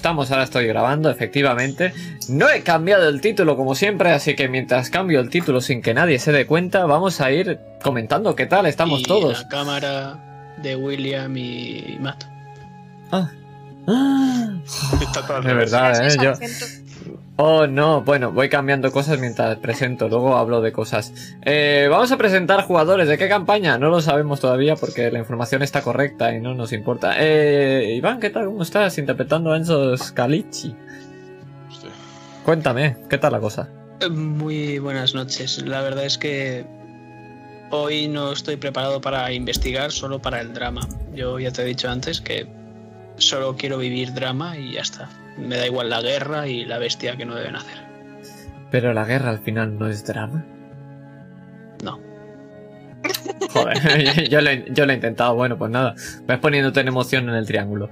estamos, ahora estoy grabando, efectivamente. No he cambiado el título como siempre, así que mientras cambio el título sin que nadie se dé cuenta, vamos a ir comentando qué tal estamos y todos. La cámara de William y Matt. Ah. Ah. Está todo al De verdad, eh. Yo... Oh, no. Bueno, voy cambiando cosas mientras presento. Luego hablo de cosas. Eh, vamos a presentar jugadores. ¿De qué campaña? No lo sabemos todavía porque la información está correcta y no nos importa. Eh, Iván, ¿qué tal? ¿Cómo estás? Interpretando a Enzo Scalici. Cuéntame, ¿qué tal la cosa? Muy buenas noches. La verdad es que hoy no estoy preparado para investigar, solo para el drama. Yo ya te he dicho antes que solo quiero vivir drama y ya está. Me da igual la guerra y la bestia que no deben hacer. Pero la guerra al final no es drama. No. Joder, yo lo, he, yo lo he intentado. Bueno, pues nada. Ves poniéndote en emoción en el triángulo.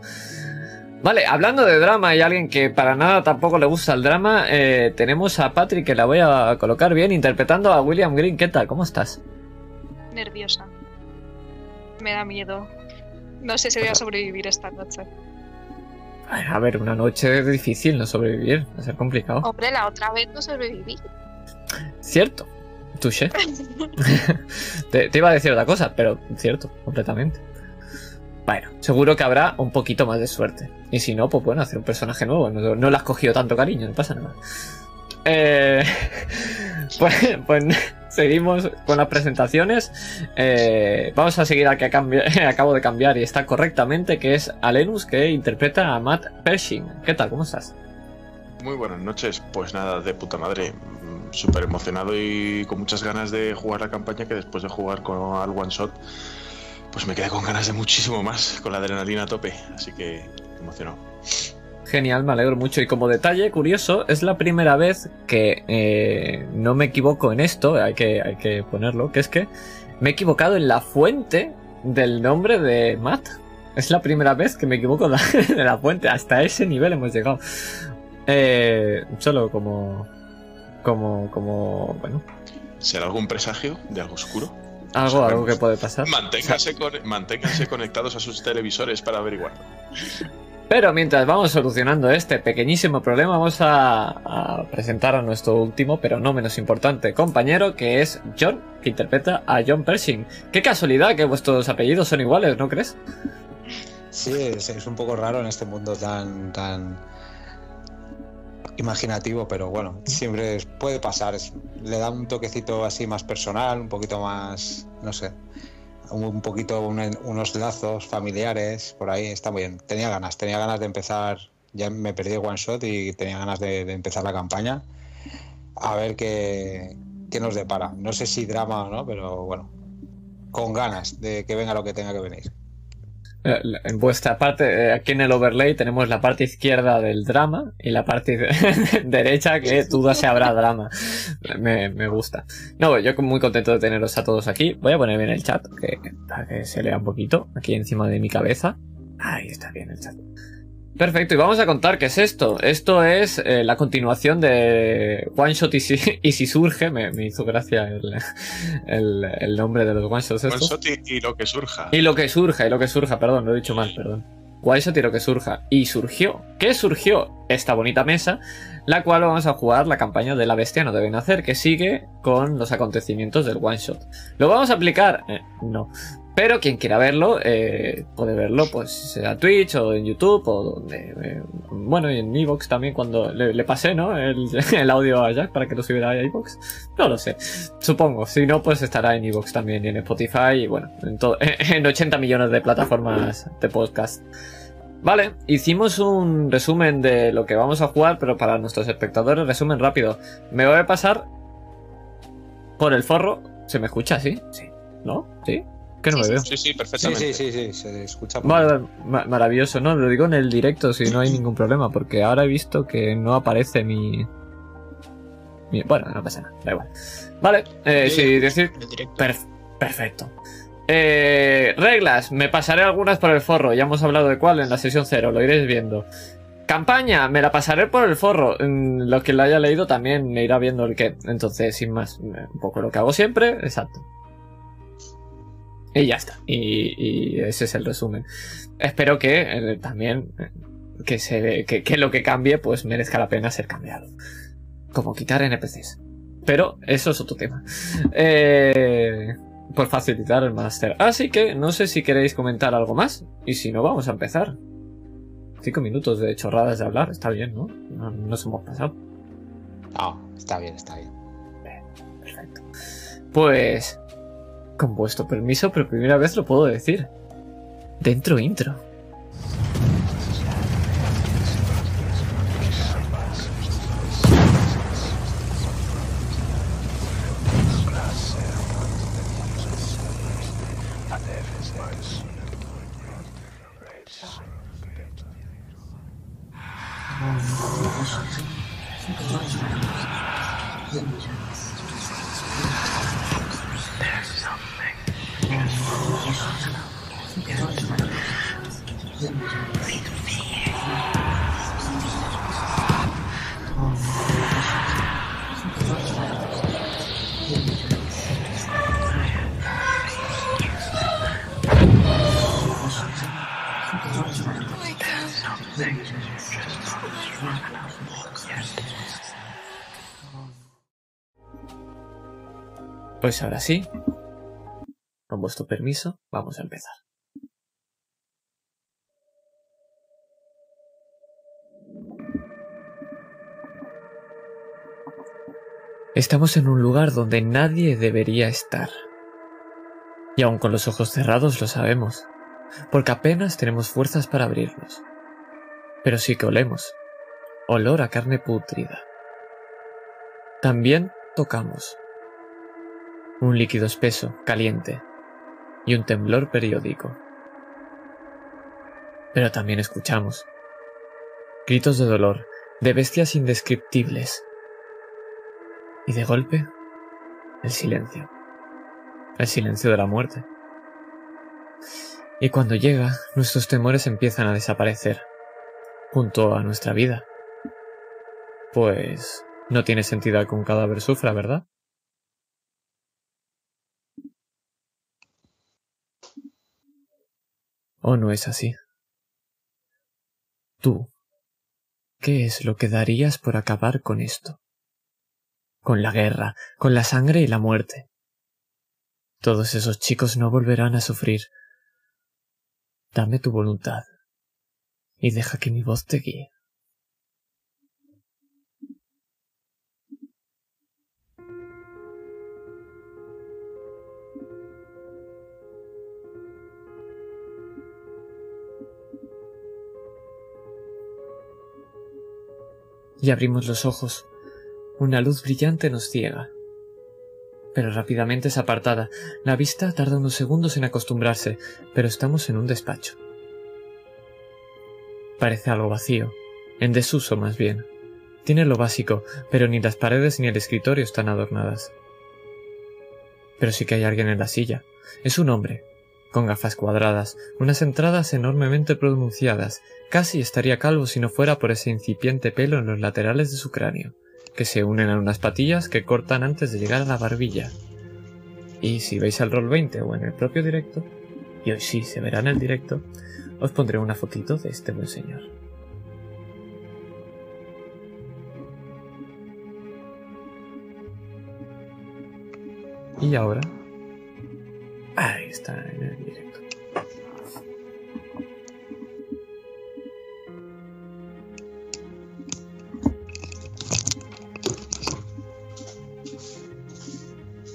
Vale, hablando de drama y alguien que para nada tampoco le gusta el drama, eh, tenemos a Patrick que la voy a colocar bien interpretando a William Green. ¿Qué tal? ¿Cómo estás? Nerviosa. Me da miedo. No sé si voy a sobrevivir esta noche. A ver, una noche es difícil no sobrevivir, va a ser complicado. Hombre, la otra vez no sobreviví. Cierto, touché. te, te iba a decir otra cosa, pero cierto, completamente. Bueno, seguro que habrá un poquito más de suerte. Y si no, pues bueno, hacer un personaje nuevo. No, no le has cogido tanto cariño, no pasa nada. Eh, pues, pues seguimos con las presentaciones. Eh, vamos a seguir al que acabo de cambiar y está correctamente, que es Alenus, que interpreta a Matt Pershing. ¿Qué tal? ¿Cómo estás? Muy buenas noches. Pues nada, de puta madre. Mm, Súper emocionado y con muchas ganas de jugar la campaña que después de jugar con al One Shot, pues me quedé con ganas de muchísimo más, con la adrenalina a tope. Así que emocionado. Genial, me alegro mucho. Y como detalle curioso, es la primera vez que eh, no me equivoco en esto, hay que, hay que ponerlo, que es que me he equivocado en la fuente del nombre de Matt. Es la primera vez que me equivoco de la fuente. Hasta ese nivel hemos llegado. Eh, solo como... Como... Como... Bueno. ¿Será algún presagio de algo oscuro? Algo, algo que puede pasar. Manténganse, con- manténganse conectados a sus televisores para averiguar. Pero mientras vamos solucionando este pequeñísimo problema, vamos a, presentar a nuestro último, pero no menos importante compañero, que es John, que interpreta a John Pershing. Qué casualidad que vuestros apellidos son iguales, ¿no crees? Sí, es, un poco raro en este mundo tan, tan imaginativo, pero bueno, siempre puede pasar. le da un toquecito así más personal, un poquito más, no sé, un, poquito un- unos lazos familiares por ahí. Está muy bien. Tenía ganas, tenía ganas de empezar. Ya me perdí el one shot y tenía ganas de, de empezar la campaña. A ver qué, qué nos depara. No sé si drama o no, pero bueno, con ganas de que venga lo que tenga que venir. Eh, En vuestra parte, eh, aquí en el overlay tenemos la parte izquierda del drama y la parte derecha que duda si habrá drama. Me, me gusta. No, yo muy contento de teneros a todos aquí. Voy a poner bien el chat que, para que se lea un poquito aquí encima de mi cabeza. Ahí está bien el chat. Perfecto, y vamos a contar qué es esto. Esto es eh, la continuación de One Shot y si, y si surge. Me, me hizo gracia el, el, el nombre de los One Shots One shot y, y lo que surja. Y lo que surja, y lo que surja, perdón, lo he dicho mal, perdón. One Shot y lo que surja. Y surgió. ¿Qué surgió? Esta bonita mesa, la cual vamos a jugar la campaña de la bestia no deben hacer, que sigue con los acontecimientos del One Shot. ¿Lo vamos a aplicar? Eh, no. Pero quien quiera verlo, eh, puede verlo, pues, sea Twitch o en YouTube o donde. eh, bueno, y en Evox también, cuando le, pasé, ¿no? El, audio a Jack para que lo subiera a Evox. No lo sé. Supongo. Si no, pues estará en Evox también y en Spotify y bueno, en 80 millones de plataformas de podcast. Vale, hicimos un resumen de lo que vamos a jugar, pero para nuestros espectadores, resumen rápido. Me voy a pasar por el forro. ¿Se me escucha así? Sí. ¿No? ¿Sí? Que no Sí, me sí, veo. Sí, sí, Sí, perfectamente. sí, sí, sí, se escucha. muy Vale, ma- maravilloso, ¿no? Lo digo en el directo si no hay ningún problema, porque ahora he visto que no aparece mi... mi- Bueno, no pasa nada, da igual. Vale, eh, ya- decir... El directo. Perf- perfecto. Eh, reglas, me pasaré algunas por el forro, ya hemos hablado de cuál en la sesión cero, lo iréis viendo. Campaña, me la pasaré por el forro. Mm, Lo que lo haya leído también me irá viendo el que. Entonces, sin más, eh, un poco lo que hago siempre, exacto. Y ya está. Y, y ese es el resumen. Espero que eh, también eh, que, se, que, que lo que cambie pues merezca la pena ser cambiado. Como quitar NPCs. Pero eso es otro tema. Eh, por facilitar el máster. Así que no sé si queréis comentar algo más. Y si no, vamos a empezar. Cinco minutos de chorradas de hablar. Está bien, ¿no? No nos hemos pasado. No, está bien, está bien. Perfecto. Pues, con vuestro permiso, por primera vez lo puedo decir. Dentro intro. Ahora sí, con vuestro permiso, vamos a empezar. Estamos en un lugar donde nadie debería estar. Y aun con los ojos cerrados lo sabemos, porque apenas tenemos fuerzas para abrirlos. Pero sí que olemos. Olor a carne putrida. También tocamos. Un líquido espeso, caliente, y un temblor periódico. Pero también escuchamos. Gritos de dolor, de bestias indescriptibles. Y de golpe, el silencio. El silencio de la muerte. Y cuando llega, nuestros temores empiezan a desaparecer, junto a nuestra vida. Pues no tiene sentido que un cadáver sufra, ¿verdad? ¿O no es así? Tú, ¿qué es lo que darías por acabar con esto? Con la guerra, con la sangre y la muerte. Todos esos chicos no volverán a sufrir. Dame tu voluntad y deja que mi voz te guíe. Y abrimos los ojos. Una luz brillante nos ciega. Pero rápidamente es apartada. La vista tarda unos segundos en acostumbrarse, pero estamos en un despacho. Parece algo vacío, en desuso más bien. Tiene lo básico, pero ni las paredes ni el escritorio están adornadas. Pero sí que hay alguien en la silla. Es un hombre, con gafas cuadradas, unas entradas enormemente pronunciadas. Casi estaría calvo si no fuera por ese incipiente pelo en los laterales de su cráneo, que se unen a unas patillas que cortan antes de llegar a la barbilla. Y si veis al rol 20 o en el propio directo, y hoy sí se verá en el directo, os pondré una fotito de este buen señor. Y ahora... Ahí está en el directo.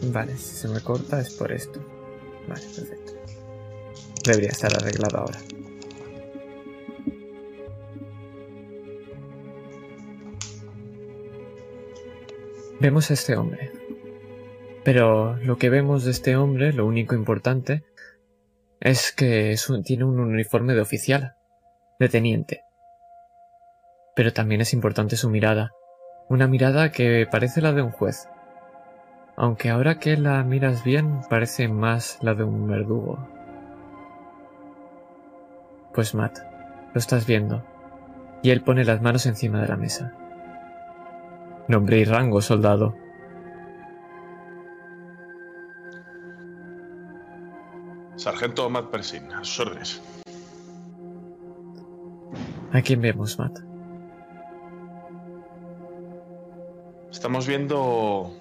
Vale, si se me corta es por esto. Vale, perfecto. Debería estar arreglado ahora. Vemos a este hombre. Pero lo que vemos de este hombre, lo único importante, es que tiene un uniforme de oficial, de teniente. Pero también es importante su mirada, una mirada que parece la de un juez. Aunque ahora que la miras bien, parece más la de un verdugo. Pues Matt, lo estás viendo. Y él pone las manos encima de la mesa. Nombre y rango, soldado. Sargento Matt Persin, a sus órdenes. ¿A quién vemos, Matt? Estamos viendo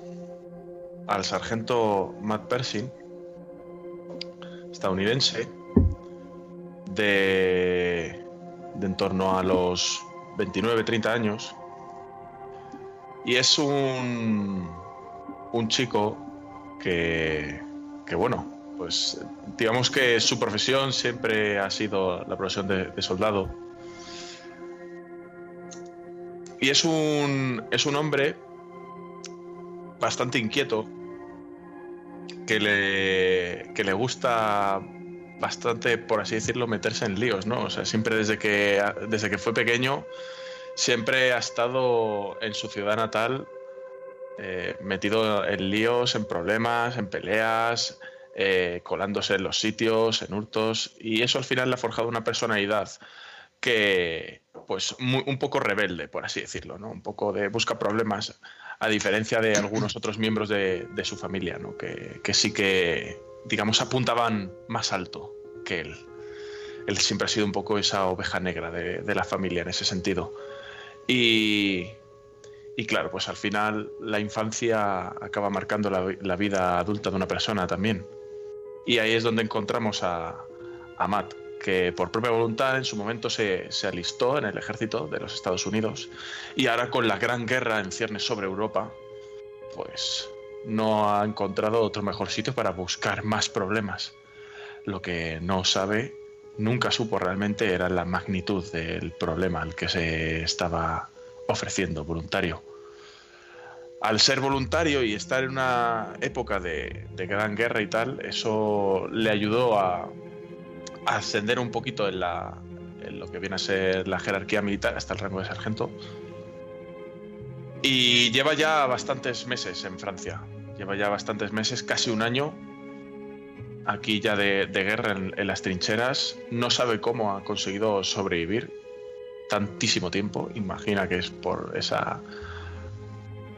al sargento Matt Pershing, estadounidense, de, de en torno a los 29-30 años. Y es un, un chico que, que, bueno, pues digamos que su profesión siempre ha sido la profesión de, soldado. Y es un, es un hombre bastante inquieto, que le, que le gusta bastante, por así decirlo, meterse en líos, ¿no? O sea, siempre desde que, desde que fue pequeño, siempre ha estado en su ciudad natal eh, metido en líos, en problemas, en peleas, eh, colándose en los sitios, en hurtos, y eso al final le ha forjado una personalidad que, pues, muy- un poco rebelde, por así decirlo, ¿no? Un poco de busca problemas, a diferencia de algunos otros miembros de, su familia, ¿no? Que, sí que, digamos, apuntaban más alto que él. Él siempre ha sido un poco esa oveja negra de, la familia en ese sentido. Y, y claro, pues al final la infancia acaba marcando la vida adulta de una persona también. Y ahí es donde encontramos a, Matt, que por propia voluntad en su momento se, se alistó en el ejército de los Estados Unidos y ahora con la gran guerra en ciernes sobre Europa, pues no ha encontrado otro mejor sitio para buscar más problemas. Lo que no sabe, nunca supo realmente, era la magnitud del problema al que se estaba ofreciendo voluntario. Al ser voluntario y estar en una época de, gran guerra y tal, eso le ayudó a, ascender un poquito en, la, en lo que viene a ser la jerarquía militar hasta el rango de sargento. Y lleva ya bastantes meses en Francia. Lleva ya bastantes meses, casi un año, aquí ya de, guerra en las trincheras. No sabe cómo ha conseguido sobrevivir tantísimo tiempo. Imagina que es por esa...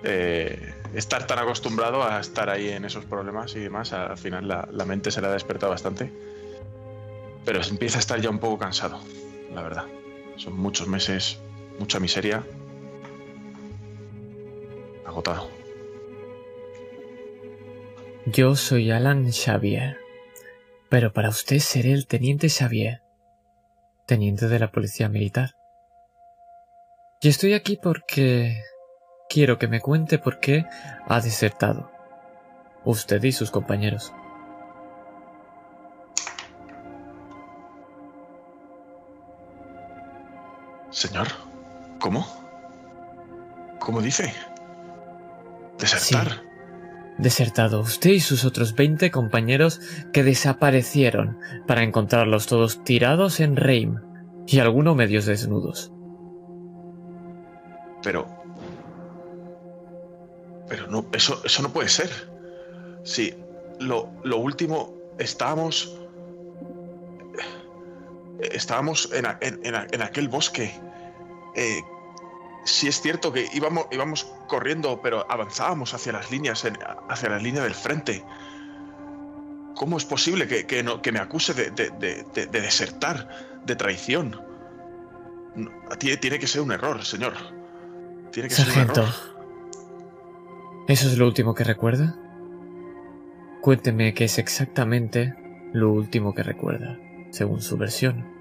eh, estar tan acostumbrado a estar ahí en esos problemas y demás. Al final la, mente se le ha despertado bastante. Pero empieza a estar ya un poco cansado, la verdad. Son muchos meses, mucha miseria. Agotado. Yo soy Alan Xavier, pero para usted seré el teniente Xavier, teniente de la policía militar. Y estoy aquí porque quiero que me cuente por qué ha desertado. Usted y sus compañeros. Señor, ¿cómo? ¿Cómo dice? ¿Desertar? Desertado usted y sus otros 20 compañeros que desaparecieron para encontrarlos todos tirados en Reim y algunos medios desnudos. Pero. Pero no, eso, eso no puede ser. Si lo, lo último estábamos. Estábamos en, a- en- en aquel bosque. Eh, sí es cierto que íbamos, íbamos corriendo, pero avanzábamos hacia las líneas, en- hacia la línea del frente. ¿Cómo es posible que, que no- que me acuse de, de- de- de- de desertar, de traición? No, tiene, tiene que ser un error, señor. Tiene que ser un error. ¿Eso es lo último que recuerda? Cuénteme qué es exactamente lo último que recuerda, según su versión.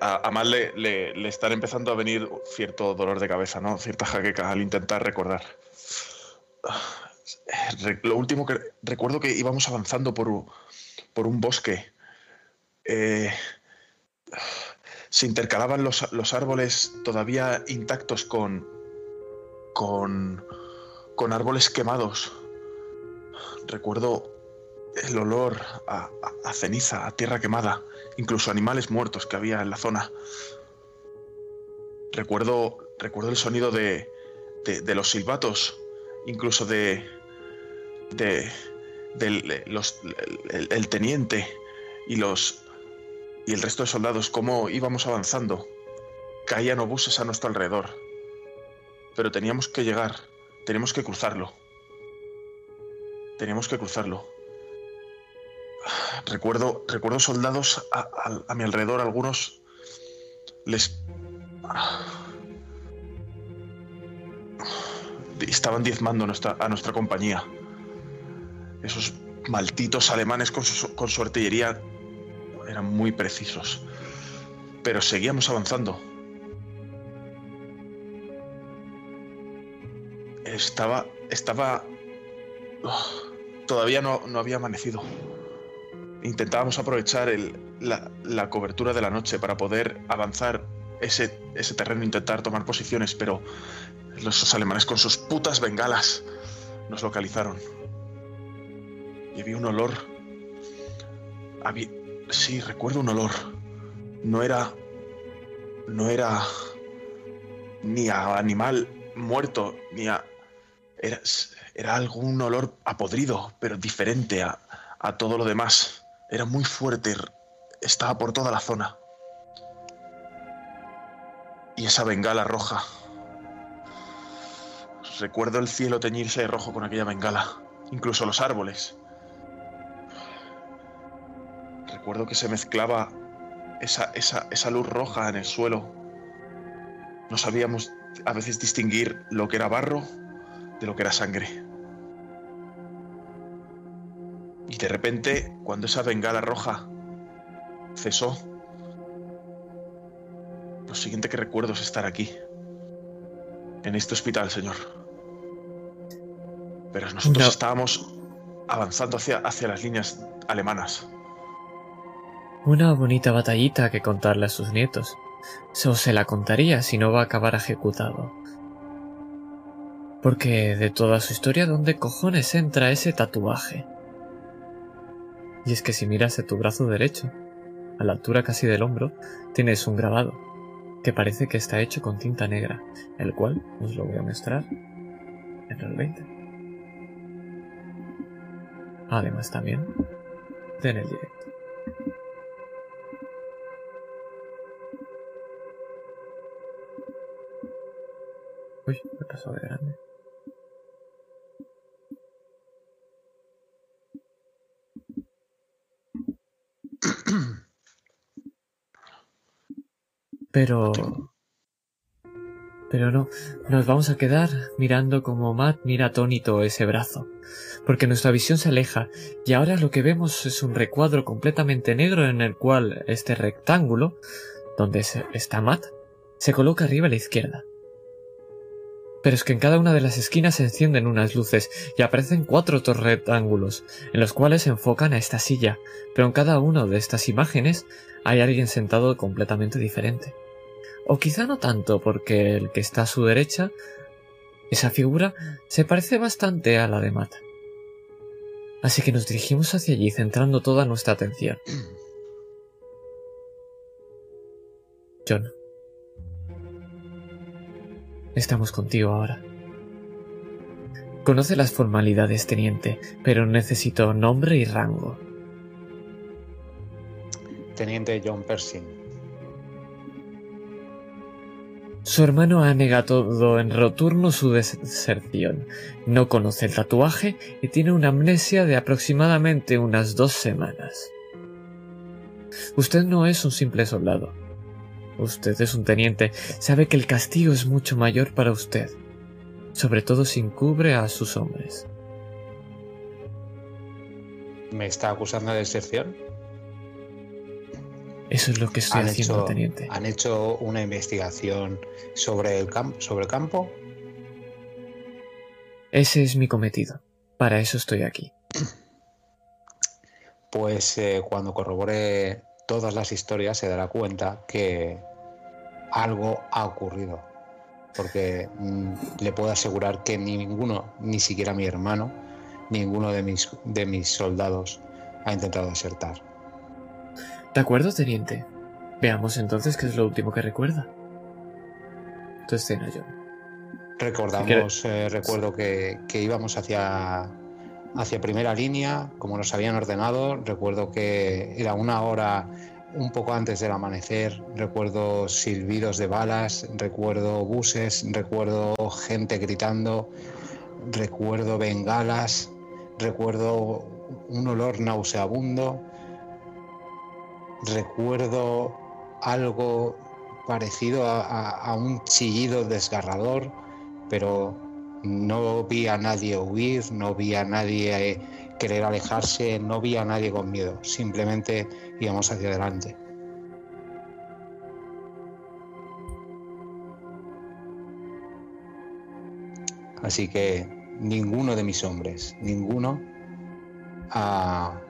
A, a Mal le, están empezando a venir cierto dolor de cabeza, ¿no? Cierta jaqueca al intentar recordar. Re- lo último que recuerdo que íbamos avanzando por, por un bosque. Eh, se intercalaban los, los árboles todavía intactos con, con, con árboles quemados. Recuerdo el olor a, a- ceniza, a tierra quemada, incluso animales muertos que había en la zona. Recuerdo, recuerdo el sonido de, de, los silbatos, incluso de, de, de el teniente y los y el resto de soldados, cómo íbamos avanzando. Caían obuses a nuestro alrededor. Pero teníamos que llegar, teníamos que cruzarlo. Teníamos que cruzarlo. recuerdo, recuerdo soldados a, mi alrededor, algunos les estaban diezmando a nuestra compañía. Esos malditos alemanes con su artillería eran muy precisos. Pero seguíamos avanzando. Estaba. Estaba. Todavía no, no había amanecido. Intentábamos aprovechar la, la cobertura de la noche para poder avanzar ese, ese terreno, intentar tomar posiciones, pero los alemanes con sus putas bengalas nos localizaron. Y había un olor. Había, sí, recuerdo un olor. No era. No era. Ni a animal muerto, ni a. Era, era algún olor a podrido, pero diferente a, a todo lo demás. Era muy fuerte. Estaba por toda la zona. Y esa bengala roja. Recuerdo el cielo teñirse de rojo con aquella bengala. Incluso los árboles. Recuerdo que se mezclaba esa, esa, esa luz roja en el suelo. No sabíamos a veces distinguir lo que era barro de lo que era sangre. Y de repente, cuando esa bengala roja cesó, lo siguiente que recuerdo es estar aquí, en este hospital, señor. Pero nosotros No. estábamos avanzando hacia, hacia las líneas alemanas. Una bonita batallita que contarle a sus nietos. O se la contaría si no va a acabar ejecutado. Porque de toda su historia, ¿dónde cojones entra ese tatuaje? Y es que si miras de tu brazo derecho, a la altura casi del hombro, tienes un grabado, que parece que está hecho con tinta negra, el cual os lo voy a mostrar en el 20. Además también en el directo. Uy, me pasó de grande. Pero... Pero no, nos vamos a quedar mirando como Matt mira atónito ese brazo, porque nuestra visión se aleja y ahora lo que vemos es un recuadro completamente negro en el cual este rectángulo, donde está Matt, se coloca arriba a la izquierda. Pero es que en cada una de las esquinas se encienden unas luces y aparecen cuatro rectángulos, en los cuales se enfocan a esta silla, pero en cada una de estas imágenes hay alguien sentado completamente diferente. O quizá no tanto, porque el que está a su derecha, esa figura, se parece bastante a la de Matt. Así que nos dirigimos hacia allí, centrando toda nuestra atención. John. Estamos contigo ahora. Conoce las formalidades, teniente, pero necesito nombre y rango. Teniente John Pershing. Su hermano ha negado en roturno su deserción. No conoce el tatuaje y tiene una amnesia de aproximadamente unas dos semanas. Usted no es un simple soldado. Usted es un teniente. Sabe que el castigo es mucho mayor para usted. Sobre todo si encubre a sus hombres. ¿Me está acusando de deserción? Eso es lo que estoy ¿Han haciendo, hecho, teniente. ¿Han hecho una investigación sobre el, camp sobre el campo? Ese es mi cometido. Para eso estoy aquí. Pues eh, cuando corrobore todas las historias se dará cuenta que algo ha ocurrido. Porque mm, le puedo asegurar que ni ninguno, ni siquiera mi hermano, ninguno de mis, de mis soldados ha intentado desertar. De acuerdo, teniente. Veamos entonces qué es lo último que recuerda. Tu escena, John. Recordamos, eh, recuerdo que, que íbamos hacia, hacia primera línea, como nos habían ordenado. Recuerdo que era una hora un poco antes del amanecer. Recuerdo silbidos de balas, recuerdo buses, recuerdo gente gritando, recuerdo bengalas, recuerdo un olor nauseabundo. Recuerdo algo parecido a, a- un chillido desgarrador, pero no vi a nadie huir, no vi a nadie eh, querer alejarse, no vi a nadie con miedo, simplemente íbamos hacia adelante. Así que ninguno de mis hombres, ninguno ha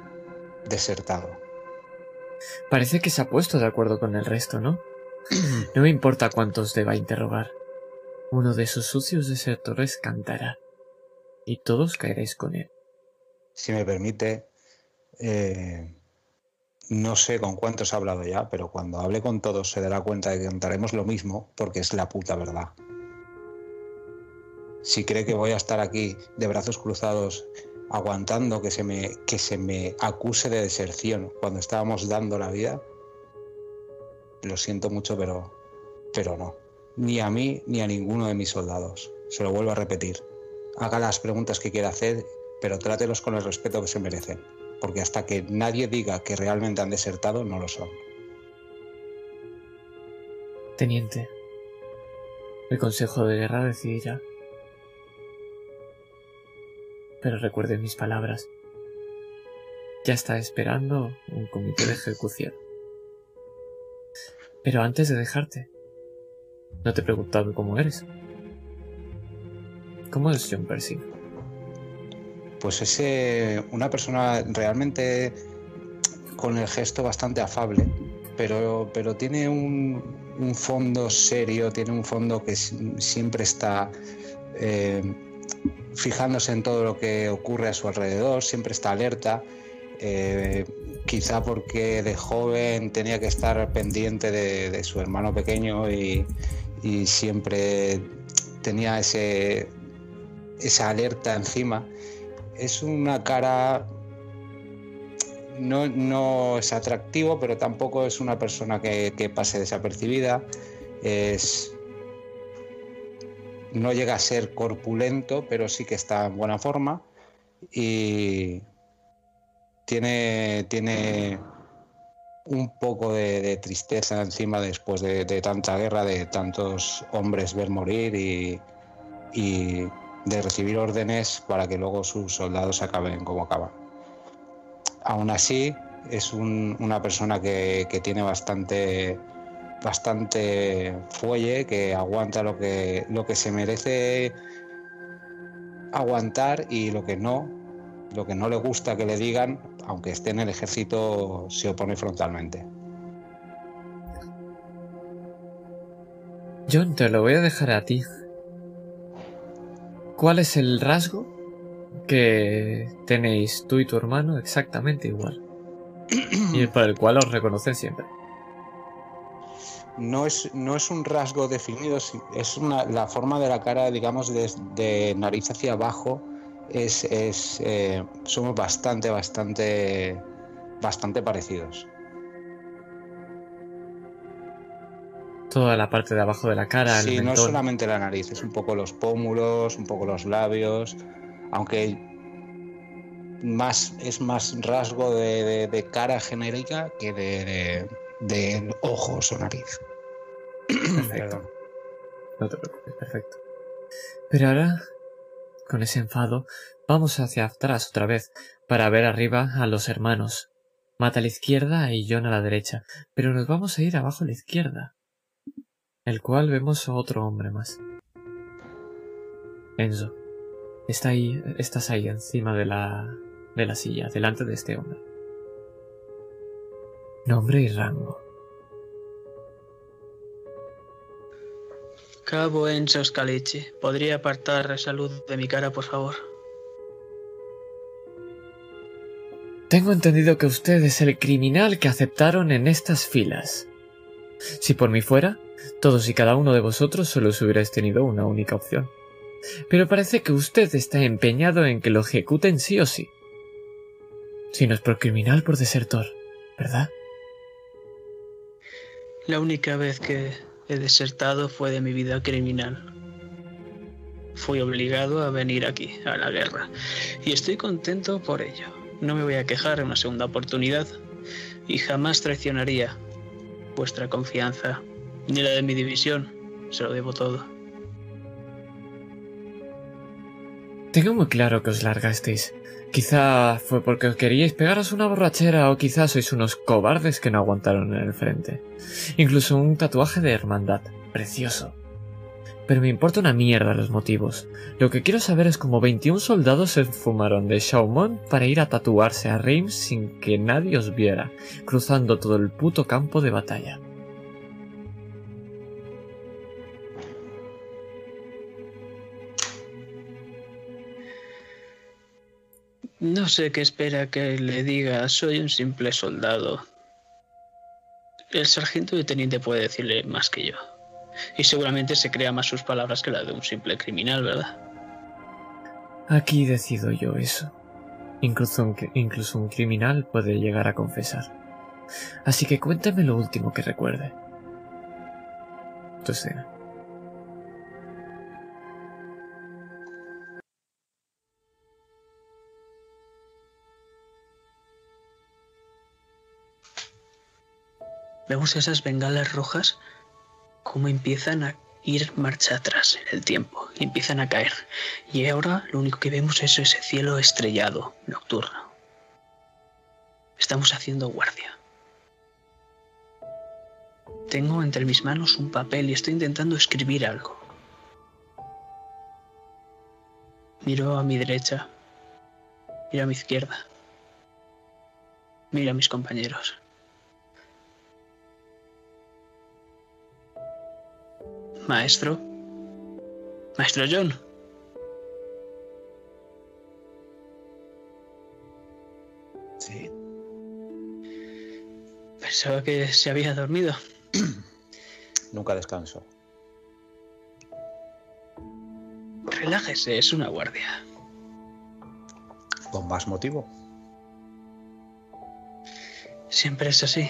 desertado. Parece que se ha puesto de acuerdo con el resto, ¿no? No me importa cuántos deba interrogar. Uno de esos sucios desertores cantará. Y todos caeréis con él. Si me permite, eh, no sé con cuántos he hablado ya, pero cuando hable con todos se dará cuenta de que contaremos lo mismo porque es la puta verdad. Si cree que voy a estar aquí de brazos cruzados aguantando que se me, que se me acuse de deserción cuando estábamos dando la vida, lo siento mucho, pero, pero no. Ni a mí ni a ninguno de mis soldados. Se lo vuelvo a repetir. Haga las preguntas que quiera hacer, pero trátelos con el respeto que se merecen. Porque hasta que nadie diga que realmente han desertado, no lo son. Teniente, el Consejo de Guerra decidirá. Pero recuerde mis palabras. Ya está esperando un comité de ejecución. Pero antes de dejarte, no te he preguntado cómo eres. ¿Cómo es John Percy? Pues es una persona realmente con el gesto bastante afable, pero, pero tiene un, fondo serio, tiene un fondo que si- siempre está eh, fijándose en todo lo que ocurre a su alrededor, siempre está alerta. eh, quizá porque de joven tenía que estar pendiente de, de su hermano pequeño y, y siempre tenía ese, esa alerta encima. Es una cara no, no es atractivo, pero tampoco es una persona que, pase desapercibida. Es, no llega a ser corpulento, pero sí que está en buena forma. Y tiene, tiene un poco de, tristeza encima después de, tanta guerra, de tantos hombres ver morir y de recibir órdenes para que luego sus soldados acaben como acaban. Aún así, es un- una persona que, que tiene bastante, bastante fuelle, que aguanta lo que, lo que se merece aguantar y lo que no, lo que no le gusta que le digan, aunque esté en el ejército, se opone frontalmente. John, te lo voy a dejar a ti. ¿Cuál es el rasgo que tenéis tú y tu hermano exactamente igual? y por el cual os reconocen siempre. No es, no es un rasgo definido, es una, la forma de la cara, digamos, de, de nariz hacia abajo, es, es, eh, somos bastante, bastante, bastante parecidos. Toda la parte de abajo de la cara, el Sí, no solamente la nariz, es un poco los pómulos, un poco los labios, aunque más, es más rasgo de, de- de cara genérica que de, de- ojos o nariz. Perfecto. No te preocupes, perfecto. Pero ahora, con ese enfado, vamos hacia atrás otra vez para ver arriba a los hermanos. Mata a la izquierda y John a la derecha, pero nos vamos a ir abajo a la izquierda, el cual vemos a otro hombre más. Enzo, está ahí, estás ahí encima de la, de la silla, delante de este hombre. Nombre y rango. Cabo Enzo Scalici, ¿podría apartar esa luz de mi cara, por favor? Tengo entendido que usted es el criminal que aceptaron en estas filas. Si por mí fuera, todos y cada uno de vosotros solo os hubierais tenido una única opción. Pero parece que usted está empeñado en que lo ejecuten sí o sí. Si no es por criminal, por desertor, ¿verdad? La única vez que he desertado fue de mi vida criminal. Fui obligado a venir aquí, a la guerra, y estoy contento por ello. no me voy a quejar en una segunda oportunidad y jamás traicionaría vuestra confianza ni la de mi división. Se lo debo todo. Tengo muy claro que os largasteis. Quizá fue porque os queríais pegaros una borrachera o quizá sois unos cobardes que no aguantaron en el frente. Incluso un tatuaje de hermandad. Precioso. Pero me importa una mierda los motivos. Lo que quiero saber es cómo 21 soldados se fumaron de Shaumont para ir a tatuarse a Reims sin que nadie os viera, cruzando todo el puto campo de batalla. No sé qué espera que le diga, soy un simple soldado. El sargento y teniente puede decirle más que yo. Y seguramente se crea más sus palabras que las de un simple criminal, ¿verdad? Aquí decido yo eso. Incluso un, incluso un criminal puede llegar a confesar. Así que cuéntame lo último que recuerde. Tu escena. Vemos esas bengalas rojas cómo empiezan a ir marcha atrás en el tiempo, empiezan a caer. Y ahora lo único que vemos es ese cielo estrellado, nocturno. Estamos haciendo guardia. Tengo entre mis manos un papel y estoy intentando escribir algo. Miro a mi derecha, miro a mi izquierda, miro a mis compañeros. Maestro. Maestro John. Sí. Pensaba que se había dormido. Nunca descanso. Relájese, es una guardia. Con más motivo. Siempre es así.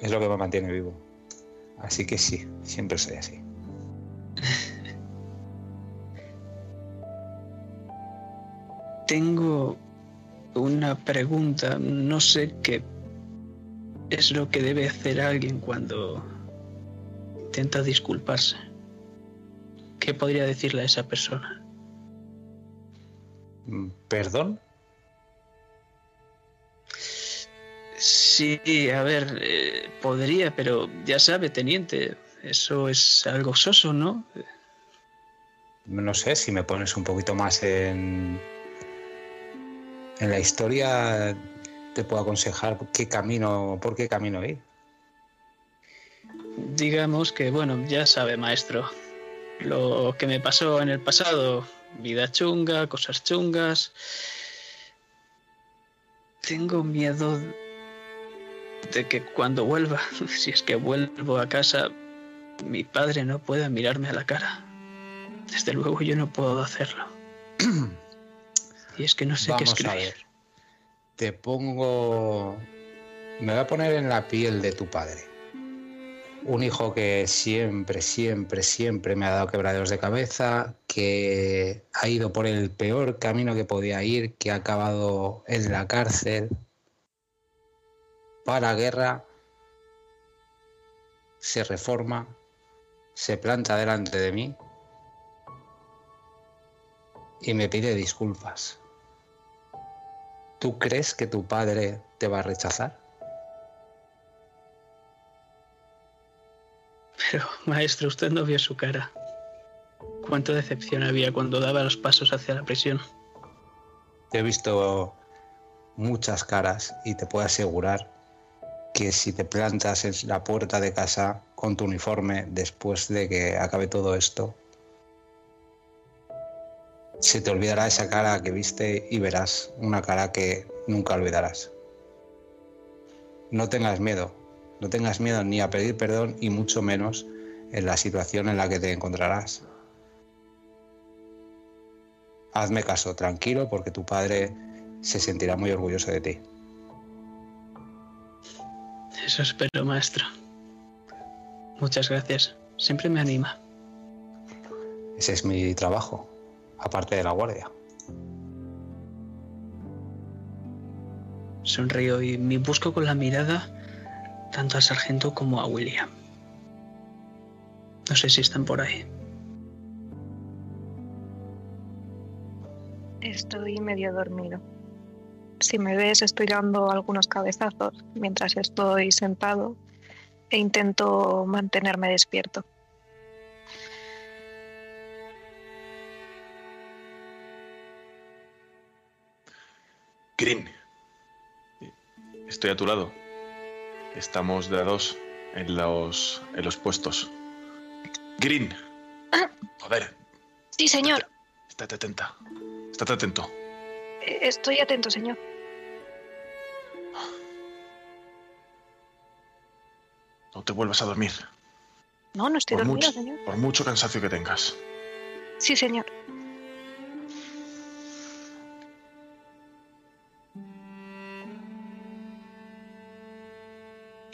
Es lo que me mantiene vivo. Así que sí, siempre soy así. Tengo una pregunta. No sé qué es lo que debe hacer alguien cuando intenta disculparse. ¿Qué podría decirle a esa persona? Mm, ¿Perdón? Sí, a ver, eh, podría, pero ya sabe, teniente, eso es algo soso, ¿no? No sé, si me pones un poquito más en, en la historia, te puedo aconsejar qué camino, por qué camino ir. Digamos que, bueno, ya sabe, maestro, lo que me pasó en el pasado, vida chunga, cosas chungas. Tengo miedo de que cuando vuelva, si es que vuelvo a casa, mi padre no pueda mirarme a la cara. Desde luego yo no puedo hacerlo. y es que no sé Vamos qué a escribir. ver. Te pongo. Me voy a poner en la piel de tu padre. Un hijo que siempre, siempre, siempre me ha dado quebraderos de cabeza, que ha ido por el peor camino que podía ir, que ha acabado en la cárcel, para la guerra, se reforma, se planta delante de mí y me pide disculpas. ¿Tú crees que tu padre te va a rechazar? Pero, maestro, usted no vio su cara. Cuánta decepción había cuando daba los pasos hacia la prisión. He visto muchas caras y te puedo asegurar que si te plantas en la puerta de casa con tu uniforme después de que acabe todo esto, se te olvidará esa cara que viste y verás una cara que nunca olvidarás. No tengas miedo, no tengas miedo ni a pedir perdón y mucho menos en la situación en la que te encontrarás. Hazme caso, tranquilo, porque tu padre se sentirá muy orgulloso de ti. Eso espero, maestro. Muchas gracias. Siempre me anima. Ese es mi trabajo, aparte de la guardia. Sonrío y me busco con la mirada tanto al sargento como a William. No sé si están por ahí. Estoy medio dormido. Si me ves, estoy dando algunos cabezazos mientras estoy sentado e intento mantenerme despierto. Green. Estoy a tu lado. Estamos de a dos en los, en los puestos. Green. Ah. Joder, Sí, señor. estate atenta. Estate atento. Estoy atento, señor. Te vuelvas a dormir. No, no estoy Por dormido, mucho, señor. por mucho cansancio que tengas. Sí, señor.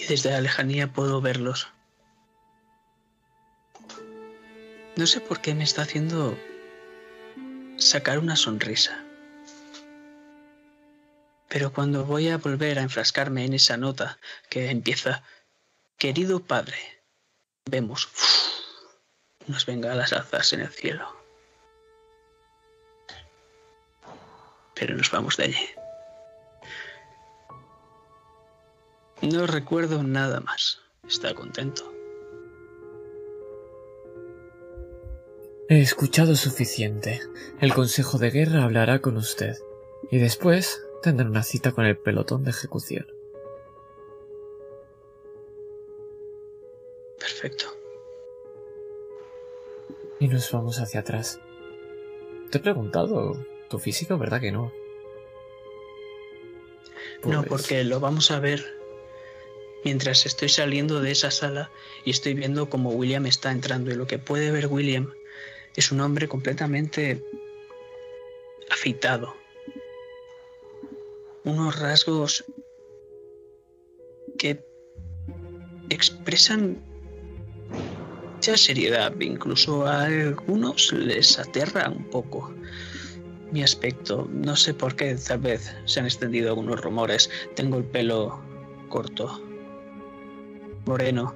y desde la lejanía puedo verlos. No sé por qué me está haciendo sacar una sonrisa. Pero cuando voy a volver a enfrascarme en esa nota que empieza, querido padre, vemos unas bengalas alzas en el cielo. Pero nos vamos de allí. No recuerdo nada más. Está contento. He escuchado suficiente. El Consejo de Guerra hablará con usted. Y después tendrá una cita con el pelotón de ejecución. Perfecto. Y nos vamos hacia atrás. Te he preguntado tu físico, ¿verdad que no? No, Pues, porque lo vamos a ver mientras estoy saliendo de esa sala y estoy viendo cómo William está entrando. Y lo que puede ver William es un hombre completamente afeitado. Unos rasgos que expresan mucha seriedad. Incluso a algunos les aterra un poco mi aspecto. No sé por qué, tal vez se han extendido algunos rumores. Tengo el pelo corto, moreno.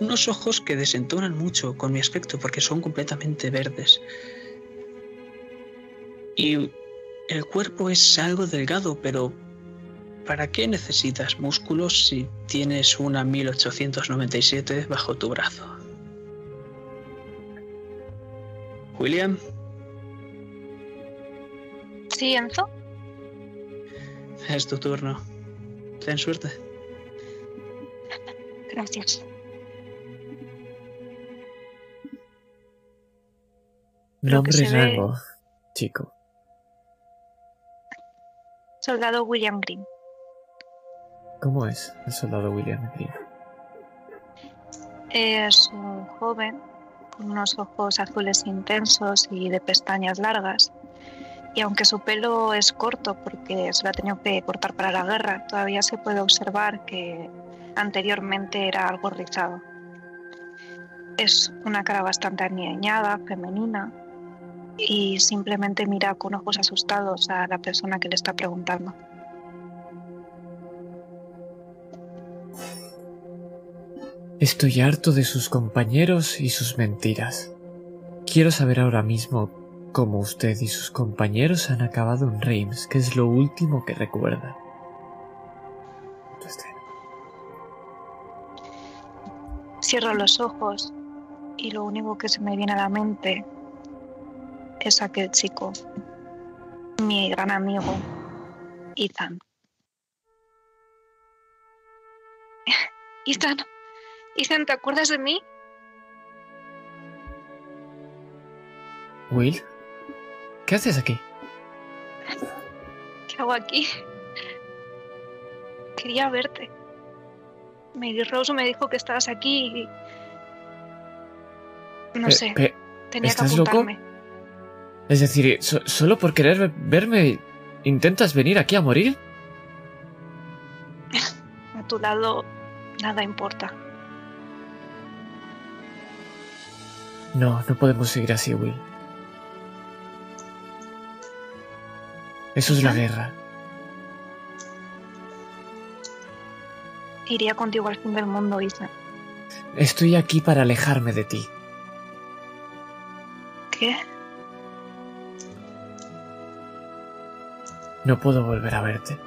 Unos ojos que desentonan mucho con mi aspecto porque son completamente verdes. Y el cuerpo es algo delgado, pero ¿para qué necesitas músculos si tienes una 1897 bajo tu brazo? William, Sí, Enzo. es tu turno. Ten suerte. Gracias. Nombre y ve- rango, chico. Soldado William Green. ¿Cómo es el soldado William? Es un joven con unos ojos azules intensos y de pestañas largas. Y aunque su pelo es corto porque se lo ha tenido que cortar para la guerra, todavía se puede observar que anteriormente era algo rizado. Es una cara bastante aniñada, femenina, y simplemente mira con ojos asustados a la persona que le está preguntando. Estoy harto de sus compañeros y sus mentiras. Quiero saber ahora mismo cómo usted y sus compañeros han acabado en Reims, que es lo último que recuerda. Cierro los ojos y lo único que se me viene a la mente es aquel chico, mi gran amigo, Ethan. Ethan, Ethan, ¿te acuerdas de mí? Will, ¿qué haces aquí? ¿Qué hago aquí? Quería verte. Mary Rose me dijo que estabas aquí y... No Pe- sé, tenía que ¿estás loco? apuntarme. es decir, so- solo por querer ve- verme, ¿intentas venir aquí a morir? A tu lado nada importa. No, no podemos seguir así, Will. Eso es la guerra. Iría contigo al fin del mundo, Ethan. Estoy aquí para alejarme de ti. ¿Qué? No puedo volver a verte.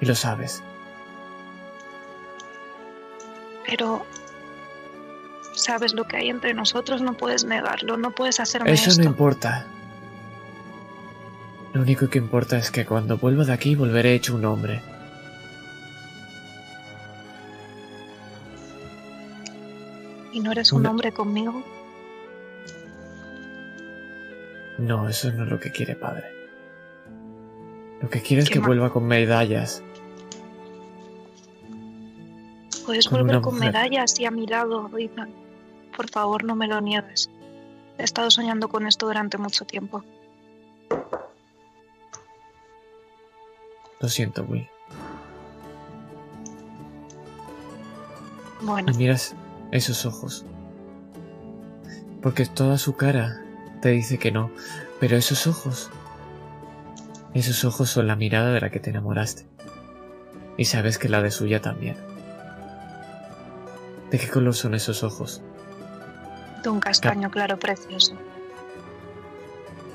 Y lo sabes. Pero sabes lo que hay entre nosotros, no puedes negarlo, no puedes hacerme Eso esto. no importa. Lo único que importa es que cuando vuelva de aquí volveré hecho un hombre. ¿Y no eres un hombre conmigo? No, eso no es lo que quiere padre. Lo que quiere es ¿Qué que vuelva con medallas. Puedes Con volver con mujer. medallas y a mi lado, Ethan. Por favor, no me lo niegues. He estado soñando con esto durante mucho tiempo. Lo siento, Will. Bueno, Y miras esos ojos. Porque toda su cara te dice que no. Pero esos ojos. Esos ojos son la mirada de la que te enamoraste. Y sabes que la de suya también. ¿De qué color son esos ojos? Un castaño claro precioso.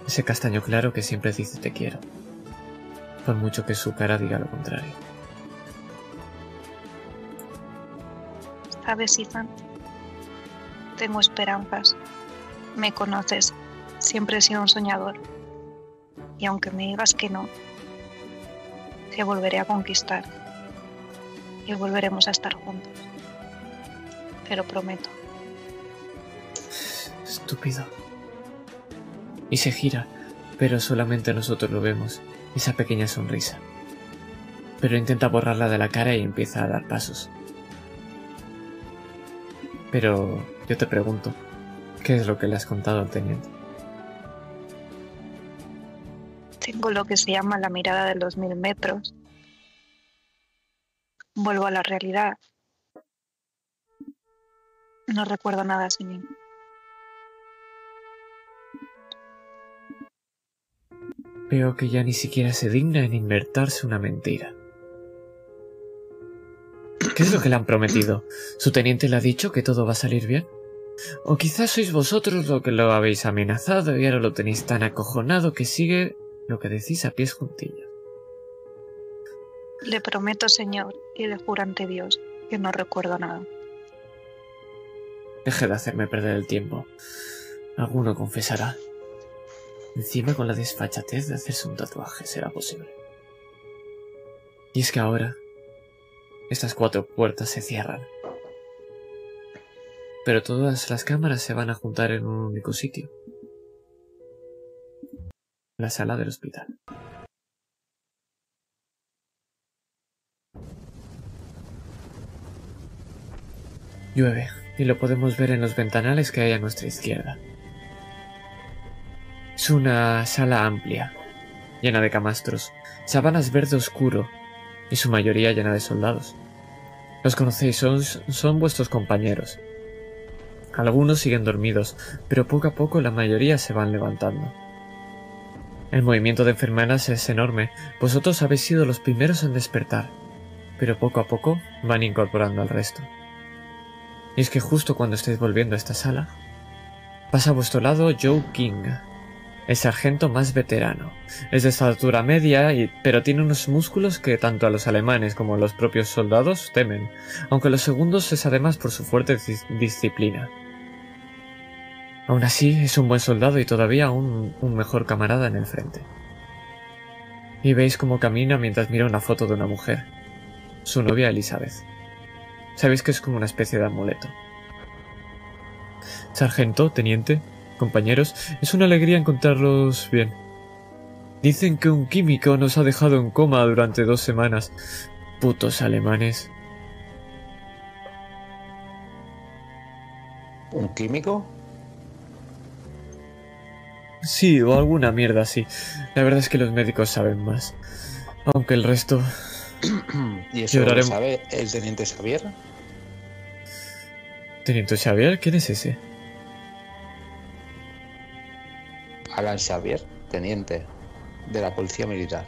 Ese castaño claro que siempre dice te quiero. Por mucho que su cara diga lo contrario. ¿Sabes, Ethan? Tengo esperanzas. Me conoces. Siempre he sido un soñador. Y aunque me digas que no, te volveré a conquistar. Y volveremos a estar juntos. Te lo prometo. Estúpido. Y se gira, pero solamente nosotros lo vemos, esa pequeña sonrisa. Pero intenta borrarla de la cara y empieza a dar pasos. Pero yo te pregunto, ¿qué es lo que le has contado al teniente? Tengo lo que se llama la mirada de los mil metros. Vuelvo a la realidad. No recuerdo nada sin. Veo que ya ni siquiera se digna en inventarse una mentira. ¿Qué es lo que le han prometido? ¿Su teniente le ha dicho que todo va a salir bien? ¿O quizás sois vosotros lo que lo habéis amenazado y ahora lo tenéis tan acojonado que sigue lo que decís a pies juntillos? Le prometo, Señor, y le juro ante Dios que no recuerdo nada. Deje de hacerme perder el tiempo. Alguno confesará. Encima con la desfachatez de hacerse un tatuaje será posible. Y es que ahora estas cuatro puertas se cierran. Pero todas las cámaras se van a juntar en un único sitio. La sala del hospital. Llueve, y lo podemos ver en los ventanales que hay a nuestra izquierda. Es una sala amplia, llena de camastros, sábanas verde oscuro, y su mayoría llena de soldados. Los conocéis, son, son vuestros compañeros. Algunos siguen dormidos, pero poco a poco la mayoría se van levantando. El movimiento de enfermeras es enorme, vosotros habéis sido los primeros en despertar, pero poco a poco van incorporando al resto. Y es que justo cuando estáis volviendo a esta sala, pasa a vuestro lado Joe King, el sargento más veterano. Es de estatura media, pero tiene unos músculos que tanto a los alemanes como a los propios soldados temen, aunque los segundos es además por su fuerte dis- disciplina. Aún así, es un buen soldado y todavía un, un mejor camarada en el frente. Y veis cómo camina mientras mira una foto de una mujer, su novia Elizabeth. Sabéis que es como una especie de amuleto. Sargento, teniente, compañeros, es una alegría encontrarlos bien. Dicen que un químico nos ha dejado en coma durante dos semanas. Putos alemanes. ¿Un químico? Sí, o alguna mierda así. La verdad es que los médicos saben más. Aunque el resto... ¿Y eso lo sabe el teniente Xavier? Teniente Xavier, ¿quién es ese? Alan Xavier, teniente de la policía militar.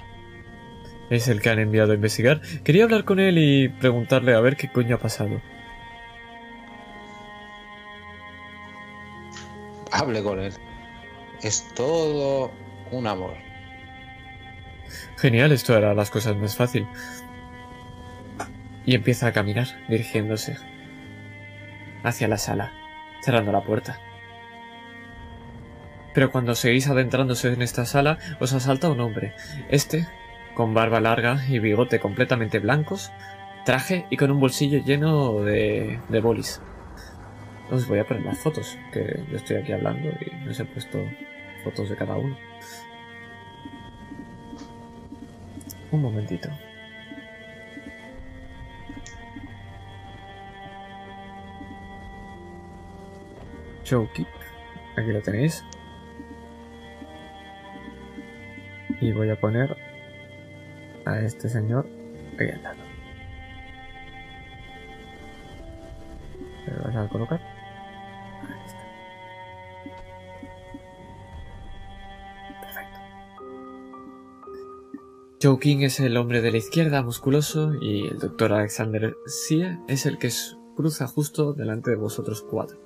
es el que han enviado a investigar. Quería hablar con él y preguntarle a ver qué coño ha pasado. Hable con él. Es todo un amor. Genial, esto hará las cosas más fácil. Y empieza a caminar, dirigiéndose hacia la sala, cerrando la puerta. Pero cuando seguís adentrándose en esta sala, os asalta un hombre. Este, con barba larga y bigote completamente blancos, traje y con un bolsillo lleno de, de bolis. Os voy a poner las fotos, que yo estoy aquí hablando y os he puesto fotos de cada uno. Un momentito. Showkeep. Aquí lo tenéis. Y voy a poner a este señor ahí al lado. ¿Lo vas a colocar? Ahí está. Perfecto. Joe King es el hombre de la izquierda, musculoso, y el doctor Alexander Sie es el que cruza justo delante de vosotros cuatro.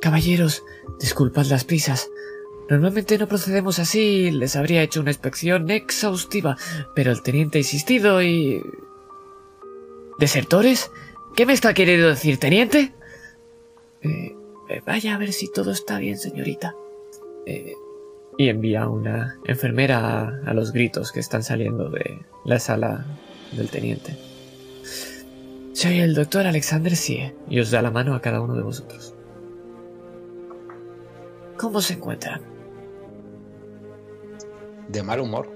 Caballeros, disculpad las prisas. Normalmente no procedemos así, les habría hecho una inspección exhaustiva, pero el teniente ha insistido y... ¿Desertores? ¿Qué me está queriendo decir, teniente? Eh, eh, vaya a ver si todo está bien, señorita. Eh, y envía a una enfermera a, a los gritos que están saliendo de la sala del teniente. Soy el doctor Alexander Sie y os da la mano a cada uno de vosotros. ¿Cómo se encuentran? De mal humor.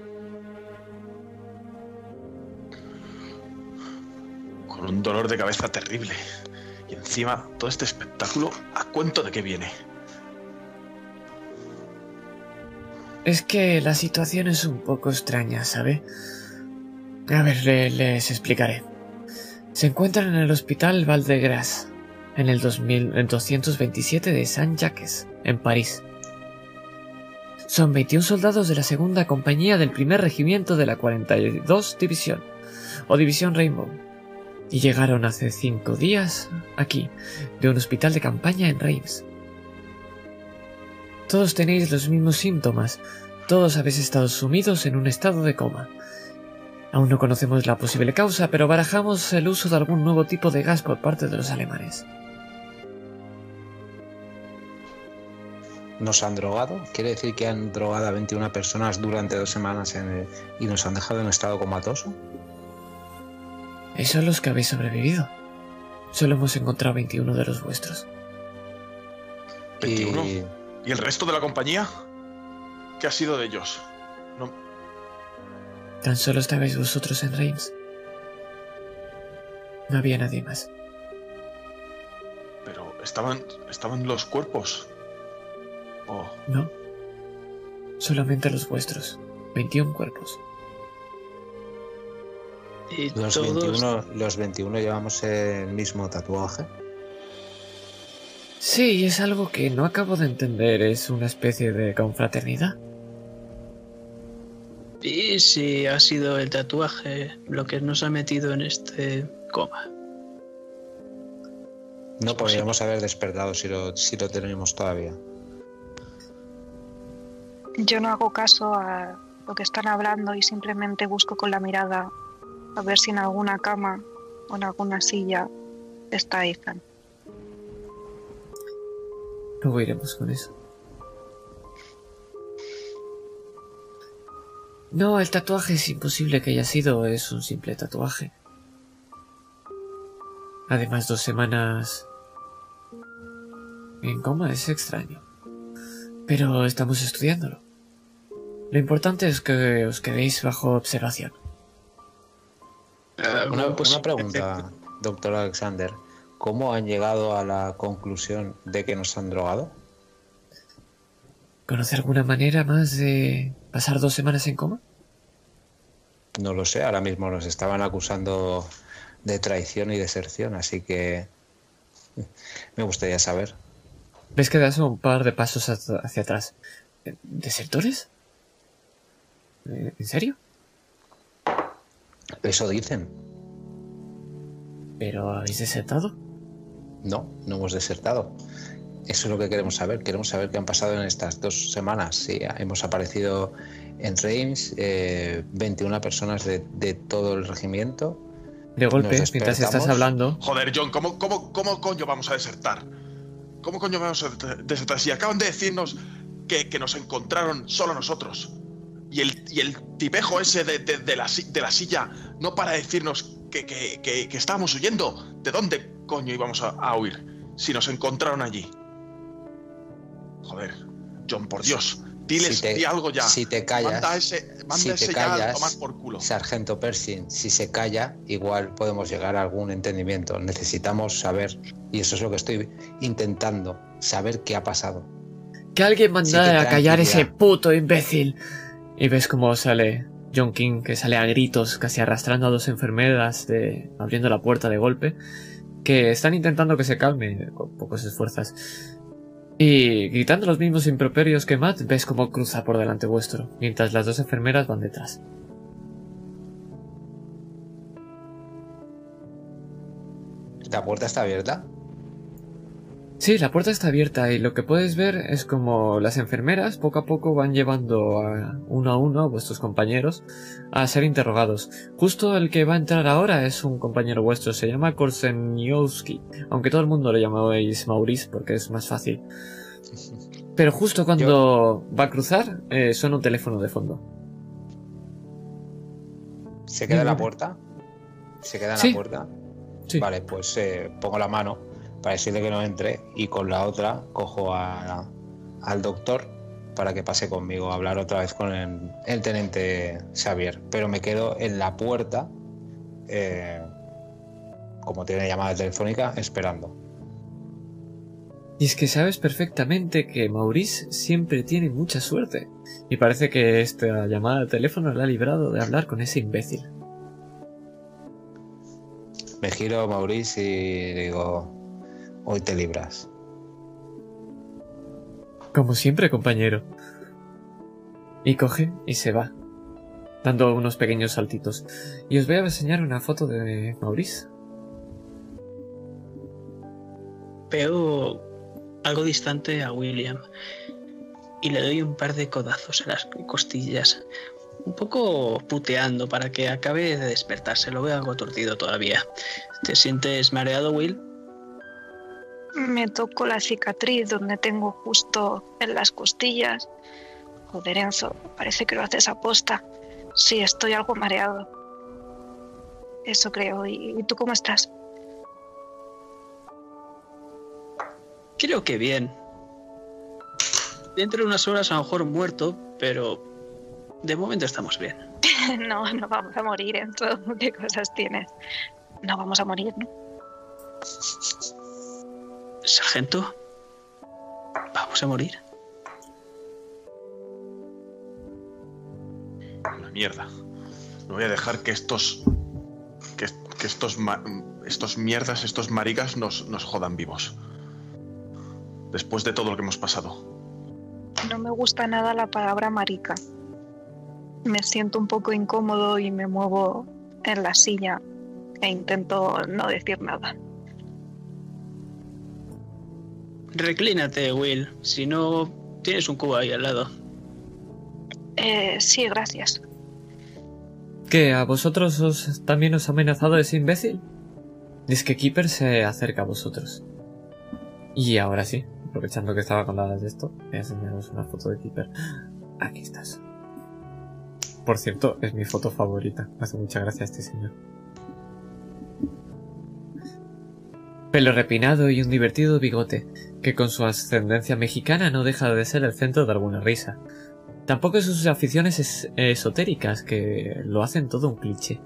Con un dolor de cabeza terrible. Y encima, todo este espectáculo, ¿a cuento de qué viene? Es que la situación es un poco extraña, ¿sabe? A ver, le- les explicaré. Se encuentran en el hospital Val-de-Grâce, en el 2000 en 227 de Saint-Jacques, en París. Son 21 soldados de la segunda compañía del primer regimiento de la 42 División, o División Rainbow, y llegaron hace cinco días aquí, de un hospital de campaña en Reims. Todos tenéis los mismos síntomas, todos habéis estado sumidos en un estado de coma. Aún no conocemos la posible causa, pero barajamos el uso de algún nuevo tipo de gas por parte de los alemanes. ¿Nos han drogado? ¿Quiere decir que han drogado a 21 personas durante dos semanas en el- y nos han dejado en estado comatoso? Esos son los que habéis sobrevivido. Solo hemos encontrado 21 de los vuestros. 21. Y ¿Y el resto de la compañía? ¿Qué ha sido de ellos? No, Tan solo estabais vosotros en Reims. No había nadie más. pero estaban, estaban los cuerpos. Oh, No. Solamente los vuestros. 21 cuerpos. Y los todos 21, los 21 llevamos el mismo tatuaje. Sí, es algo que no acabo de entender. Es una especie de confraternidad. Y si ha sido el tatuaje lo que nos ha metido en este coma. No podríamos haber despertado si lo, si lo tenemos todavía. Yo no hago caso a lo que están hablando y simplemente busco con la mirada a ver si en alguna cama o en alguna silla está Ethan. Luego iremos con eso. No, el tatuaje es imposible que haya sido, es un simple tatuaje. Además, dos semanas en coma es extraño. Pero estamos estudiándolo. Lo importante es que os quedéis bajo observación. Ah, Una, pues, una pregunta, doctor Alexander. ¿Cómo han llegado a la conclusión de que nos han drogado? ¿Conoce alguna manera más de pasar dos semanas en coma? No lo sé, ahora mismo nos estaban acusando de traición y deserción, así que me gustaría saber. ¿Ves que das un par de pasos hacia atrás? ¿Desertores? Eh, ¿En serio? Eso dicen. ¿Pero habéis desertado? No, no hemos desertado. Eso es lo que queremos saber. Queremos saber qué han pasado en estas dos semanas. Sí, hemos aparecido en Reims, eh, 21 personas de, de todo el regimiento. De golpe, mientras estás hablando, Joder, John, ¿cómo, cómo, ¿cómo coño vamos a desertar? ¿Cómo coño vamos a desertar? Si acaban de decirnos que, que nos encontraron solo nosotros. Y el, y el tipejo ese de, de- de la, de la silla no para decirnos que, que- que- que estábamos huyendo. ¿De dónde coño íbamos a, a huir? Si nos encontraron allí. Joder, John, por Dios. Diles, Si te- di algo ya. si te callas, Manda ese, manda si te ese ya a callas, tomar por culo. Sargento Pershing, si se calla, igual podemos llegar a algún entendimiento. Necesitamos saber, y eso es lo que estoy intentando, saber qué ha pasado. que alguien mandara a callar ese puto imbécil. Y ves cómo sale John King, que sale a gritos, casi arrastrando a dos enfermeras, de, abriendo la puerta de golpe, que están intentando que se calme con pocos esfuerzos. Y gritando los mismos improperios que Matt, ves cómo cruza por delante vuestro, mientras las dos enfermeras van detrás. ¿La puerta está abierta? Sí, la puerta está abierta y lo que puedes ver es como las enfermeras poco a poco van llevando a uno a uno a vuestros compañeros a ser interrogados. Justo el que va a entrar ahora es un compañero vuestro, se llama Korseniowski, aunque todo el mundo le llamáis Maurice porque es más fácil. Pero justo cuando va a cruzar, eh, suena un teléfono de fondo. ¿Se queda en la puerta? ¿Se queda en Sí. la puerta? Sí. Vale, pues eh, pongo la mano para decirle que no entre y con la otra cojo a- al doctor para que pase conmigo a hablar otra vez con el, el teniente Xavier. Pero me quedo en la puerta, eh, como tiene llamada telefónica, esperando. Y es que sabes perfectamente que Maurice siempre tiene mucha suerte. Y parece que esta llamada de teléfono le ha librado de hablar con ese imbécil. Me giro a Maurice y digo, hoy te libras. Como siempre, compañero. Y coge y se va, dando unos pequeños saltitos. Y os voy a enseñar una foto de Maurice. Veo algo distante a William y le doy un par de codazos en las costillas, un poco puteando para que acabe de despertarse. Lo veo algo aturdido todavía. ¿Te sientes mareado, Will? Me toco la cicatriz donde tengo justo en las costillas. Joder, Enzo, parece que lo haces a posta. Sí, estoy algo mareado. Eso creo. ¿Y, y tú cómo estás? Creo que bien. Dentro de unas horas a lo mejor muerto, pero de momento estamos bien. no, no vamos a morir, Enzo. ¿Qué cosas tienes? No vamos a morir, ¿no? Sargento, vamos a morir. La mierda. No voy a dejar que estos. que, que estos. ma- estos mierdas, estos maricas nos, nos jodan vivos. Después de todo lo que hemos pasado. No me gusta nada la palabra marica. Me siento un poco incómodo y me muevo en la silla e intento no decir nada. Reclínate, Will. Si no, tienes un cubo ahí al lado. Eh, sí, gracias. ¿Qué? ¿A vosotros os, también os ha amenazado ese imbécil? Es que Keeper se acerca a vosotros. Y ahora sí, aprovechando que estaba con las de esto, voy a enseñaros una foto de Keeper. Aquí estás. Por cierto, es mi foto favorita. Me hace mucha gracia este señor. Pelo repinado y un divertido bigote, que con su ascendencia mexicana no deja de ser el centro de alguna risa. Tampoco sus aficiones es- esotéricas, que lo hacen todo un cliché.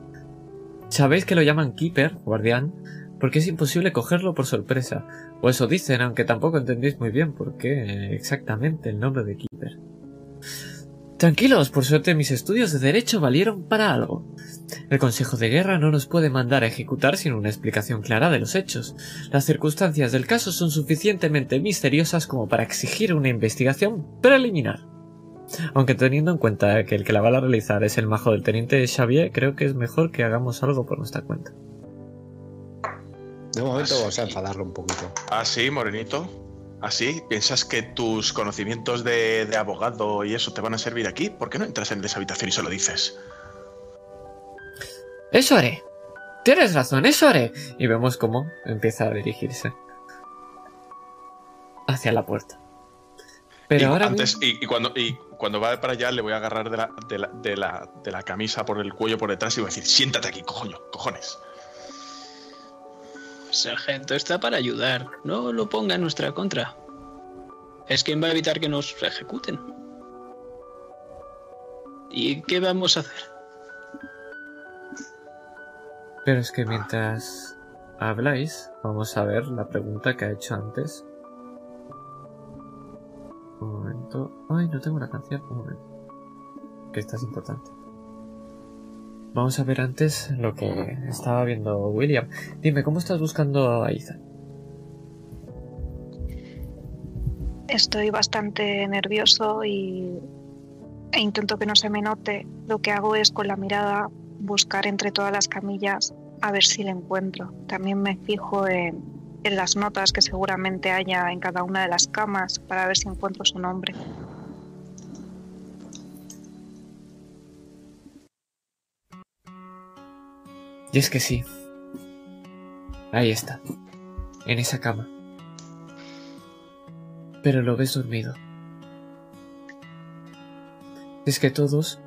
Sabéis que lo llaman Keeper, guardián, porque es imposible cogerlo por sorpresa, o eso dicen, aunque tampoco entendéis muy bien por qué exactamente el nombre de Keeper. Tranquilos, por suerte mis estudios de derecho valieron para algo. El Consejo de Guerra no nos puede mandar a ejecutar sin una explicación clara de los hechos. Las circunstancias del caso son suficientemente misteriosas como para exigir una investigación preliminar. Aunque teniendo en cuenta que el que la va a realizar es el majo del teniente Xavier, creo que es mejor que hagamos algo por nuestra cuenta. De momento Ah, vamos a enfadarlo un poquito. ¿Ah, sí, Morenito? ¿Así? ¿Piensas que tus conocimientos de, de abogado y eso te van a servir aquí? ¿Por qué no entras en esa habitación y se lo dices? Eso haré. Tienes razón, eso haré. Y vemos cómo empieza a dirigirse hacia la puerta. Pero y ahora antes, mismo- y, y cuando, y cuando va para allá le voy a agarrar de la, de, la, de, la, de la camisa por el cuello por detrás y voy a decir, siéntate aquí, cojoño, cojones. Sargento está para ayudar. No lo ponga en nuestra contra. Es quien va a evitar que nos ejecuten. ¿Y qué vamos a hacer? Pero es que mientras habláis, vamos a ver la pregunta que ha hecho antes. Un momento. Ay, no tengo la canción. Un momento. Que esta es importante. Vamos a ver antes lo que estaba viendo William. Dime, ¿cómo estás buscando a Ethan? Estoy bastante nervioso y e intento que no se me note. Lo que hago es con la mirada buscar entre todas las camillas a ver si le encuentro. También me fijo en, en las notas que seguramente haya en cada una de las camas para ver si encuentro su nombre. Y es que sí. Ahí está. En esa cama. Pero lo ves dormido. Es que todos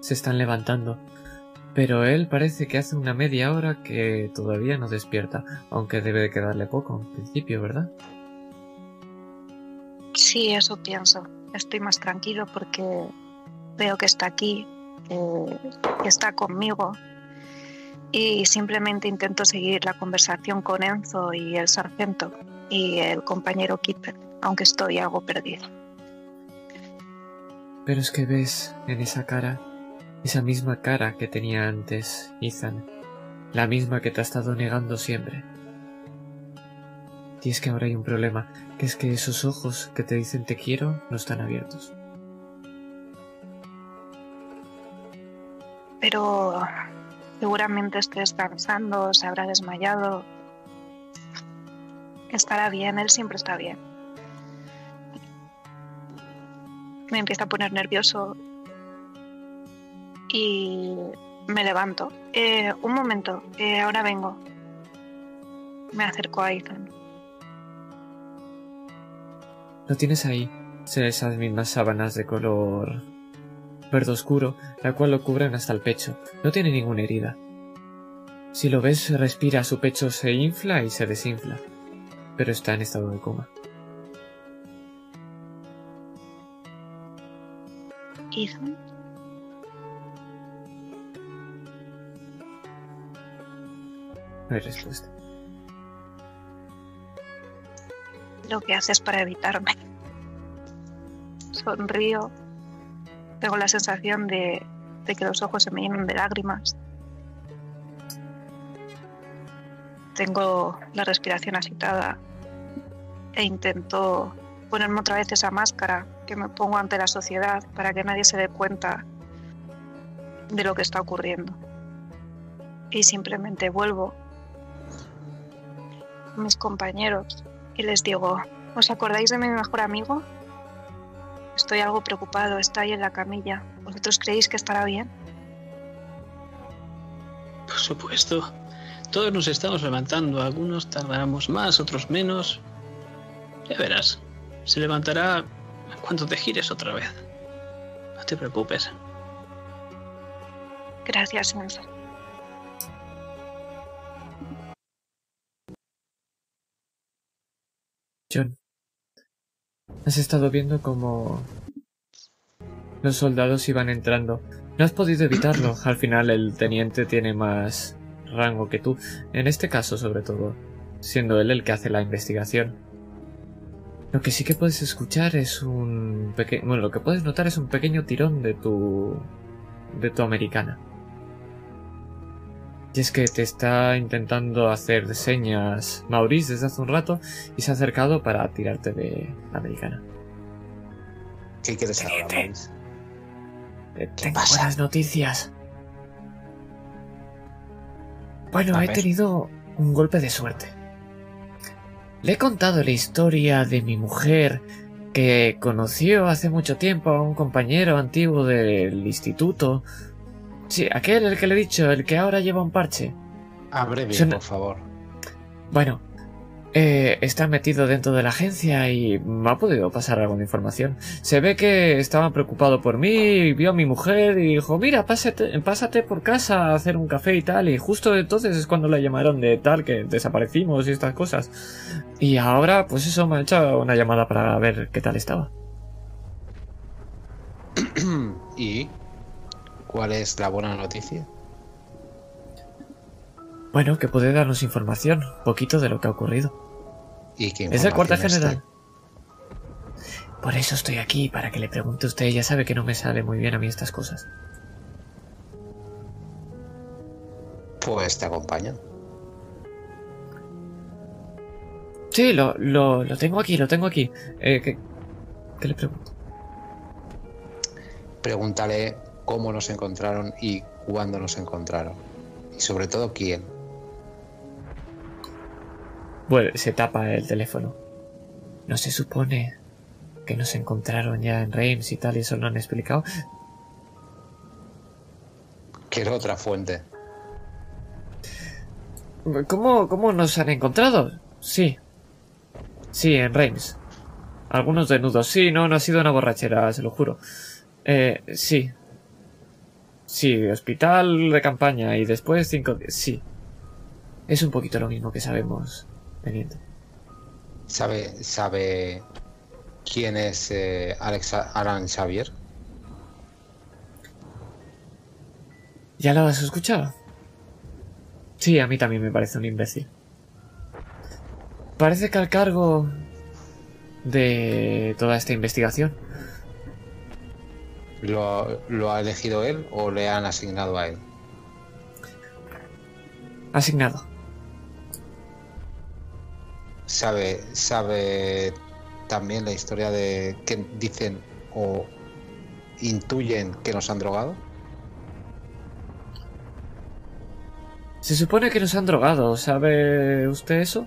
se están levantando. Pero él parece que hace una media hora que todavía no despierta, aunque debe de quedarle poco en principio, ¿verdad? Sí, eso pienso. Estoy más tranquilo porque veo que está aquí, que, está conmigo y simplemente intento seguir la conversación con Enzo y el sargento y el compañero Kipper, aunque estoy algo perdido. Pero es que ves en esa cara, esa misma cara que tenía antes Ethan, la misma que te ha estado negando siempre. Y es que ahora hay un problema, que es que esos ojos que te dicen te quiero no están abiertos. Pero seguramente esté descansando, se habrá desmayado. Estará bien, él siempre está bien. Me empieza a poner nervioso y me levanto. Eh, un momento, eh, ahora vengo. Me acerco a Ethan. Lo tienes ahí, son esas mismas sábanas de color verde oscuro, la cual lo cubren hasta el pecho. No tiene ninguna herida. Si lo ves, respira, su pecho se infla y se desinfla, pero está en estado de coma. Ethan. No hay lo que haces para evitarme. Sonrío. Tengo la sensación de, de que los ojos se me llenan de lágrimas. Tengo la respiración agitada e intento ponerme otra vez esa máscara que me pongo ante la sociedad para que nadie se dé cuenta de lo que está ocurriendo. Y simplemente vuelvo mis compañeros y les digo, ¿os acordáis de mi mejor amigo? Estoy algo preocupado, está ahí en la camilla. ¿Vosotros creéis que estará bien? Por supuesto. Todos nos estamos levantando. Algunos tardaremos más, otros menos. Ya verás. Se levantará cuando te gires otra vez. No te preocupes. Gracias, Enzo. John, has estado viendo cómo los soldados iban entrando. No has podido evitarlo. Al final el teniente tiene más rango que tú. En este caso, sobre todo, siendo él el que hace la investigación. Lo que sí que puedes escuchar es un pequeño... Bueno, lo que puedes notar es un pequeño tirón de tu... de tu americana. Y es que te está intentando hacer señas Maurice desde hace un rato y se ha acercado para tirarte de la americana. ¿Qué quieres ahora. Maurice? Eh, Tengo pasa? buenas noticias. Bueno, he tenido un golpe de suerte. Le he contado la historia de mi mujer que conoció hace mucho tiempo a un compañero antiguo del instituto. Sí, aquel el que le he dicho, el que ahora lleva un parche. Abre bien, Suena- por favor. Bueno, eh, está metido dentro de la agencia y me ha podido pasar alguna información. Se ve que estaba preocupado por mí, vio a mi mujer y dijo, mira, pásate, pásate por casa a hacer un café y tal. Y justo entonces es cuando la llamaron de tal que desaparecimos y estas cosas. Y ahora, pues eso, me ha hecho una llamada para ver qué tal estaba. ¿Y cuál es la buena noticia? Bueno, que puede darnos información, poquito de lo que ha ocurrido. ¿Y qué Es el cuartel general. Por eso estoy aquí, para que le pregunte a usted. Ya sabe que no me sale muy bien a mí estas cosas. Pues te acompaño. Sí, lo, lo, lo tengo aquí, lo tengo aquí. Eh, ¿qué, qué le pregunto? Pregúntale cómo nos encontraron y cuándo nos encontraron. Y sobre todo quién. Bueno, se tapa el teléfono. ¿No se supone que nos encontraron ya en Reims y tal y eso lo han explicado? Quiero otra fuente. ¿Cómo, cómo nos han encontrado? Sí. Sí, en Reims. Algunos desnudos. Sí, no, no ha sido una borrachera, se lo juro. Eh, sí. Sí, hospital de campaña y después cinco días. Sí. Es un poquito lo mismo que sabemos, teniente. ¿Sabe, sabe quién es eh, Alex Alan Xavier? ¿Ya lo has escuchado? Sí, a mí también me parece un imbécil. Parece que al cargo de toda esta investigación. ¿Lo, ¿Lo ha elegido él o le han asignado a él? Asignado. ¿Sabe, sabe también la historia de que dicen o intuyen que nos han drogado? Se supone que nos han drogado, ¿sabe usted eso?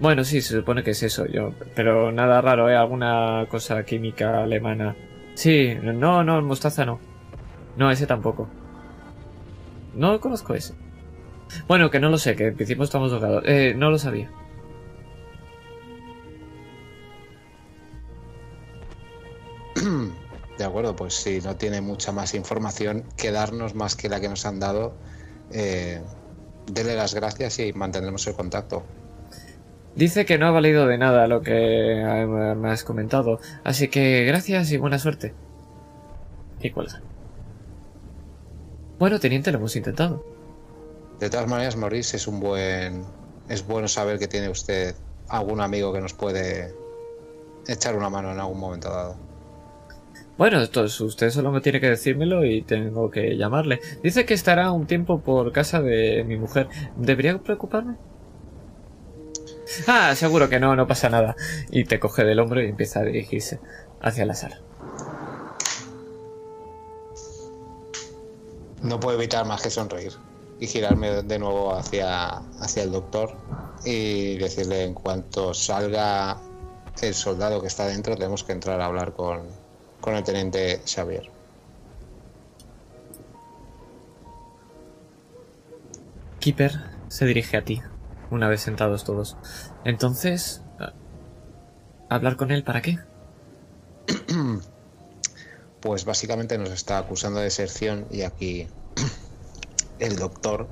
Bueno, sí, se supone que es eso, yo. Pero nada raro, ¿eh? Alguna cosa química alemana. Sí, no, no, mostaza no. No, ese tampoco. No conozco ese. Bueno, que no lo sé, que en principio estamos drogados. Eh, no lo sabía. De acuerdo, pues si no tiene mucha más información que darnos más que la que nos han dado, eh, dele las gracias y mantendremos el contacto. Dice que no ha valido de nada lo que eh, me has comentado. Así que gracias y buena suerte. Y cuelga. Bueno, teniente, lo hemos intentado. De todas maneras, Maurice, es un buen. Es bueno saber que tiene usted algún amigo que nos puede echar una mano en algún momento dado. Bueno, esto es- usted solo me tiene que decírmelo y tengo que llamarle. Dice que estará un tiempo por casa de mi mujer. ¿Debería preocuparme? Ah, seguro que no, no pasa nada. Y te coge del hombro y empieza a dirigirse hacia la sala. No puedo evitar más que sonreír y girarme de nuevo hacia, hacia el doctor y decirle en cuanto salga el soldado que está dentro tenemos que entrar a hablar con, con el teniente Xavier. Keeper se dirige a ti, una vez sentados todos. Entonces, ¿hablar con él para qué? Pues básicamente nos está acusando de deserción y aquí el doctor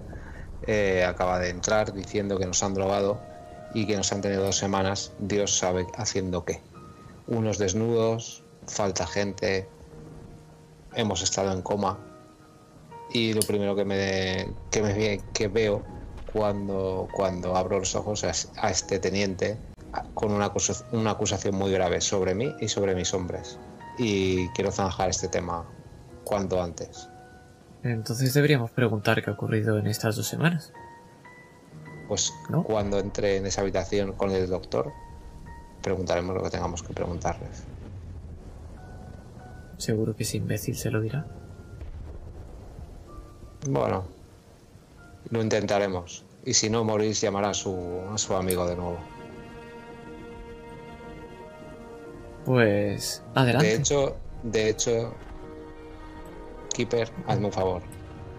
eh, acaba de entrar diciendo que nos han drogado y que nos han tenido dos semanas, Dios sabe haciendo qué. Unos desnudos, falta gente, hemos estado en coma y lo primero que me, que me que veo cuando, cuando abro los ojos a este teniente con una, una acusación muy grave sobre mí y sobre mis hombres y quiero zanjar este tema cuanto antes. Entonces deberíamos preguntar qué ha ocurrido en estas dos semanas. Pues ¿No? cuando entre en esa habitación con el doctor, preguntaremos lo que tengamos que preguntarles. Seguro que ese imbécil se lo dirá. Bueno, lo intentaremos. Y si no, Maurice llamará a su, a su amigo de nuevo. Pues adelante. De hecho, de hecho, Keeper, hazme un favor.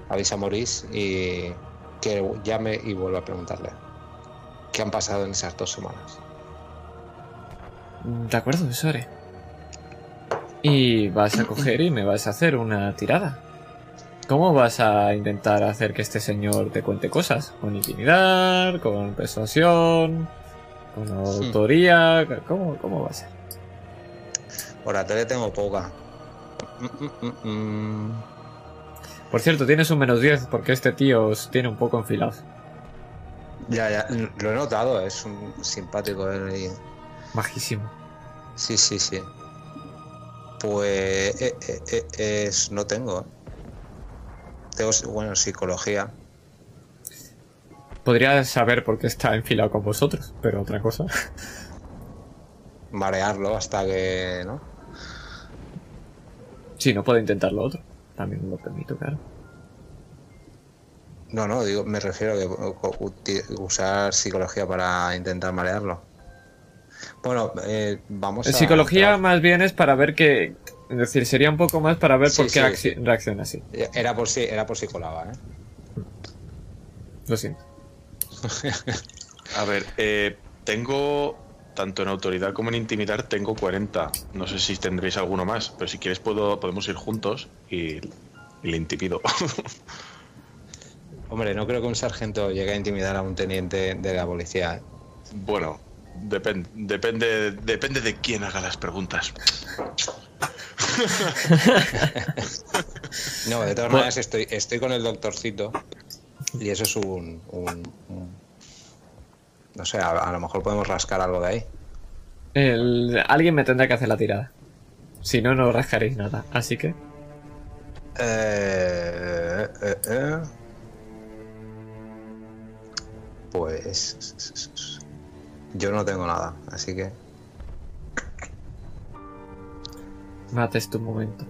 Avisa a Maurice y que llame y vuelva a preguntarle. ¿Qué han pasado en esas dos semanas? De acuerdo, eso haré. Y vas a coger y me vas a hacer una tirada. ¿Cómo vas a intentar hacer que este señor te cuente cosas? ¿Con intimidar? ¿Con persuasión? ¿Con autoría? ¿Cómo, cómo va a ser? Oratoria tengo poca. Mm, mm, mm. Por cierto, tienes un menos 10 porque este tío os tiene un poco enfilados. Ya, ya, lo he notado, es un simpático él y- Majísimo. Sí, sí, sí. Pues eh, eh, eh, es, no tengo. Tengo, bueno, psicología. Podría saber por qué está enfilado con vosotros, pero otra cosa. Marearlo hasta que, ¿no? Sí, no puedo intentar lo otro. También lo permito, claro. No, no, digo, me refiero a que usar psicología para intentar marearlo. Bueno, eh, vamos a... Psicología entrar. más bien es para ver que... Es decir, sería un poco más para ver Sí, por qué sí, acci- sí. reacciona así. Era por si, era por si colaba, ¿eh? Lo siento. A ver, eh, tengo tanto en autoridad como en intimidar tengo 40. No sé si tendréis alguno más, pero si quieres puedo, podemos ir juntos y, y le intimido. Hombre, no creo que un sargento llegue a intimidar a un teniente de la policía. ¿eh? bueno, depende, depende, depende de quién haga las preguntas. No, de todas maneras estoy, estoy con el doctorcito y eso es un... un- un- no sé, a, a lo mejor podemos rascar algo de ahí. El- Alguien me tendrá que hacer la tirada. Si no, no rascaréis nada. Así que... Eh, eh, eh. Pues... Yo no tengo nada, así que... Mates tu momento.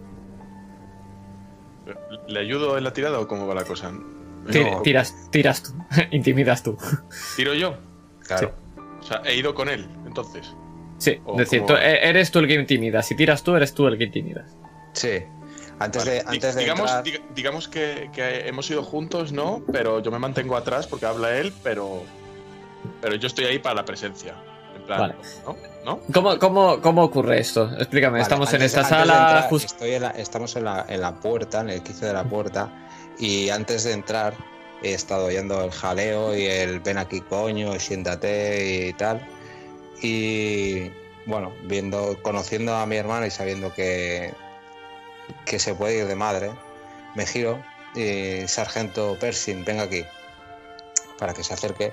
¿Le ayudo en la tirada o cómo va la cosa? No. Tiras, tiras tú. Intimidas tú. ¿Tiro yo? Claro. O sea, he ido con él, entonces. Sí, es decir, tú- e- eres tú el que intimidas. Si tiras tú, eres tú el que intimidas. Sí. Antes Vale, de, antes de digamos, entrar- diga- digamos que, que hemos ido juntos, ¿no? Pero yo me mantengo atrás porque habla él, pero pero yo estoy ahí para la presencia. En plan, Vale. ¿no? ¿No? ¿Cómo, cómo, cómo ocurre esto? Explícame. Vale, Estamos en esta sala. entrar, justo estoy en la- estamos en la, en la puerta, en el quicio de la puerta, y antes de entrar he estado oyendo el jaleo y el ven aquí coño y siéntate y tal. Y bueno, viendo, conociendo a mi hermana y sabiendo que, que se puede ir de madre, me giro y sargento Pershing, venga aquí, para que se acerque.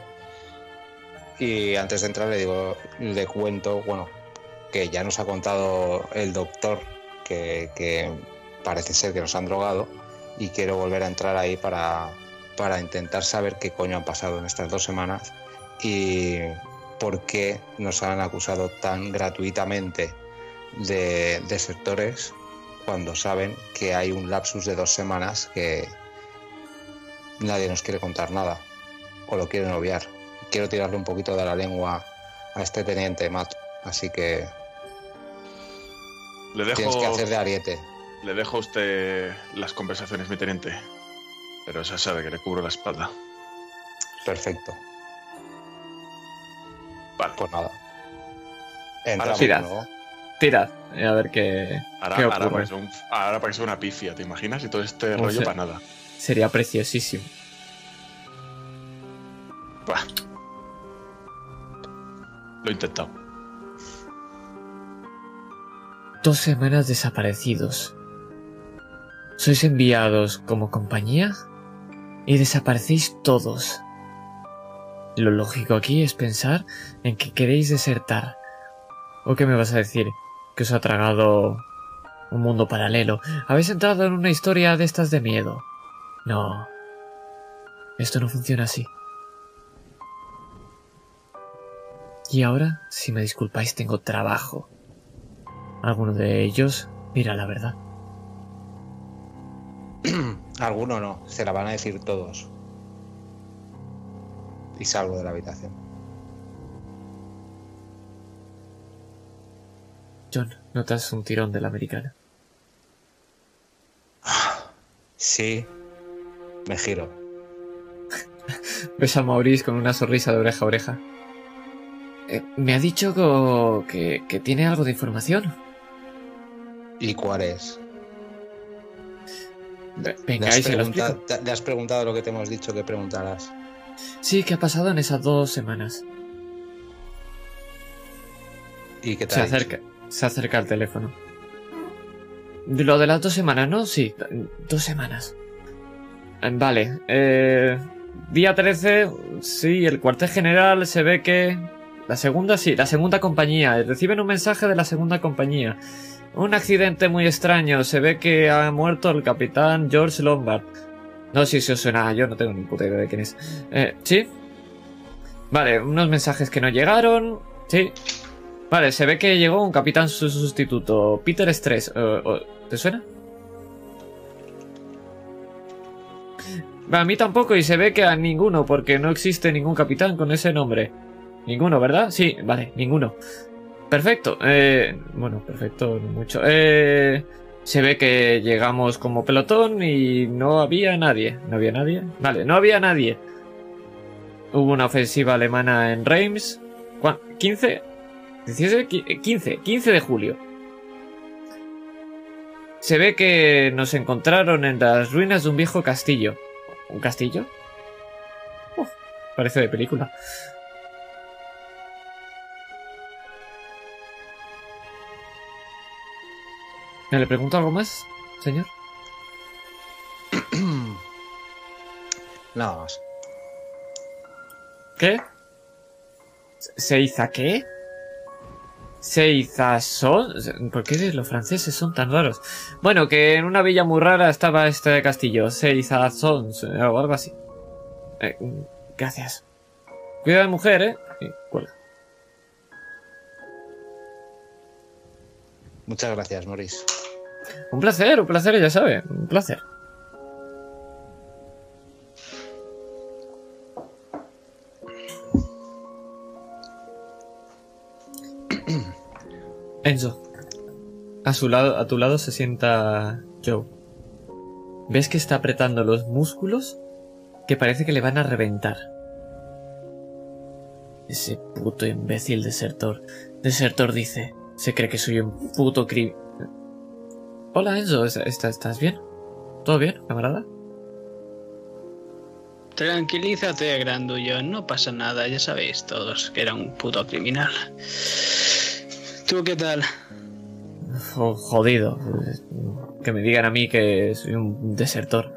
Y antes de entrar le digo, le cuento, bueno, que ya nos ha contado el doctor que, parece ser que nos han drogado y quiero volver a entrar ahí para, para intentar saber qué coño han pasado en estas dos semanas y por qué nos han acusado tan gratuitamente de desertores cuando saben que hay un lapsus de dos semanas que nadie nos quiere contar nada o lo quieren obviar. Quiero tirarle un poquito de la lengua a este teniente Matt, así que Le dejo, tienes que hacer de ariete. le dejo a usted las conversaciones, mi teniente. Pero ya sabe que le cubro la espalda. Perfecto. Vale. Pues nada. Entramos, tirad. ¿no? Tirad. A ver qué, Ahora, qué ahora, parece un- ahora parece una pifia, ¿te imaginas? Y todo este O rollo para nada. Sería preciosísimo. Buah. Lo he intentado. Dos semanas desaparecidos. Sois enviados como compañía y desaparecéis todos. Lo lógico aquí es pensar en que queréis desertar. ¿O qué me vas a decir? Que os ha tragado un mundo paralelo. Habéis entrado en una historia de estas de miedo. No. Esto no funciona así. Y ahora, si me disculpáis, tengo trabajo. Alguno de ellos dirá la verdad. Alguno no, se la van a decir todos. Y salgo de la habitación. John, notas un tirón de la americana. Sí, me giro. Ves a Maurice con una sonrisa de oreja a oreja. Eh, me ha dicho que, que tiene algo de información. ¿Y cuál es? Ve- ¿Le Venga, ahí se lo te- le has preguntado lo que te hemos dicho que preguntarás? Sí, ¿qué ha pasado en esas dos semanas? ¿Y qué te Se ha dicho? acerca, se acerca al teléfono. Lo de las dos semanas, ¿no? Sí, dos semanas. Eh, Vale, eh, día 13, sí, el cuartel general se ve que... La segunda, sí, la segunda compañía. Reciben un mensaje de la segunda compañía. Un accidente muy extraño. Se ve que ha muerto el capitán George Lombard. No sé si os suena, yo no tengo ni puta idea de quién es. Eh, ¿sí? Vale, unos mensajes que no llegaron. Sí, Vale, se ve que llegó un capitán su sustituto, Peter Stress. eh, eh, ¿Te suena? A mí tampoco y se ve que a ninguno, porque no existe ningún capitán con ese nombre. Ninguno, ¿verdad? Sí, vale, ninguno. Perfecto. Eh, bueno, perfecto, no mucho. Eh, se ve que llegamos como pelotón y no había nadie. ¿No había nadie? Vale, no había nadie. Hubo una ofensiva alemana en Reims. ¿Cuán- ¿15? 17, qui- 15, 15 de julio. Se ve que nos encontraron en las ruinas de un viejo castillo. ¿Un castillo? Uf, parece de película. Le pregunto algo más, señor? Nada más. ¿Qué? ¿Seiza qué? Seiza son... ¿Por qué los franceses son tan raros? Bueno, que en una villa muy rara estaba este castillo. Seiza son... o algo así. Eh, gracias. Cuida de mujer, ¿eh? Y cuelga. Muchas gracias, Maurice. Un placer, un placer, ya sabe. Un placer. Enzo. A su lado, a tu lado se sienta Joe. ¿Ves que está apretando los músculos? Que parece que le van a reventar. Ese puto imbécil desertor. Desertor dice. Se cree que soy un puto cri... Hola Enzo, ¿est- est- ¿estás bien? ¿Todo bien, camarada? Tranquilízate, grandullón, no pasa nada, ya sabéis todos que era un puto criminal. ¿Tú qué tal? Oh, jodido. Que me digan a mí que soy un desertor.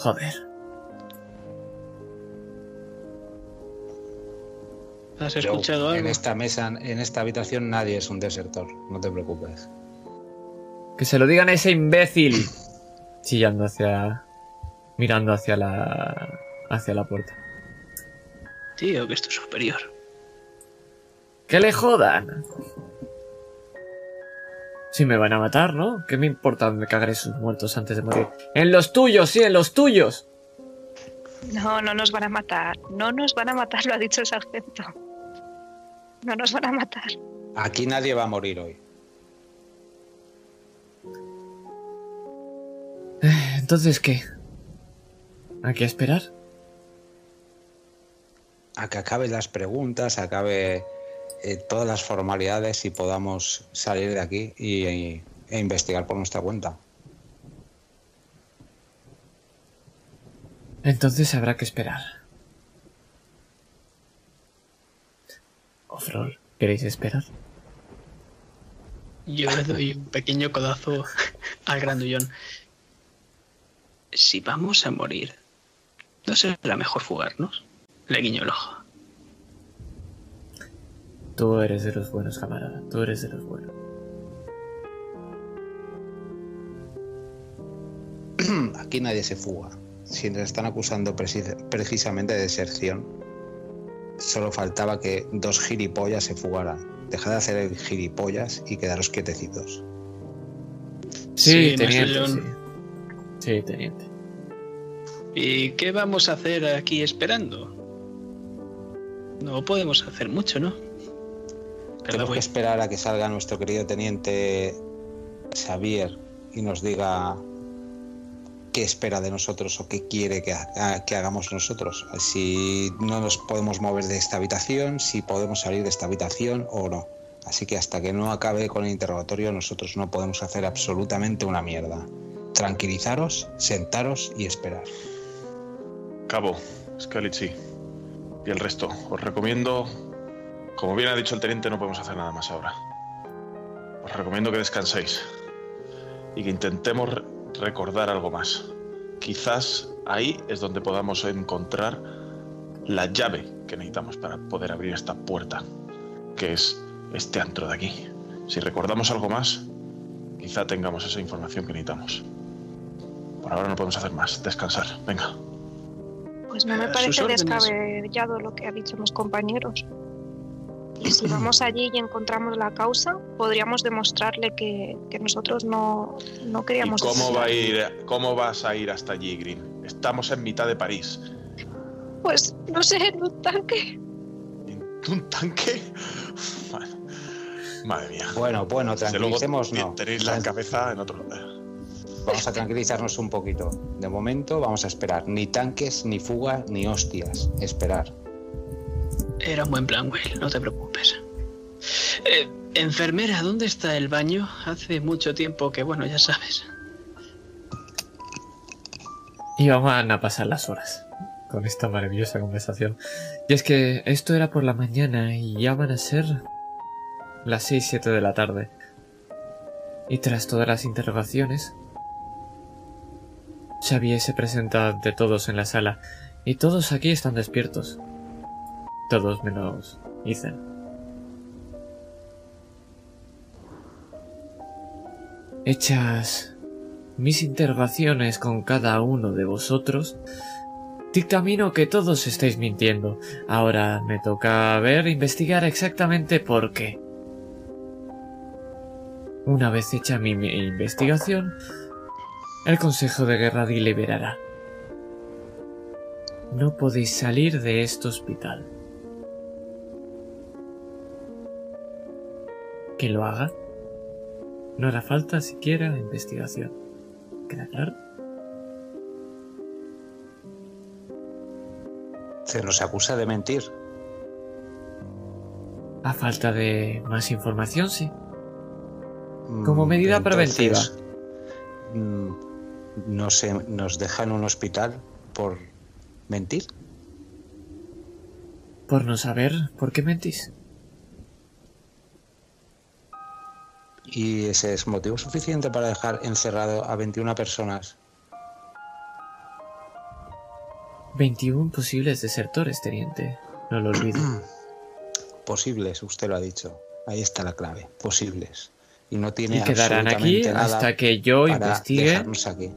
Joder. ¿Has escuchado En algo? esta mesa, en esta habitación, nadie es un desertor. No te preocupes. Que se lo digan a ese imbécil. Chillando hacia... Mirando hacia la... Hacia la puerta. Tío, que es tu superior. ¡Que le jodan! Si me van a matar, ¿no? ¿Qué me importa me cagaré sus muertos antes de morir? ¡En los tuyos, sí, en los tuyos! No, no nos van a matar. No nos van a matar, lo ha dicho el sargento. No nos van a matar. Aquí nadie va a morir hoy. Entonces, ¿qué? ¿Hay que esperar? A que acaben las preguntas, acabe eh, todas las formalidades y podamos salir de aquí y, y- e investigar por nuestra cuenta. Entonces habrá que esperar. Offroll, ¿queréis esperar? Yo le doy un pequeño codazo al grandullón. Si vamos a morir, ¿no será mejor fugarnos? Le guiño el ojo. Tú eres de los buenos, camarada. Tú eres de los buenos. Aquí nadie se fuga. Si nos están acusando preci- precisamente de deserción, solo faltaba que dos gilipollas se fugaran. Dejad de hacer el gilipollas y quedaros quietecitos. Sí, Sí, teniente, sí. Sí, teniente. ¿Y qué vamos a hacer aquí esperando? No podemos hacer mucho, ¿no? Tenemos que esperar a que salga nuestro querido teniente Xavier y nos diga qué espera de nosotros o qué quiere que, ha- que hagamos nosotros. Si no nos podemos mover de esta habitación, si podemos salir de esta habitación o no. Así que hasta que no acabe con el interrogatorio nosotros no podemos hacer absolutamente una mierda. Tranquilizaros, sentaros y esperar. Cabo, Scalici y el resto. Os recomiendo, como bien ha dicho el teniente, no podemos hacer nada más ahora. Os recomiendo que descanséis y que intentemos re- recordar algo más. Quizás ahí es donde podamos encontrar la llave que necesitamos para poder abrir esta puerta, que es este antro de aquí. Si recordamos algo más, quizá tengamos esa información que necesitamos. Por ahora no podemos hacer más. Descansar. Venga. Pues no me parece descabellado lo que han dicho mis compañeros. Y si vamos allí y encontramos la causa, podríamos demostrarle que, que nosotros no, no ¿Y queríamos... cómo va a ir, cómo vas a ir hasta allí, Green? Estamos en mitad de París. Pues no sé, en un tanque. ¿En un tanque? Madre, mía. Bueno, bueno, tranquilicémonos. tenéis la cabeza en otro lugar. Vamos a tranquilizarnos un poquito. De momento vamos a esperar. Ni tanques, ni fuga, ni hostias. Esperar. Era un buen plan, Will, no te preocupes. Eh, enfermera, ¿dónde está el baño? Hace mucho tiempo que, bueno, ya sabes. Y van a pasar las horas con esta maravillosa conversación. Y es que esto era por la mañana y ya van a ser las 6-7 de la tarde. Y tras todas las interrogaciones, Xavier se presenta ante todos en la sala y todos aquí están despiertos. Todos menos Ethan. Hechas mis interrogaciones con cada uno de vosotros, dictamino que todos estáis mintiendo. Ahora me toca ver, investigar exactamente por qué. Una vez hecha mi mi investigación, el Consejo de Guerra deliberará. No podéis salir de este hospital. Que lo haga. No hará falta siquiera investigación. ¿Queda claro? Se nos acusa de mentir. A falta de más información, sí. Como Mm, medida preventiva. No se nos deja en un hospital por mentir. Por no saber por qué mentís. Y ese es motivo suficiente para dejar encerrado a 21 personas. 21 posibles desertores, teniente. No lo olvide. Posibles, usted lo ha dicho. Ahí está la clave. Posibles. Y no tiene Y quedarán aquí nada hasta que yo investigue aquí.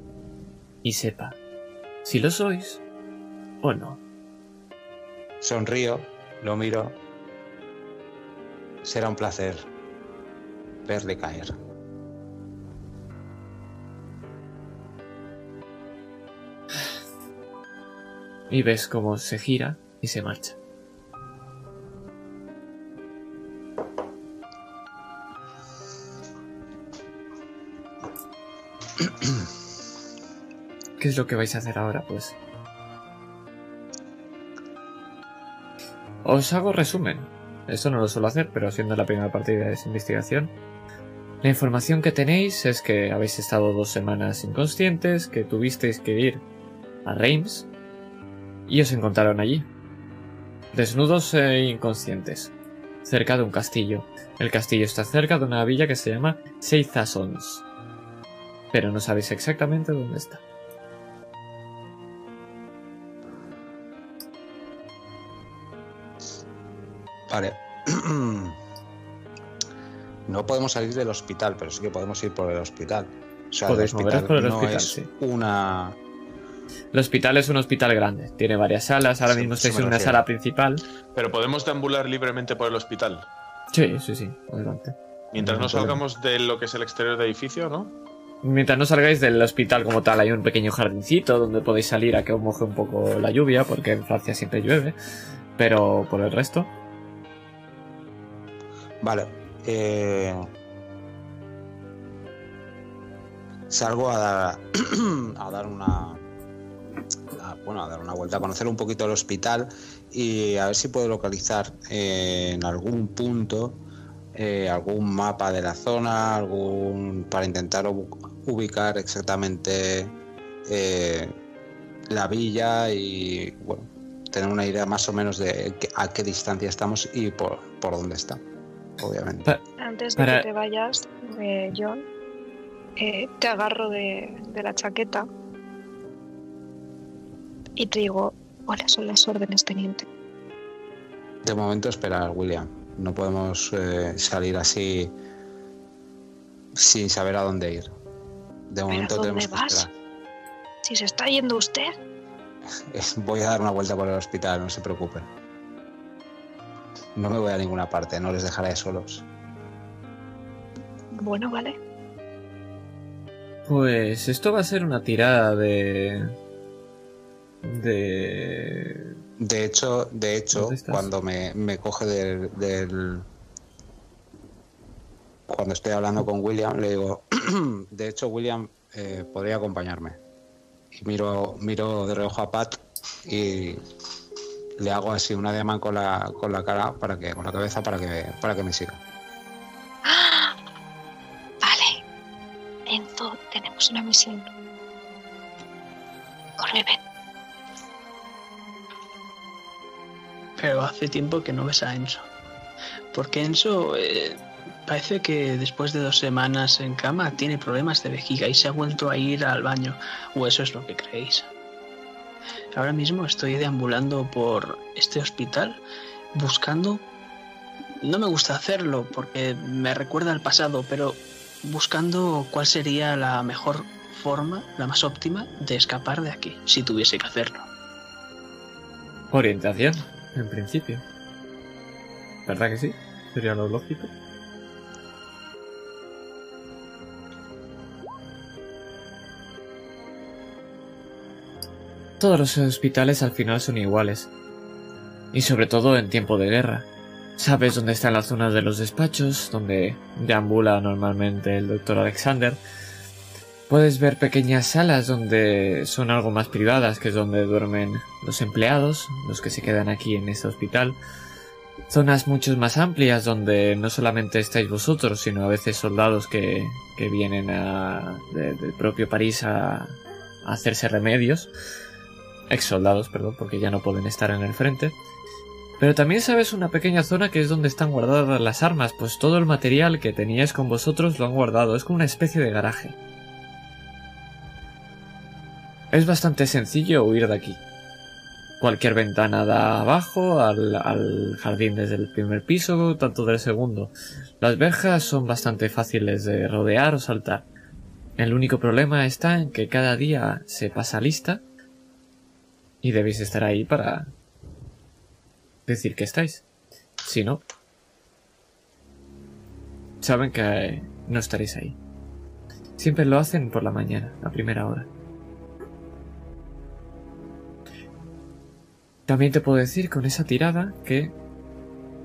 Y sepa si lo sois o no. Sonrío, lo miro. Será un placer verle caer. Y ves cómo se gira y se marcha. ¿Qué es lo que vais a hacer ahora, pues? Os hago resumen. Esto no lo suelo hacer, pero siendo la primera partida de esa investigación. La información que tenéis es que habéis estado dos semanas inconscientes, que tuvisteis que ir a Reims y os encontraron allí. Desnudos e inconscientes, cerca de un castillo. El castillo está cerca de una villa que se llama Seizasons, pero no sabéis exactamente dónde está. Vale. No podemos salir del hospital, pero sí que podemos ir por el hospital. O sea, Podéis el moveros por el no hospital, es sí. una. El hospital es un hospital grande, tiene varias salas, ahora Sí, mismo estáis en una sala principal. Pero podemos deambular libremente por el hospital. Sí, sí, sí, adelante. Mientras No no salgamos de lo que es el exterior del edificio, ¿no? Mientras no salgáis del hospital como tal, hay un pequeño jardincito donde podéis salir a que os moje un poco la lluvia, porque en Francia siempre llueve. Pero por el resto, Vale. eh, salgo a dar, a dar una. a- bueno, a dar una vuelta, a conocer un poquito el hospital y a ver si puedo localizar eh, en algún punto eh, algún mapa de la zona, algún para intentar ubicar exactamente la villa y bueno, tener una idea más o menos de a qué distancia estamos y por, por dónde está, obviamente. Pa- Antes de Para- que te vayas, eh, John, eh, te agarro de, de la chaqueta y te digo, ¿cuáles son las órdenes, teniente? De momento esperar, William. No podemos eh, salir así sin saber a dónde ir. De momento ¿a dónde tenemos que vas? esperar. Si se está yendo usted, Voy a dar una vuelta por el hospital, no se preocupen. No me voy a ninguna parte, no les dejaré solos. bueno, vale. pues esto va a ser una tirada de. de. De hecho, de hecho, cuando me, me coge del, del- Cuando estoy hablando con William, le digo, de hecho, William eh, podría acompañarme. Y miro, miro de reojo a Pat y le hago así un ademán con la, con la cara para que, con la cabeza para que, para que me siga. ¡Ah! Vale. Enzo, tenemos una misión. Corre, ven. Pero hace tiempo que no ves a Enzo. Porque Enzo eh, parece que después de dos semanas en cama tiene problemas de vejiga y se ha vuelto a ir al baño. O eso es lo que creéis. Ahora mismo estoy deambulando por este hospital buscando... No me gusta hacerlo porque me recuerda al pasado, pero buscando cuál sería la mejor forma, la más óptima de escapar de aquí, si tuviese que hacerlo. orientación, en principio. ¿Verdad que sí? Sería lo lógico. Todos los hospitales al final son iguales. Y sobre todo en tiempo de guerra. Sabes dónde están las zonas de los despachos, donde deambula normalmente el doctor Alexander. Puedes ver pequeñas salas donde son algo más privadas, que es donde duermen los empleados, los que se quedan aquí en este hospital. Zonas mucho más amplias donde no solamente estáis vosotros, sino a veces soldados que, que vienen a, de- del propio París a hacerse remedios. Ex soldados, perdón, porque ya no pueden estar en el frente. Pero también sabes una pequeña zona que es donde están guardadas las armas, pues todo el material que teníais con vosotros lo han guardado. Es como una especie de garaje. Es bastante sencillo huir de aquí. Cualquier ventana da abajo, al, al jardín desde el primer piso, tanto del segundo. Las verjas son bastante fáciles de rodear o saltar. El único problema está en que cada día se pasa lista y debéis estar ahí para decir que estáis. Si no, saben que no estaréis ahí. Siempre lo hacen por la mañana, a primera hora. También te puedo decir con esa tirada que,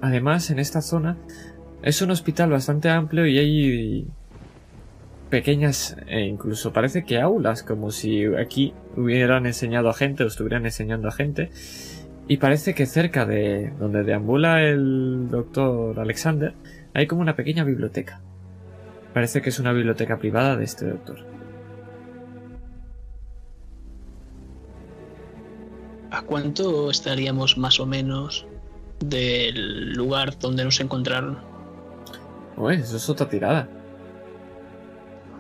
además, en esta zona es un hospital bastante amplio y hay pequeñas, e incluso parece que aulas, como si aquí hubieran enseñado a gente o estuvieran enseñando a gente. Y parece que cerca de donde deambula el doctor Alexander hay como una pequeña biblioteca. Parece que es una biblioteca privada de este doctor. ¿A cuánto estaríamos más o menos del lugar donde nos encontraron? Uy, eso es otra tirada.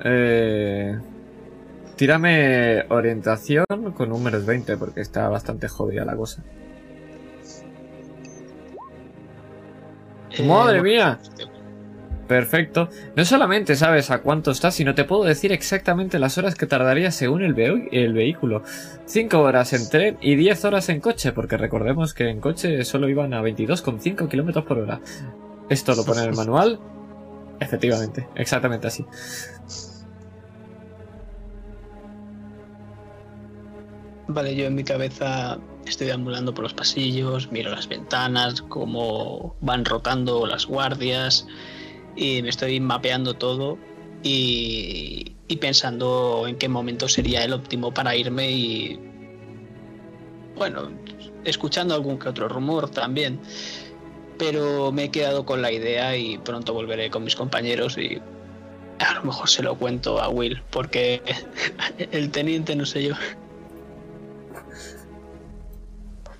Eh, tírame orientación con números 20 porque está bastante jodida la cosa. Eh, ¡Madre mía! Perfecto. No solamente sabes a cuánto estás, sino te puedo decir exactamente las horas que tardaría según el, vehículo. 5 horas en tren y 10 horas en coche, porque recordemos que en coche solo iban a 22,5 kilómetros por hora. Esto lo pone en el manual. Efectivamente, exactamente así. Vale, yo en mi cabeza estoy ambulando por los pasillos, miro las ventanas, cómo van rotando las guardias y me estoy mapeando todo y, y, pensando en qué momento sería el óptimo para irme y bueno, escuchando algún que otro rumor también. Pero me he quedado con la idea y pronto volveré con mis compañeros y a lo mejor se lo cuento a Will, porque el teniente no sé yo.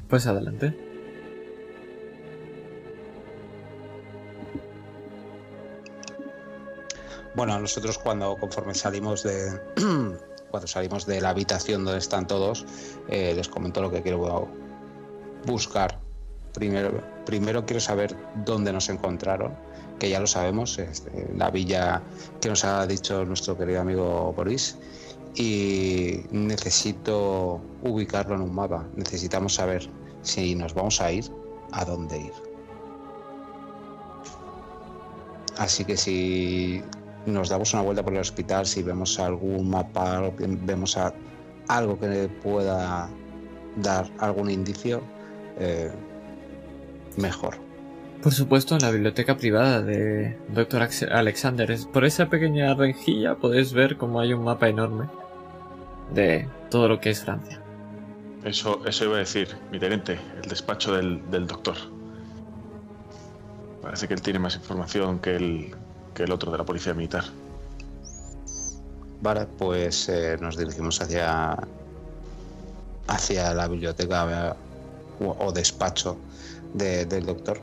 Pues adelante. Bueno, nosotros cuando conforme salimos de cuando salimos de la habitación donde están todos, eh, les comento lo que quiero buscar. Primero, primero quiero saber dónde nos encontraron, que ya lo sabemos, este, la villa que nos ha dicho nuestro querido amigo Boris. Y necesito ubicarlo en un mapa. Necesitamos saber si nos vamos a ir, a dónde ir. Así que si nos damos una vuelta por el hospital, si vemos algún mapa, vemos a, algo que pueda dar algún indicio, eh, mejor. Por supuesto, en la biblioteca privada de Dr. Alexander, por esa pequeña rejilla podéis ver cómo hay un mapa enorme de todo lo que es Francia. Eso, eso iba a decir, mi teniente, el despacho del, del doctor. Parece que él tiene más información que el, que el otro de la policía militar. Vale, pues eh, nos dirigimos hacia hacia la biblioteca o, o despacho de- del doctor.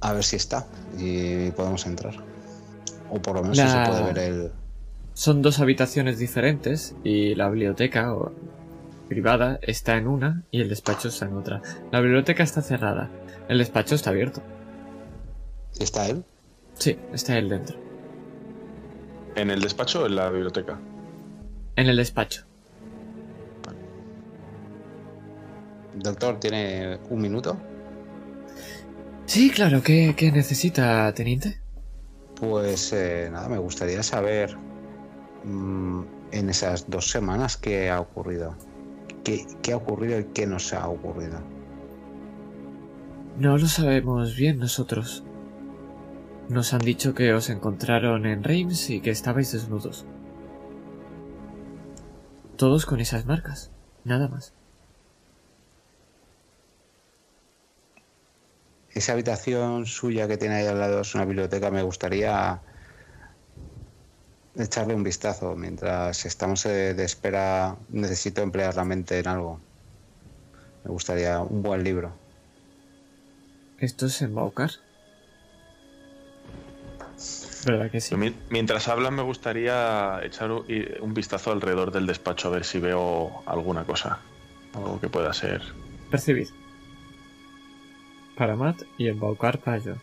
A ver si está y podemos entrar. O por lo menos si se puede ver el. Son dos habitaciones diferentes y la biblioteca o- privada está en una y el despacho está en otra. La biblioteca está cerrada, el despacho está abierto. ¿Está él? Sí, está él dentro. ¿En el despacho o en la biblioteca? En el despacho. Doctor, ¿tiene un minuto? Sí, claro, ¿qué, qué necesita, teniente? Pues eh, nada, me gustaría saber mm, en esas dos semanas qué ha ocurrido. ¿Qué, qué ha ocurrido y qué nos ha ocurrido? No lo sabemos bien nosotros. Nos han dicho que os encontraron en Reims y que estabais desnudos. Todos con esas marcas, nada más. Esa habitación suya que tiene ahí al lado es una biblioteca, me gustaría echarle un vistazo. Mientras estamos eh, de espera, necesito emplear la mente en algo. Me gustaría un buen libro. ¿Esto es embaucar? ¿Verdad que sí? Mi- Mientras hablan me gustaría echar un vistazo alrededor del despacho a ver si veo alguna cosa. Algo que pueda ser. Percibir. Para Matt y embaucar para yo.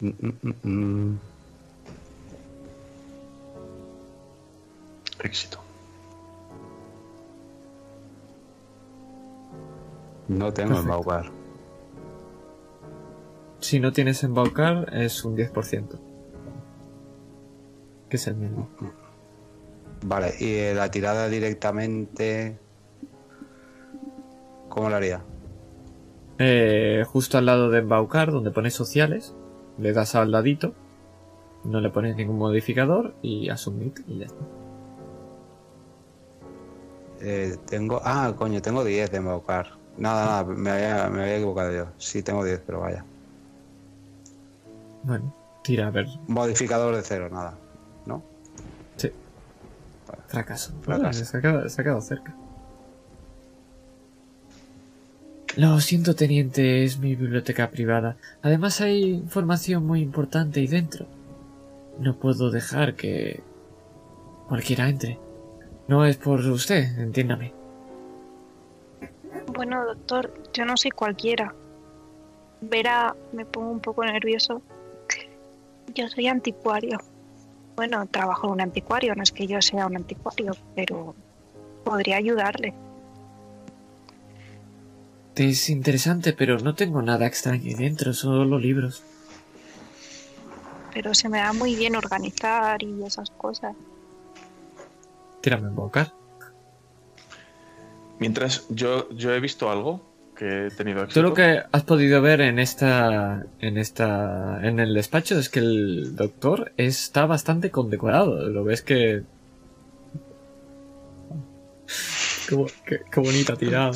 Mm, mm, mm, mm. Éxito. No tengo Perfecto. embaucar. Si no tienes embaucar, es un 10%. Que es el mismo. Vale, y eh, la tirada directamente. ¿Cómo la haría? Eh, justo al lado de embaucar, donde pones sociales, le das al dadito, no le pones ningún modificador y asumir y ya está. Eh, tengo. Ah, coño, tengo 10 de embaucar. Nada, nada, me había, me había equivocado yo. Sí, tengo 10, pero vaya. Bueno, tira a ver. Modificador de cero, nada. ¿No? Fracaso. Fracaso. Vale, se, ha quedado, se ha quedado cerca. Lo siento, teniente, es mi biblioteca privada. Además hay información muy importante ahí dentro. No puedo dejar que cualquiera entre. No es por usted, entiéndame. Bueno, doctor, yo no soy cualquiera. Verá, me pongo un poco nervioso. Yo soy anticuario. Bueno, trabajo en un anticuario, no es que yo sea un anticuario, pero podría ayudarle. Es interesante, pero no tengo nada extraño dentro, solo libros. pero se me da muy bien organizar y esas cosas. Tírame en boca. Mientras yo, yo he visto algo que he tenido Tú éxito. lo que has podido ver en esta, en esta, en el despacho es que el doctor está bastante condecorado. Lo ves que. Qué, bo- qué- qué bonita tirada.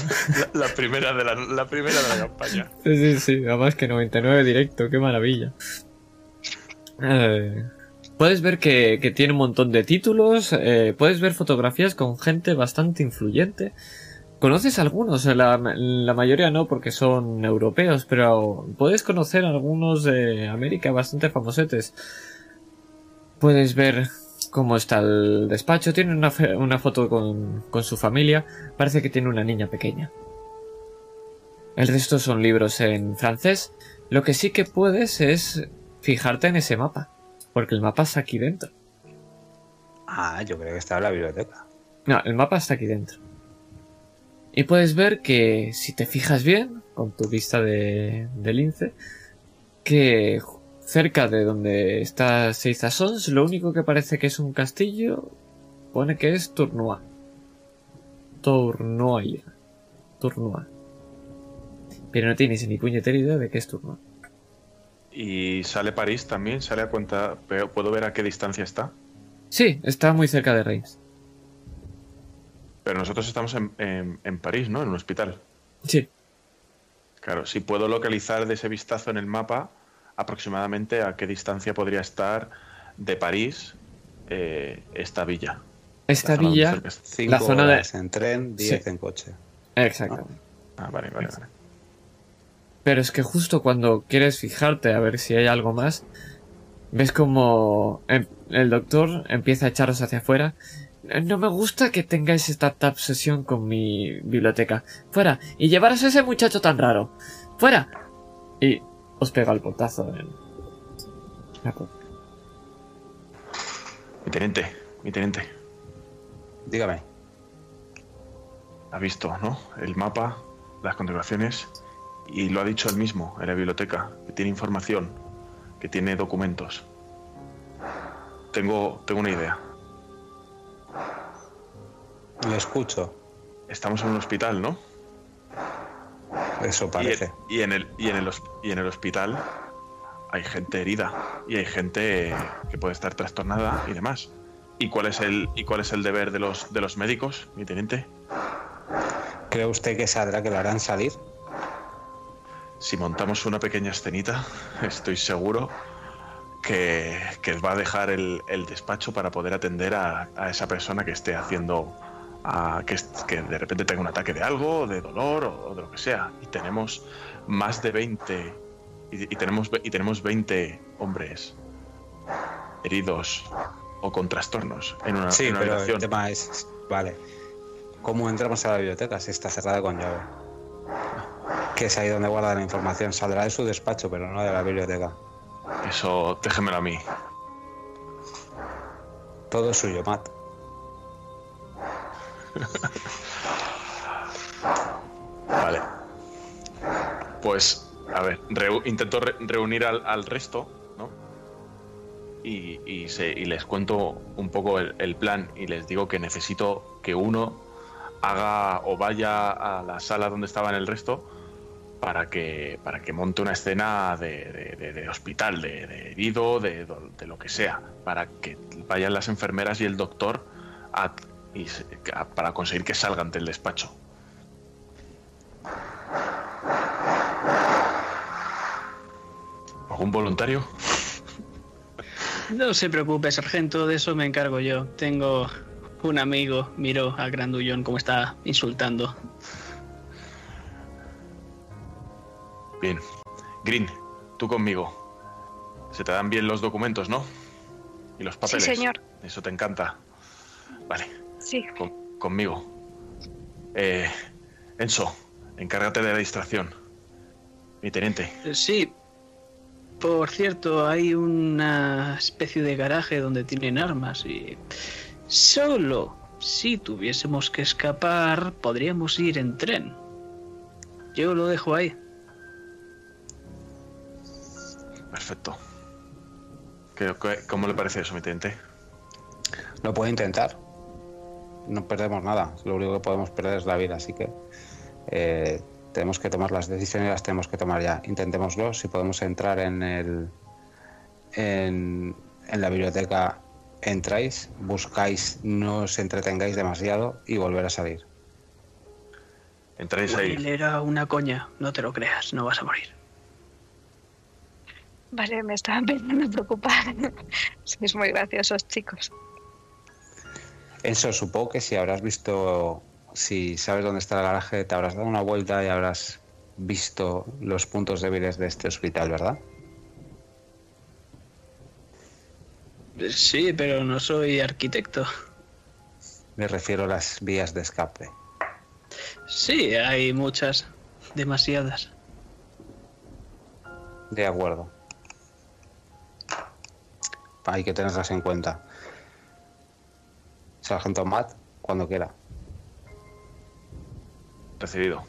La, la primera de la, la primera de la campaña. Sí, sí, sí. Además que 99 directo, qué maravilla. Eh, puedes ver que, que tiene un montón de títulos. eh, puedes ver fotografías con gente bastante influyente. ¿Conoces algunos? La, la mayoría no, porque son europeos, pero puedes conocer algunos de América bastante famosetes. Puedes ver cómo está el despacho. Tiene una foto con, con su familia. Parece que tiene una niña pequeña. El resto son libros en francés. Lo que sí que puedes es fijarte en ese mapa. Porque el mapa está aquí dentro. Ah, yo creo que está en la biblioteca. No, el mapa está aquí dentro. Y puedes ver que si te fijas bien, con tu vista de, de lince, que cerca de donde está Seizasons, lo único que parece que es un castillo, pone que es Tournois. Tournois. Tournois. Pero no tienes ni puñetera idea de qué es Tournois. Y sale París también, sale a cuenta. pero ¿Puedo ver a qué distancia está? Sí, está muy cerca de Reims. Pero nosotros estamos en, en- en París, ¿no? En un hospital. Sí, Claro, si puedo localizar de ese vistazo en el mapa aproximadamente a qué distancia podría estar de París eh, esta villa. esta villa. La zona de- en tren, diez Sí. en coche. Exactamente. Ah, vale, vale, vale. Pero es que justo cuando quieres fijarte a ver si hay algo más, ves como em- el doctor empieza a echaros hacia afuera. No me gusta que tengáis esta obsesión con mi biblioteca. Fuera. Y llevaros a ese muchacho tan raro. Fuera. Y os pega el portazo en la. Mi teniente, mi teniente, Dígame. ha visto, ¿no? El mapa, las condecoraciones y lo ha dicho él mismo en la biblioteca, que tiene información, que tiene documentos. Tengo, tengo una idea. Lo escucho. Estamos en un hospital, ¿no? Eso Y, parece. y en el, y, en el, y en el hospital hay gente herida y hay gente que puede estar trastornada y demás. ¿Y cuál es el, y cuál es el deber de los, de los médicos, mi teniente? ¿Cree usted que saldrá que lo harán salir? Si montamos una pequeña escenita, estoy seguro que, que va a dejar el, el despacho para poder atender a, a esa persona que esté haciendo. a- que, que de repente tenga un ataque de algo, de dolor o, o de lo que sea. Y tenemos más de 20. Y, y tenemos, y tenemos 20 hombres heridos o con trastornos en una, Sí, en una pero habitación. el tema es. Vale. ¿Cómo entramos a la biblioteca si está cerrada con llave? Que es ahí donde guarda la información. Saldrá de su despacho, pero no de la biblioteca. Eso déjemelo a mí. Todo es suyo, Matt. Vale. Pues, a ver, reu- intento re- reunir al, al resto, ¿no? Y, y se- y les cuento un poco el, el plan y les digo que necesito que uno haga o vaya a la sala donde estaban el resto para que, para que monte una escena de, hospital, de, herido, de, lo que sea, para que vayan las enfermeras y el doctor a- a- para conseguir que salgan del despacho. ¿Algún voluntario? No se preocupe, sargento, de eso me encargo yo. Tengo un amigo, miro al grandullón como está insultando. Bien. Green, tú conmigo. Se te dan bien los documentos, ¿no? Y los Sí, papeles. señor. Eso te encanta. Vale, Sí, con- conmigo. Eh, Enzo, encárgate de la distracción. Mi teniente. Eh, Sí. Por cierto, hay una especie de garaje donde tienen armas y solo si tuviésemos que escapar podríamos ir en tren. Yo lo dejo ahí. Perfecto. ¿Qué- qué- ¿Cómo le parece eso, mi teniente? Lo puede intentar. No perdemos nada. Lo único que podemos perder es la vida, así que eh, tenemos que tomar las decisiones y las tenemos que tomar ya. Intentémoslo. Si podemos entrar en el en, en la biblioteca, entráis, buscáis, no os entretengáis demasiado y volver a salir. Entráis ahí. Era una coña, no te lo creas, no vas a morir. Vale, me estaba empezando a preocupar. Sois muy graciosos, chicos. Eso supongo que si habrás visto, si sabes dónde está el garaje, te habrás dado una vuelta y habrás visto los puntos débiles de este hospital, ¿verdad? Sí, pero no soy arquitecto. Me refiero a las vías de escape. Sí, hay muchas, demasiadas. De acuerdo. Hay que tenerlas en cuenta. Sargento Matt, cuando quiera. Recibido.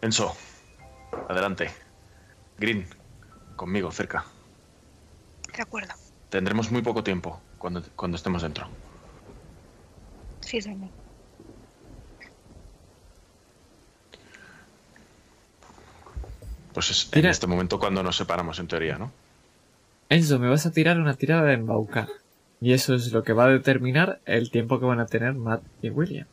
Enzo, adelante. Green, conmigo, cerca. De acuerdo. Tendremos muy poco tiempo cuando, cuando estemos dentro. Sí, señor. Pues es en este momento cuando nos separamos, en teoría, ¿no? Enzo, me vas a tirar una tirada de embaucar. Y eso es lo que va a determinar el tiempo que van a tener Matt y William.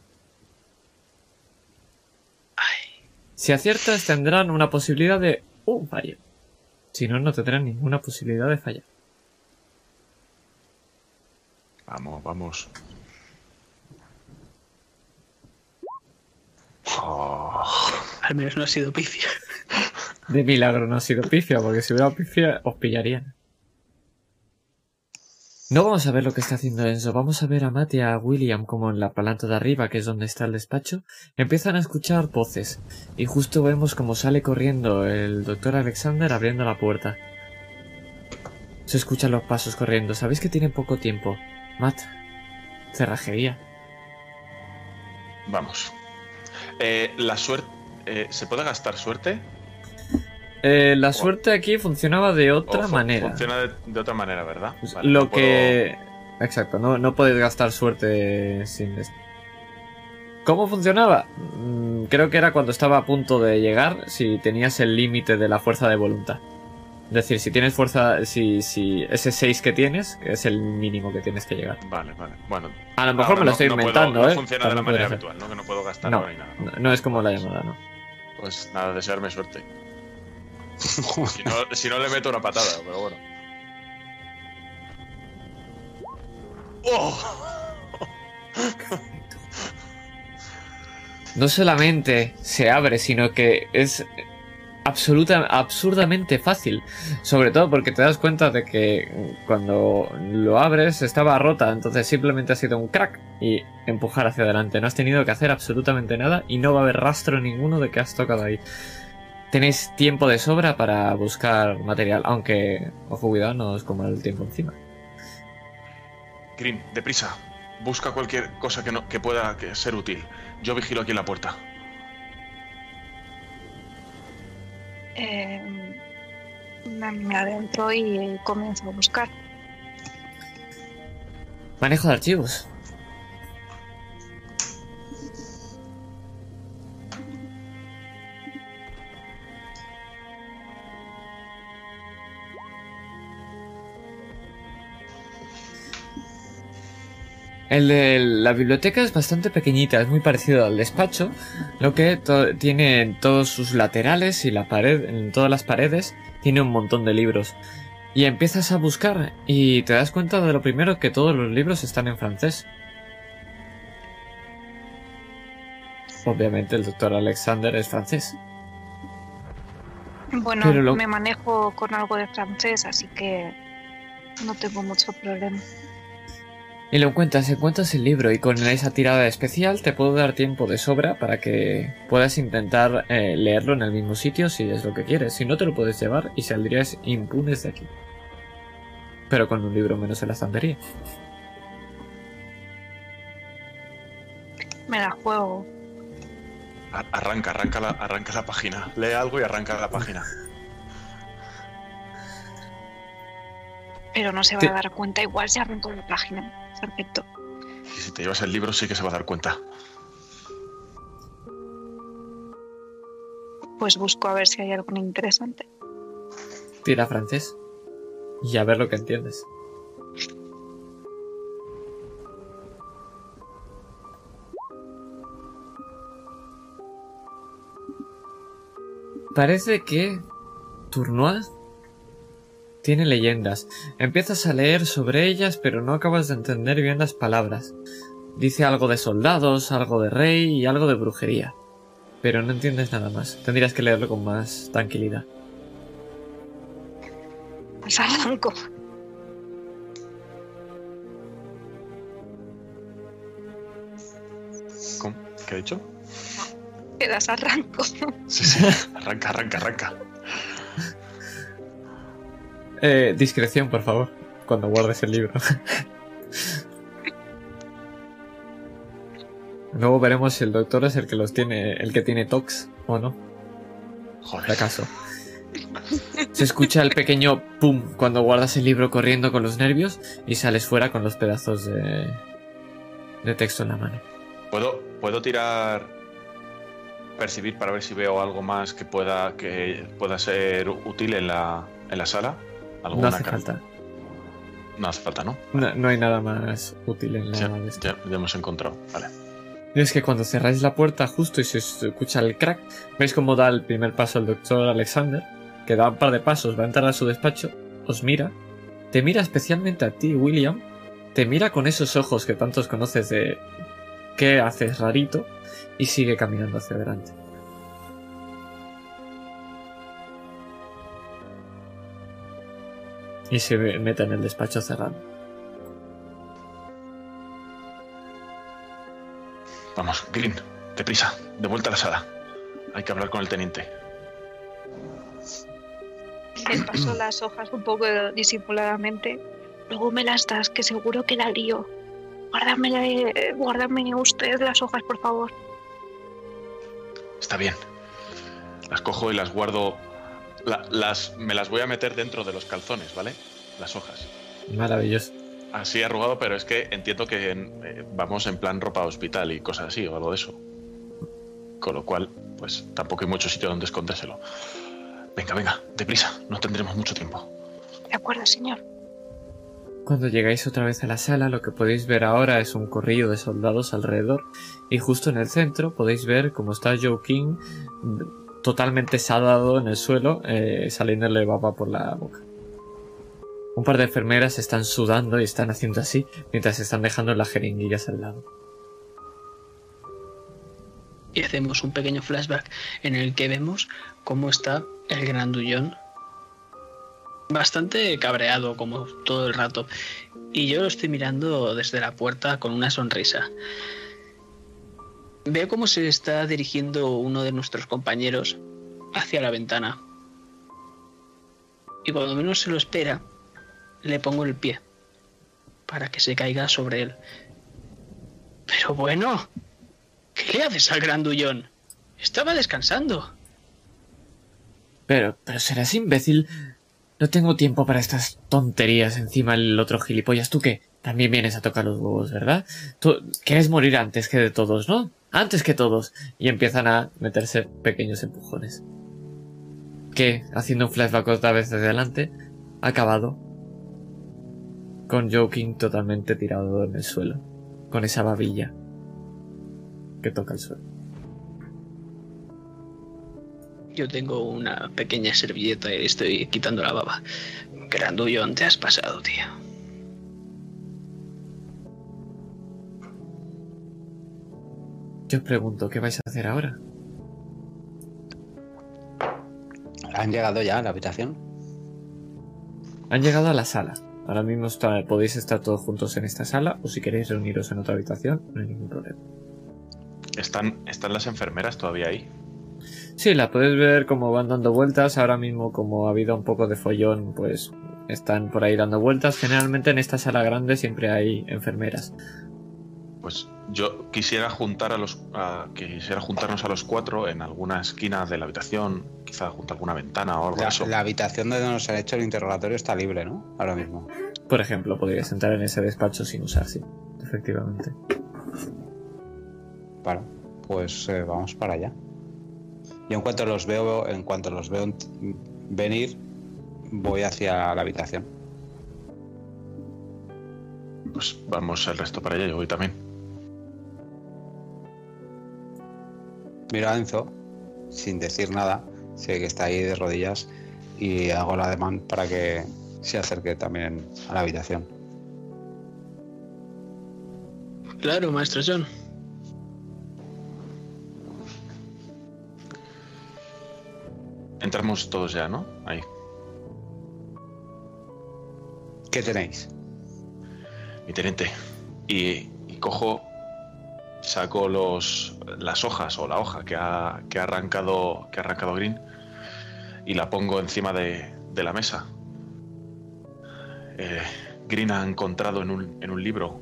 Ay, Si aciertas tendrán una posibilidad de un fallo. Si no, no tendrán ninguna posibilidad de fallar. Vamos, vamos. Oh, al menos no ha sido pifia. De milagro no ha sido pifia, porque si hubiera pifia os pillarían. No vamos a ver lo que está haciendo Enzo, vamos a ver a Matt y a William como en la planta de arriba, que es donde está el despacho, empiezan a escuchar voces, y justo vemos como sale corriendo el doctor Alexander abriendo la puerta. Se escuchan los pasos corriendo, sabéis que tienen poco tiempo. Matt, cerrajería. vamos. Eh, la suerte... eh, ¿Se puede gastar suerte? Eh, la suerte aquí funcionaba de ¿O otra manera. Funciona de, de otra manera, ¿verdad? Pues Vale, lo no puedo- que... Exacto, no, no podéis gastar suerte sin... des- ¿Cómo funcionaba? Mm, Creo que era cuando estaba a punto de llegar, si tenías el límite de la fuerza de voluntad. Es decir, si tienes fuerza, si, si ese 6 que tienes, es el mínimo que tienes que llegar. Vale, vale. Bueno, A lo mejor me lo no- estoy no puedo- inventando, no ¿eh? funciona de la manera habitual, ¿no? Que no puedo gastar No, ni nada. no, no es como la llamada, ¿no? Pues nada, desearme suerte. Si no, le meto una patada, pero bueno. ¡Oh! no solamente se abre, sino que es absoluta, absurdamente fácil. Sobre todo porque te das cuenta de que cuando lo abres estaba rota, entonces simplemente ha sido un crack y empujar hacia adelante. No has tenido que hacer absolutamente nada y no va a haber rastro ninguno de que has tocado ahí. Tenéis tiempo de sobra para buscar material, aunque, ojo, cuidado, no os coma el tiempo encima. Green, deprisa. Busca cualquier cosa que, no, que pueda que ser útil. Yo vigilo aquí en la puerta. Eh, me, me adentro y comienzo a buscar. Manejo de archivos. El de la biblioteca es bastante pequeñita, es muy parecido al despacho, lo que to- tiene en todos sus laterales y la pared, en todas las paredes, tiene un montón de libros. Y empiezas a buscar y te das cuenta de lo primero que todos los libros están en francés. Obviamente el doctor Alexander es francés. Bueno, lo- me manejo con algo de francés, así que no tengo mucho problema. Y lo encuentras, encuentras el libro y con esa tirada especial te puedo dar tiempo de sobra para que puedas intentar eh, leerlo en el mismo sitio si es lo que quieres. Si no te lo puedes llevar y saldrías impunes de aquí. Pero con un libro menos en la estantería. Me la juego. Ar- Arranca, arranca la, arranca la página. Lee algo y arranca la página. Pero no se va Te- a dar cuenta, igual se arrancó la página. Perfecto. Y si te llevas el libro sí que se va a dar cuenta. Pues busco a ver si hay algo interesante. Tira francés. Y a ver lo que entiendes. Parece que Tournois tiene leyendas. Empiezas a leer sobre ellas, pero no acabas de entender bien las palabras. Dice algo de soldados, algo de rey y algo de brujería. Pero no entiendes nada más. Tendrías que leerlo con más tranquilidad. Pues. ¿Qué ha dicho? Quedas arranco. Sí, sí. Arranca, arranca, arranca. Eh, discreción, por favor, cuando guardes el libro. Luego veremos si el doctor es el que los tiene, el que tiene tox o no, de Joder. acaso. Se escucha el pequeño pum cuando guardas el libro corriendo con los nervios y sales fuera con los pedazos de, de texto en la mano. ¿Puedo, ¿Puedo tirar percibir para ver si veo algo más que pueda que pueda ser útil en la, en la sala? No ¿Alguna hace falta. No hace falta, ¿no? No, no hay nada más útil en la Ya, de esto. ya, ya hemos encontrado. Vale. Y es que cuando cerráis la puerta justo y se escucha el crack, veis cómo da el primer paso el doctor Alexander, que da un par de pasos, va a entrar a su despacho, os mira, te mira especialmente a ti, William, te mira con esos ojos que tantos conoces de qué haces rarito, y sigue caminando hacia adelante. Y se mete en el despacho cerrado. Vamos, Green, deprisa, de vuelta a la sala. Hay que hablar con el teniente. Le paso las hojas un poco disimuladamente. Luego me las das, que seguro que la lío. Guárdame, guárdame usted las hojas, por favor. Está bien. Las cojo y las guardo. La- las, me las voy a meter dentro de los calzones, ¿vale? Las hojas. Maravilloso. Así arrugado, pero es que entiendo que eh, vamos en plan ropa hospital y cosas así o algo de eso. Con lo cual, pues tampoco hay mucho sitio donde escondérselo. Venga, venga, deprisa, no tendremos mucho tiempo. De acuerdo, señor. Cuando llegáis otra vez a la sala, lo que podéis ver ahora es un corrillo de soldados alrededor y justo en el centro podéis ver cómo está Joe King totalmente sadado en el suelo, eh, saliéndole baba por la boca. Un par de enfermeras están sudando y están haciendo así mientras están dejando las jeringuillas al lado. Y hacemos un pequeño flashback en el que vemos cómo está el grandullón. Bastante cabreado como todo el rato. Y yo lo estoy mirando desde la puerta con una sonrisa. Veo cómo se está dirigiendo uno de nuestros compañeros hacia la ventana. Y cuando menos se lo espera, le pongo el pie para que se caiga sobre él. Pero bueno, ¿qué le haces al grandullón? Estaba descansando. Pero, pero serás imbécil. No tengo tiempo para estas tonterías encima el otro gilipollas. ¿Tú qué? También vienes a tocar los huevos, ¿verdad? Tú quieres morir antes que de todos, ¿no? Antes que todos. Y empiezan a meterse pequeños empujones. Que, haciendo un flashback otra vez hacia adelante, ha acabado con Joe King totalmente tirado en el suelo. Con esa babilla que toca el suelo. Yo tengo una pequeña servilleta y estoy quitando la baba. Grandullón, te has pasado, tío. Yo os pregunto, ¿qué vais a hacer ahora? ¿Han llegado ya a la habitación? Han llegado a la sala. Ahora mismo está- podéis estar todos juntos en esta sala o si queréis reuniros en otra habitación, no hay ningún problema. ¿Están, ¿Están las enfermeras todavía ahí? Sí, la podéis ver como van dando vueltas. Ahora mismo como ha habido un poco de follón, pues están por ahí dando vueltas. Generalmente en esta sala grande siempre hay enfermeras. Pues yo quisiera juntar a los a- quisiera juntarnos a los cuatro en alguna esquina de la habitación, quizá junto a alguna ventana o algo de La, eso. la habitación donde nos han hecho el interrogatorio está libre, ¿no? Ahora mismo. Por ejemplo, podrías entrar en ese despacho sin usar, sí. Efectivamente. Vale, pues eh, vamos para allá. Y en cuanto los veo, en cuanto los veo venir, voy hacia la habitación. Pues vamos el resto para allá, yo voy también. Miro a Enzo, sin decir nada, sé que está ahí de rodillas y hago el ademán para que se acerque también a la habitación. Claro, maestro John. Entramos todos ya, ¿no? Ahí. ¿Qué tenéis? mi teniente. Y, y cojo, saco los, las hojas o la hoja que ha, que ha arrancado, que ha arrancado Green y la pongo encima de, de la mesa. Eh, Green ha encontrado en un, en un libro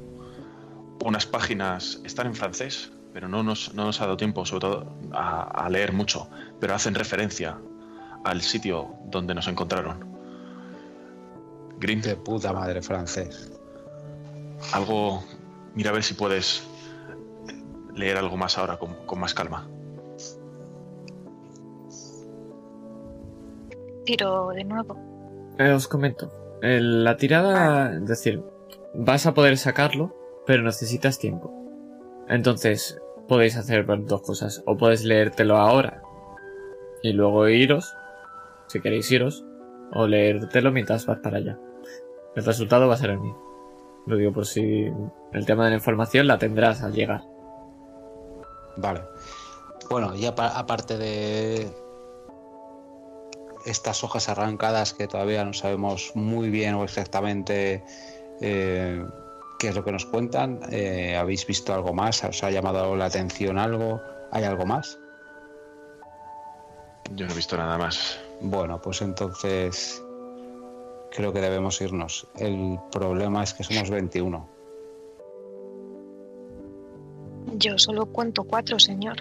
unas páginas, están en francés, pero no nos, no nos ha dado tiempo, sobre todo, a, a leer mucho, pero hacen referencia al sitio donde nos encontraron. Green, De puta madre francés. algo. Mira a ver si puedes leer algo más ahora con, con más calma. Tiro de nuevo. Eh, os comento. La tirada, es decir, vas a poder sacarlo, pero necesitas tiempo. Entonces, podéis hacer dos cosas. O puedes leértelo ahora y luego iros, si queréis iros, o leértelo mientras vas para allá. El resultado va a ser el mismo. Lo digo por si el tema de la información la tendrás al llegar. Vale. Bueno, y apa- aparte de estas hojas arrancadas que todavía no sabemos muy bien o exactamente eh, qué es lo que nos cuentan, eh, ¿habéis visto algo más? ¿Os ha llamado la atención algo? ¿Hay algo más? Yo no he visto nada más. Bueno, pues entonces creo que debemos irnos. El problema es que somos 21. Yo solo cuento cuatro, señor.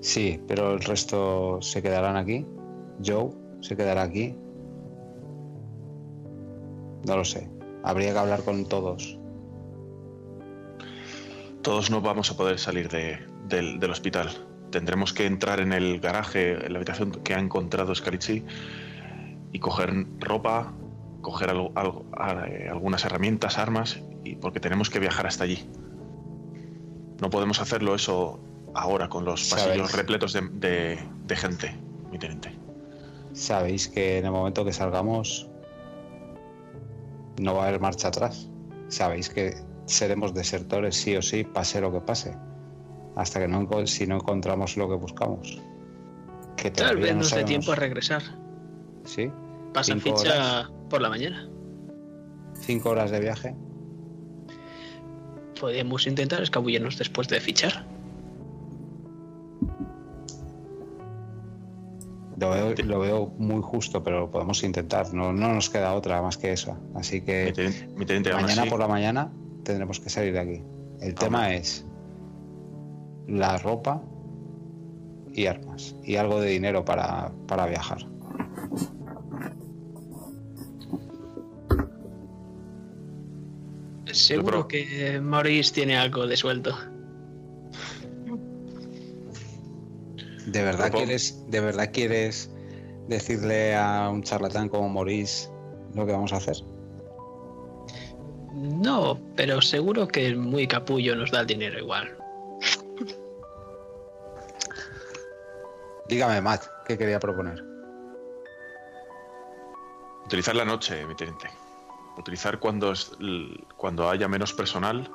Sí, pero el resto se quedarán aquí. Joe se quedará aquí. No lo sé. Habría que hablar con todos. Todos no vamos a poder salir de- del, del hospital. Tendremos que entrar en el garaje, en la habitación que ha encontrado Scarici y coger ropa, coger algo- algo- a- eh, algunas herramientas, armas, y porque tenemos que viajar hasta allí. No podemos hacerlo eso ahora con los Sabéis. pasillos repletos de, de- de gente, mi teniente. Sabéis que en el momento que salgamos no va a haber marcha atrás. Sabéis que seremos desertores sí o sí, pase lo que pase. Hasta que no, si no encontramos lo que buscamos. Que Tal vez no nos dé tiempo a regresar. Sí, Pasa Cinco ficha horas. por la mañana. cinco horas de viaje. Podemos intentar escabullirnos después de fichar. Lo veo, lo veo muy justo, pero lo podemos intentar. No, no nos queda otra más que eso. Así Mi que teniente, mi teniente, aún mañana así- por la mañana tendremos que salir de aquí. El Ah, tema es la ropa y armas. Y algo de dinero para, para viajar. Seguro que Maurice tiene algo de sueldo. ¿De verdad, quieres, ¿De verdad quieres decirle a un charlatán como Maurice lo que vamos a hacer? No, pero seguro que el muy capullo nos da el dinero igual. Dígame, Matt, ¿qué quería proponer? Utilizar la noche, mi teniente. Utilizar cuando, es- cuando haya menos personal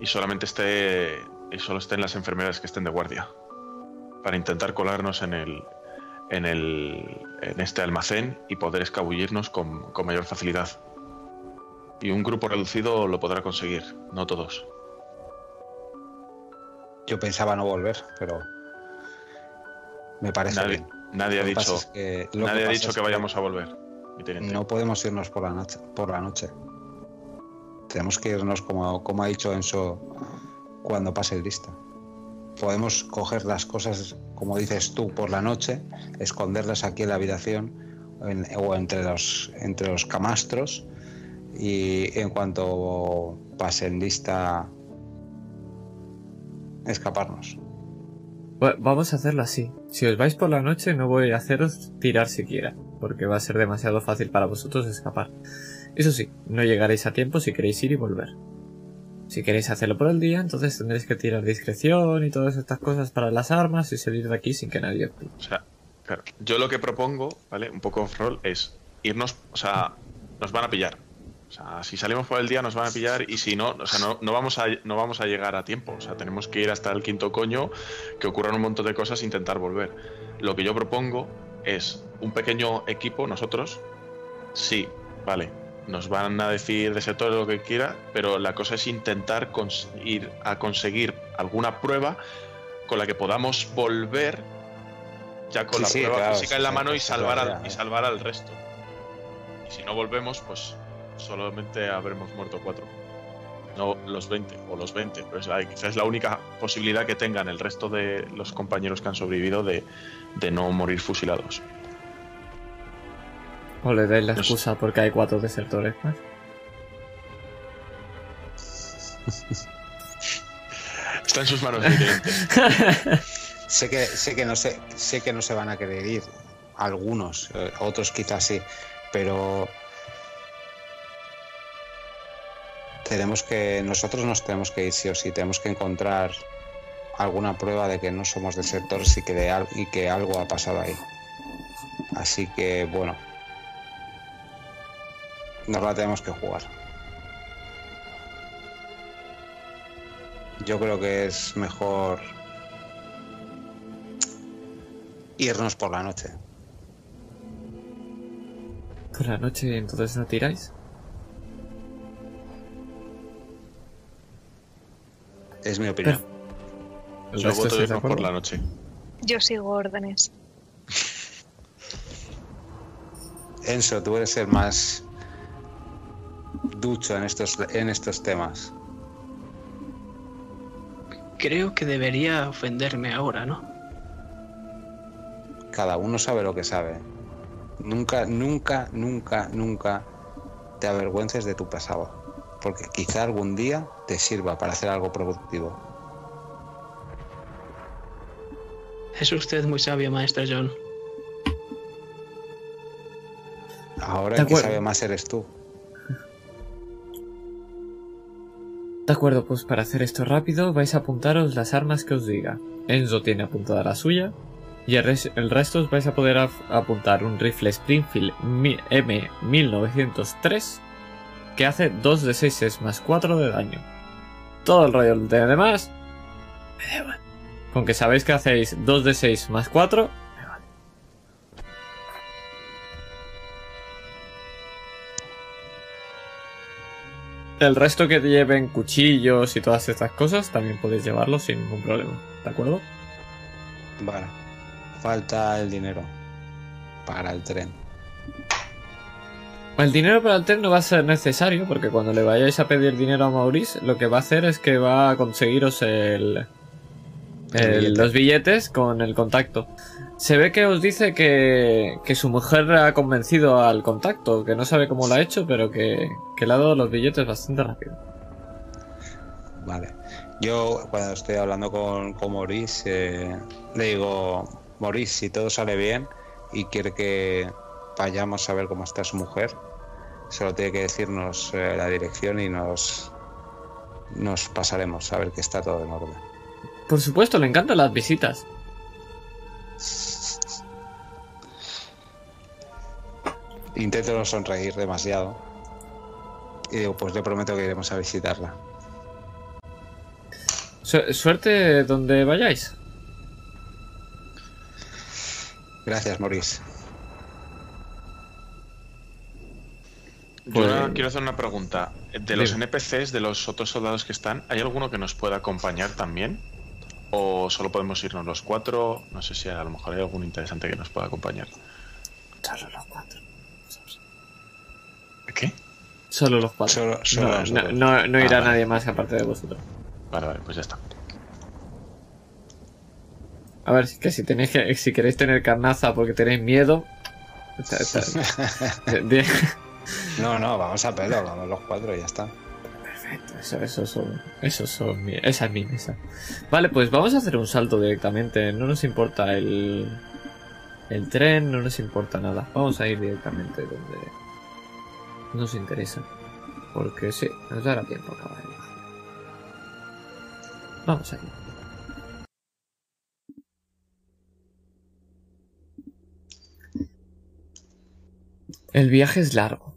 y solamente esté y solo estén las enfermeras que estén de guardia. Para intentar colarnos en el en el en este almacén y poder escabullirnos con, con mayor facilidad. Y un grupo reducido lo podrá conseguir, no todos. Yo pensaba no volver, pero me parece Nadie, bien. nadie ha Lo dicho, es que- nadie ha dicho es que vayamos a volver, mi teniente. No podemos irnos por la noche. Por la noche. Tenemos que irnos, como, como ha dicho Enzo, cuando pase lista. Podemos coger las cosas, como dices tú, por la noche, esconderlas aquí en la habitación en- o entre los, entre los camastros y en cuanto pasen lista, escaparnos. Va- Vamos a hacerlo así. Si os vais por la noche no voy a haceros tirar siquiera, porque va a ser demasiado fácil para vosotros escapar. Eso sí, no llegaréis a tiempo si queréis ir y volver. Si queréis hacerlo por el día, entonces tendréis que tirar discreción y todas estas cosas para las armas y salir de aquí sin que nadie. O sea, yo lo que propongo, ¿vale? Un poco off-roll es irnos, o sea, nos van a pillar. O sea, si salimos por el día nos van a pillar y si no, o sea, no, no vamos a, no vamos a llegar a tiempo. O sea, tenemos que ir hasta el quinto coño, que ocurran un montón de cosas e intentar volver. Lo que yo propongo es un pequeño equipo, nosotros, sí, vale, nos van a decir de sector lo que quiera, pero la cosa es intentar ir a conseguir alguna prueba con la que podamos volver ya con Sí, la sí, prueba claro, física sí, en la mano y salvar, al, y salvar al resto. Y si no volvemos, pues solamente habremos muerto cuatro. No los 20 o los 20. Pues quizás es la única posibilidad que tengan el resto de los compañeros que han sobrevivido de, de no morir fusilados. O le dais la No sé. excusa porque hay cuatro desertores más. Está en sus manos. Sé que, sé que no sé, sé que no se van a querer ir. Algunos, eh, otros quizás sí, pero tenemos que, nosotros nos tenemos que ir sí o sí, tenemos que encontrar alguna prueba de que no somos desertores y que, de y que algo ha pasado ahí. Así que bueno, nos la tenemos que jugar. Yo creo que es mejor irnos por la noche. Por la noche entonces no tiráis. Es mi opinión. Yo voto de por la noche. Yo sigo órdenes. Enzo, tú eres el más ducho en estos, en estos temas. Creo que debería ofenderme ahora, ¿no? Cada uno sabe lo que sabe. Nunca, nunca, nunca, nunca te avergüences de tu pasado. Porque quizá algún día te sirva para hacer algo productivo. Es usted muy sabio, maestro John. Ahora el que sabe más eres tú. De acuerdo, pues para hacer esto rápido vais a apuntaros las armas que os diga. Enzo tiene apuntada la suya. Y el, res- el resto os vais a poder apuntar un rifle Springfield mi- M1903 que hace 2 de 6 es más 4 de daño. Todo el rollo de demás. me da igual. Con que sabéis que hacéis 2 de 6 más 4. me vale. El resto que lleven cuchillos y todas estas cosas también podéis llevarlos sin ningún problema. ¿De acuerdo? Vale. Falta el dinero para el tren. El dinero para el tren no va a ser necesario porque cuando le vayáis a pedir dinero a Maurice, lo que va a hacer es que va a conseguiros el, El el- billete. los billetes con el contacto. Se ve que os dice que, que su mujer ha convencido al contacto, que no sabe cómo lo ha hecho, pero que, que le ha dado los billetes bastante rápido. Vale. Yo cuando estoy hablando con, con Maurice, eh, le digo, Maurice, si todo sale bien y quiere que vayamos a ver cómo está su mujer, solo tiene que decirnos eh, la dirección y nos, nos pasaremos a ver que está todo en orden. Por supuesto, le encantan las visitas. Intento no sonreír demasiado. Y digo, pues le prometo que iremos a visitarla. Su- suerte donde vayáis. Gracias, Maurice. Pues- ahora quiero hacer una pregunta. De los Dime. NPCs, de los otros soldados que están, ¿hay alguno que nos pueda acompañar también? ¿O solo podemos irnos los cuatro? No sé si a lo mejor hay algún interesante que nos pueda acompañar. Solo los cuatro. ¿Qué? Solo los cuatro. Solo- solo no, nosotros. no- no- no irá Ah, vale. nadie más aparte de vosotros. Vale, vale, pues ya está. A ver, que si tenéis que, si queréis tener carnaza porque tenéis miedo. está- está- de- No, no, vamos a pelo, vamos los cuatro y ya está. Perfecto, eso, eso son, eso son esa es mi mesa. Vale, pues vamos a hacer un salto directamente. No nos importa el, el tren, no nos importa nada. Vamos a ir directamente donde nos interesa. Porque sí, nos dará tiempo a acabar. Vamos aquí. El viaje es largo.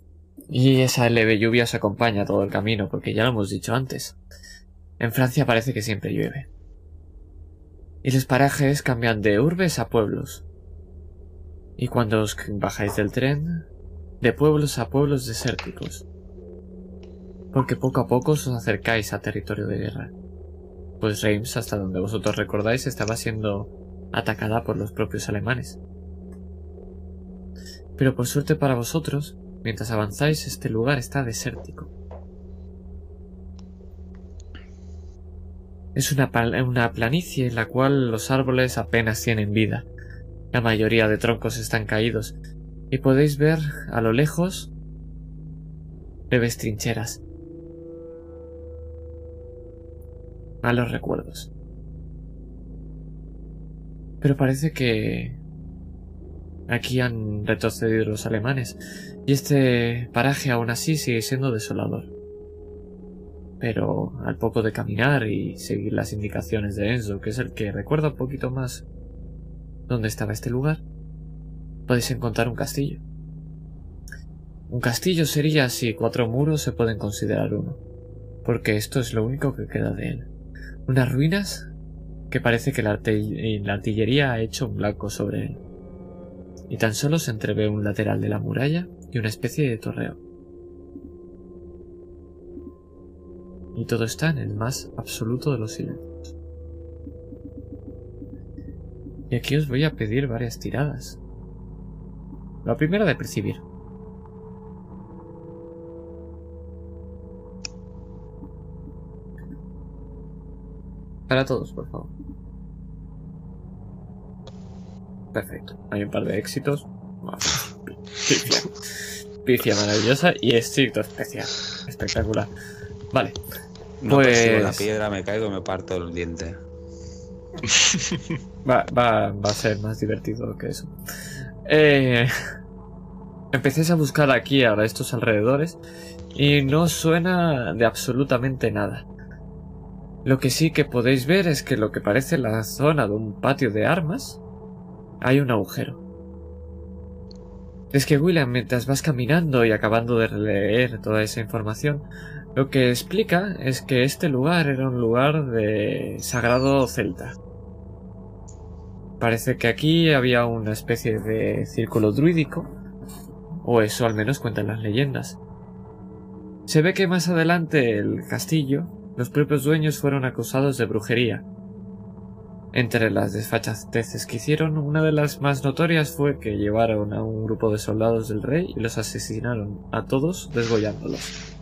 Y esa leve lluvia os acompaña todo el camino, porque ya lo hemos dicho antes. En Francia parece que siempre llueve. Y los parajes cambian de urbes a pueblos. Y cuando os bajáis del tren, de pueblos a pueblos desérticos. Porque poco a poco os acercáis a territorio de guerra. Pues Reims, hasta donde vosotros recordáis, estaba siendo atacada por los propios alemanes. Pero por suerte para vosotros, mientras avanzáis este lugar está desértico. Es una, planicie en la cual los árboles apenas tienen vida. La mayoría de troncos están caídos y podéis ver a lo lejos leves trincheras. Malos recuerdos. Pero parece que aquí han retrocedido los alemanes y este paraje aún así sigue siendo desolador. Pero al poco de caminar y seguir las indicaciones de Enzo, que es el que recuerda un poquito más dónde estaba este lugar, podéis encontrar un castillo. Un castillo sería si cuatro muros se pueden considerar uno, porque esto es lo único que queda de él. Unas ruinas que parece que la, la artillería ha hecho un blanco sobre él. Y tan solo se entrevé un lateral de la muralla y una especie de torreo. Y todo está en el más absoluto de los silencios. Y aquí os voy a pedir varias tiradas. La primera de percibir. Para todos, por favor. Perfecto. Hay un par de éxitos. Pifia maravillosa y éxito especial. Espectacular. Vale. No Pues- la piedra, me caigo y me parto el diente. Va, va, va a ser más divertido que eso. Eh, empecéis a buscar aquí ahora estos alrededores y no suena de absolutamente nada. Lo que sí que podéis ver es que lo que parece la zona de un patio de armas hay un agujero. Es que William, mientras vas caminando y acabando de leer toda esa información, lo que explica es que este lugar era un lugar de sagrado celta. Parece que aquí había una especie de círculo druídico, o eso al menos cuentan las leyendas. Se ve que más adelante el castillo, los propios dueños fueron acusados de brujería. Entre las desfachateces que hicieron, una de las más notorias fue que llevaron a un grupo de soldados del rey y los asesinaron a todos desgollándolos.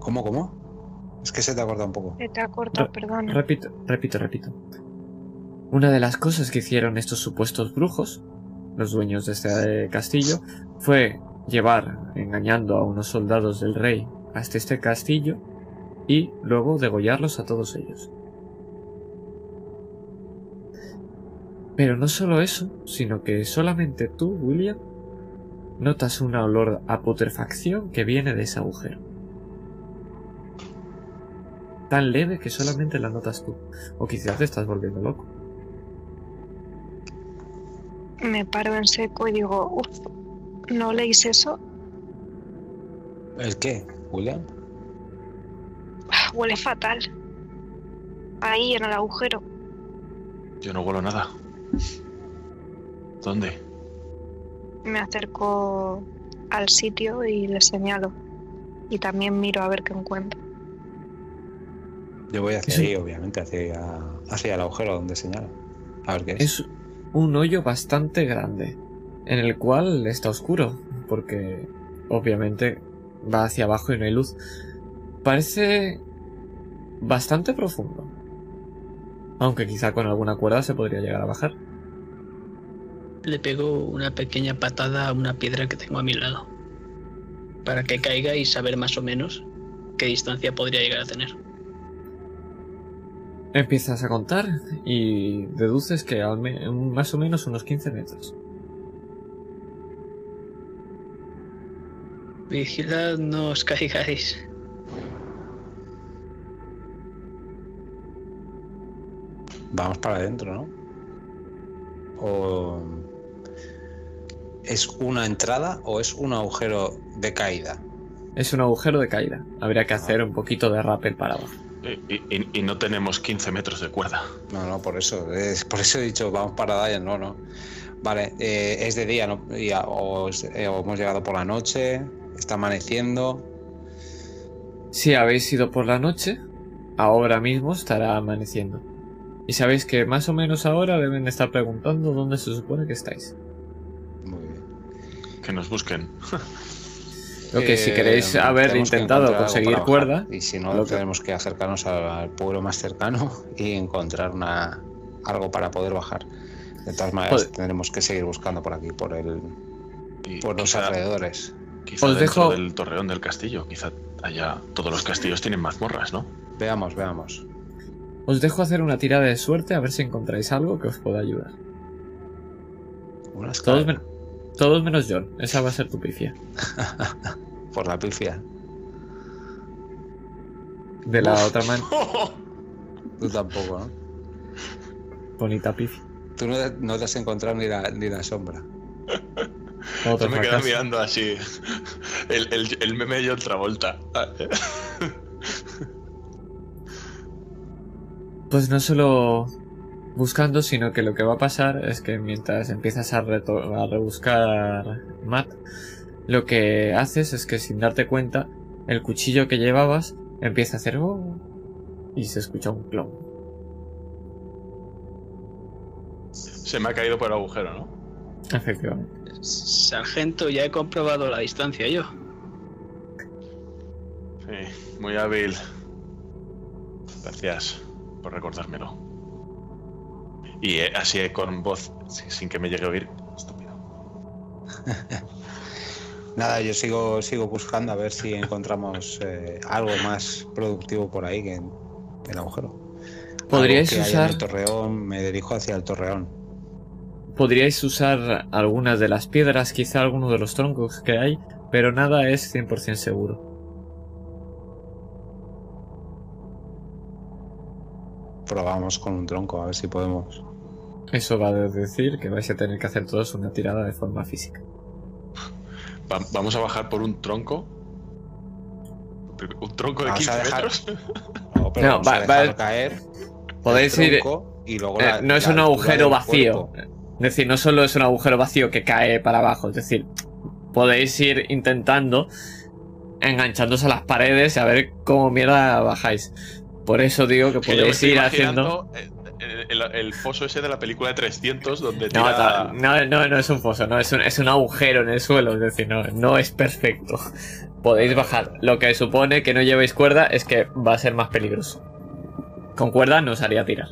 ¿Cómo, cómo? Es que se te acorda un poco. Se te ha cortado, perdona. Repito, repito, repito. Una de las cosas que hicieron estos supuestos brujos, los dueños de este eh, castillo, fue llevar, engañando a unos soldados del rey hasta este castillo y luego degollarlos a todos ellos. Pero no solo eso, sino que solamente tú, William, notas un olor a putrefacción que viene de ese agujero. Tan leve que solamente la notas tú. O quizás te estás volviendo loco. Me paro en seco y digo, uff, ¿no leéis eso? ¿El qué, William? Ah, Huele fatal. Ahí en el agujero. Yo no huelo nada. ¿Dónde? Me acerco al sitio y le señalo. Y también miro a ver qué encuentro. Yo voy hacia Sí. ahí, obviamente, hacia, hacia el agujero donde señala. A ver qué es. Es un hoyo bastante grande, en el cual está oscuro, porque obviamente va hacia abajo y no hay luz. Parece bastante profundo. Aunque quizá con alguna cuerda se podría llegar a bajar. Le pego una pequeña patada a una piedra que tengo a mi lado. Para que caiga y saber más o menos qué distancia podría llegar a tener. Empiezas a contar y deduces que al más o menos unos 15 metros. Vigilad, no os caigáis. Vamos para adentro, ¿no? O es una entrada o es un agujero de caída. Es un agujero de caída. Habría que hacer un poquito de rappel para abajo. Y, y- y no tenemos 15 metros de cuerda. No, no, por eso. Es, por eso he dicho, vamos para allá, no, no. Vale, eh, es de día, ¿no? Y a- o, es- eh, o hemos llegado por la noche, está amaneciendo. Si habéis ido por la noche, ahora mismo estará amaneciendo. Y sabéis que más o menos ahora deben estar preguntando dónde se supone que estáis. Muy bien. Que nos busquen. Lo que si Eh, queréis haber intentado conseguir cuerda. Y si no, lo que- tenemos que acercarnos al, pueblo más cercano y encontrar una, algo para poder bajar. De todas maneras, Joder. tendremos que seguir buscando por aquí, por el, Y por los quizá- alrededores. Quizá Os dentro dejo- del torreón del castillo. Quizá allá todos los castillos tienen mazmorras, ¿no? Veamos, veamos. Os dejo hacer una tirada de suerte a ver si encontráis algo que os pueda ayudar. Todos, men- todos menos John, esa va a ser tu pifia. por la pifia. De la Uf. otra mano, Tú tampoco, ¿no? bonita pifia. Tú no, no te has encontrado ni la, ni la sombra. Yo me quedo mirando así. El, el, el meme de John Travolta. Pues no solo buscando, sino que lo que va a pasar es que mientras empiezas a, rebuscar Matt, lo que haces es que sin darte cuenta, el cuchillo que llevabas empieza a hacer "Oh", y se escucha un clon. Se me ha caído por el agujero, ¿no? Efectivamente. Sargento, ya he comprobado la distancia yo. Sí, muy hábil. Gracias por recordármelo. Y eh, así eh, con voz, si- sin que me llegue a oír. Estúpido. Nada, yo sigo, sigo buscando a ver si encontramos eh, algo más productivo por ahí que en el agujero. Podríais usar, el torreón, me dirijo hacia el torreón. podríais usar algunas de las piedras, quizá algunos de los troncos que hay, pero nada es 100% seguro. Probamos con un tronco, a ver si podemos. Eso va a decir que vais a tener que hacer todos una tirada de forma física. Va- vamos a bajar por un tronco. ¿Un tronco de Vamos 15 a dejar- metros? No, pero No, vamos a va- va- caer. Podéis ir... tronco y luego Eh, no es la un agujero vacío. cuerpo. Es decir, no solo es un agujero vacío que cae para abajo. Es decir, podéis ir intentando enganchándose a las paredes y a ver cómo mierda bajáis. Por eso digo que podéis ir haciendo. eh, El, el- el foso ese de la película de 300 donde No, tira... ta- no, no, no es un foso, no, es un, es un agujero en el suelo, es decir, no, no es perfecto. Podéis bajar. Lo que supone que no llevéis cuerda es que va a ser más peligroso. Con cuerda no os haría tirar.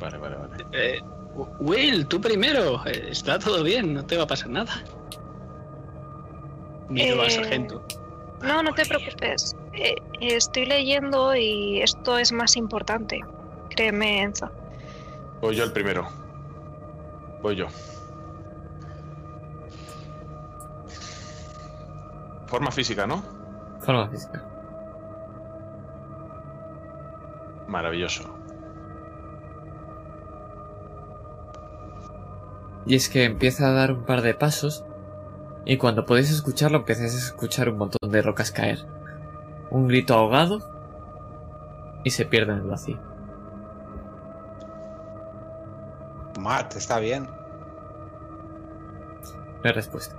Vale, vale, vale. Eh, Will, tú primero. Eh, está todo bien, no te va a pasar nada. Miro al Eh, sargento. No, no te preocupes. Eh, estoy leyendo y esto es más importante. Créeme, Enzo. Voy yo el primero. Voy yo. Forma física, ¿no? Forma física. Maravilloso. Y es que empieza a dar un par de pasos y cuando podéis escucharlo empezáis a escuchar un montón de rocas caer. Un grito ahogado y se pierde en el vacío. Matt, está bien. Hay respuesta.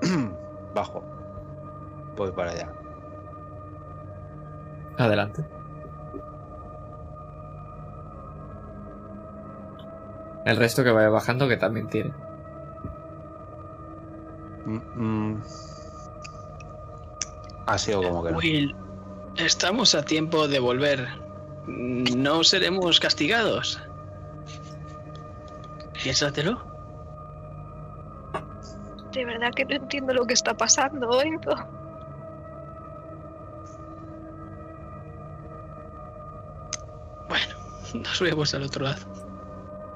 Bajo. Voy para allá. Adelante. El resto que vaya bajando que también tiene. Mm, mm. Ha sido como que no. Will, estamos a tiempo de volver. No seremos castigados. Piénsatelo. De verdad que no entiendo lo que está pasando, Oido. Bueno, nos vemos al otro lado.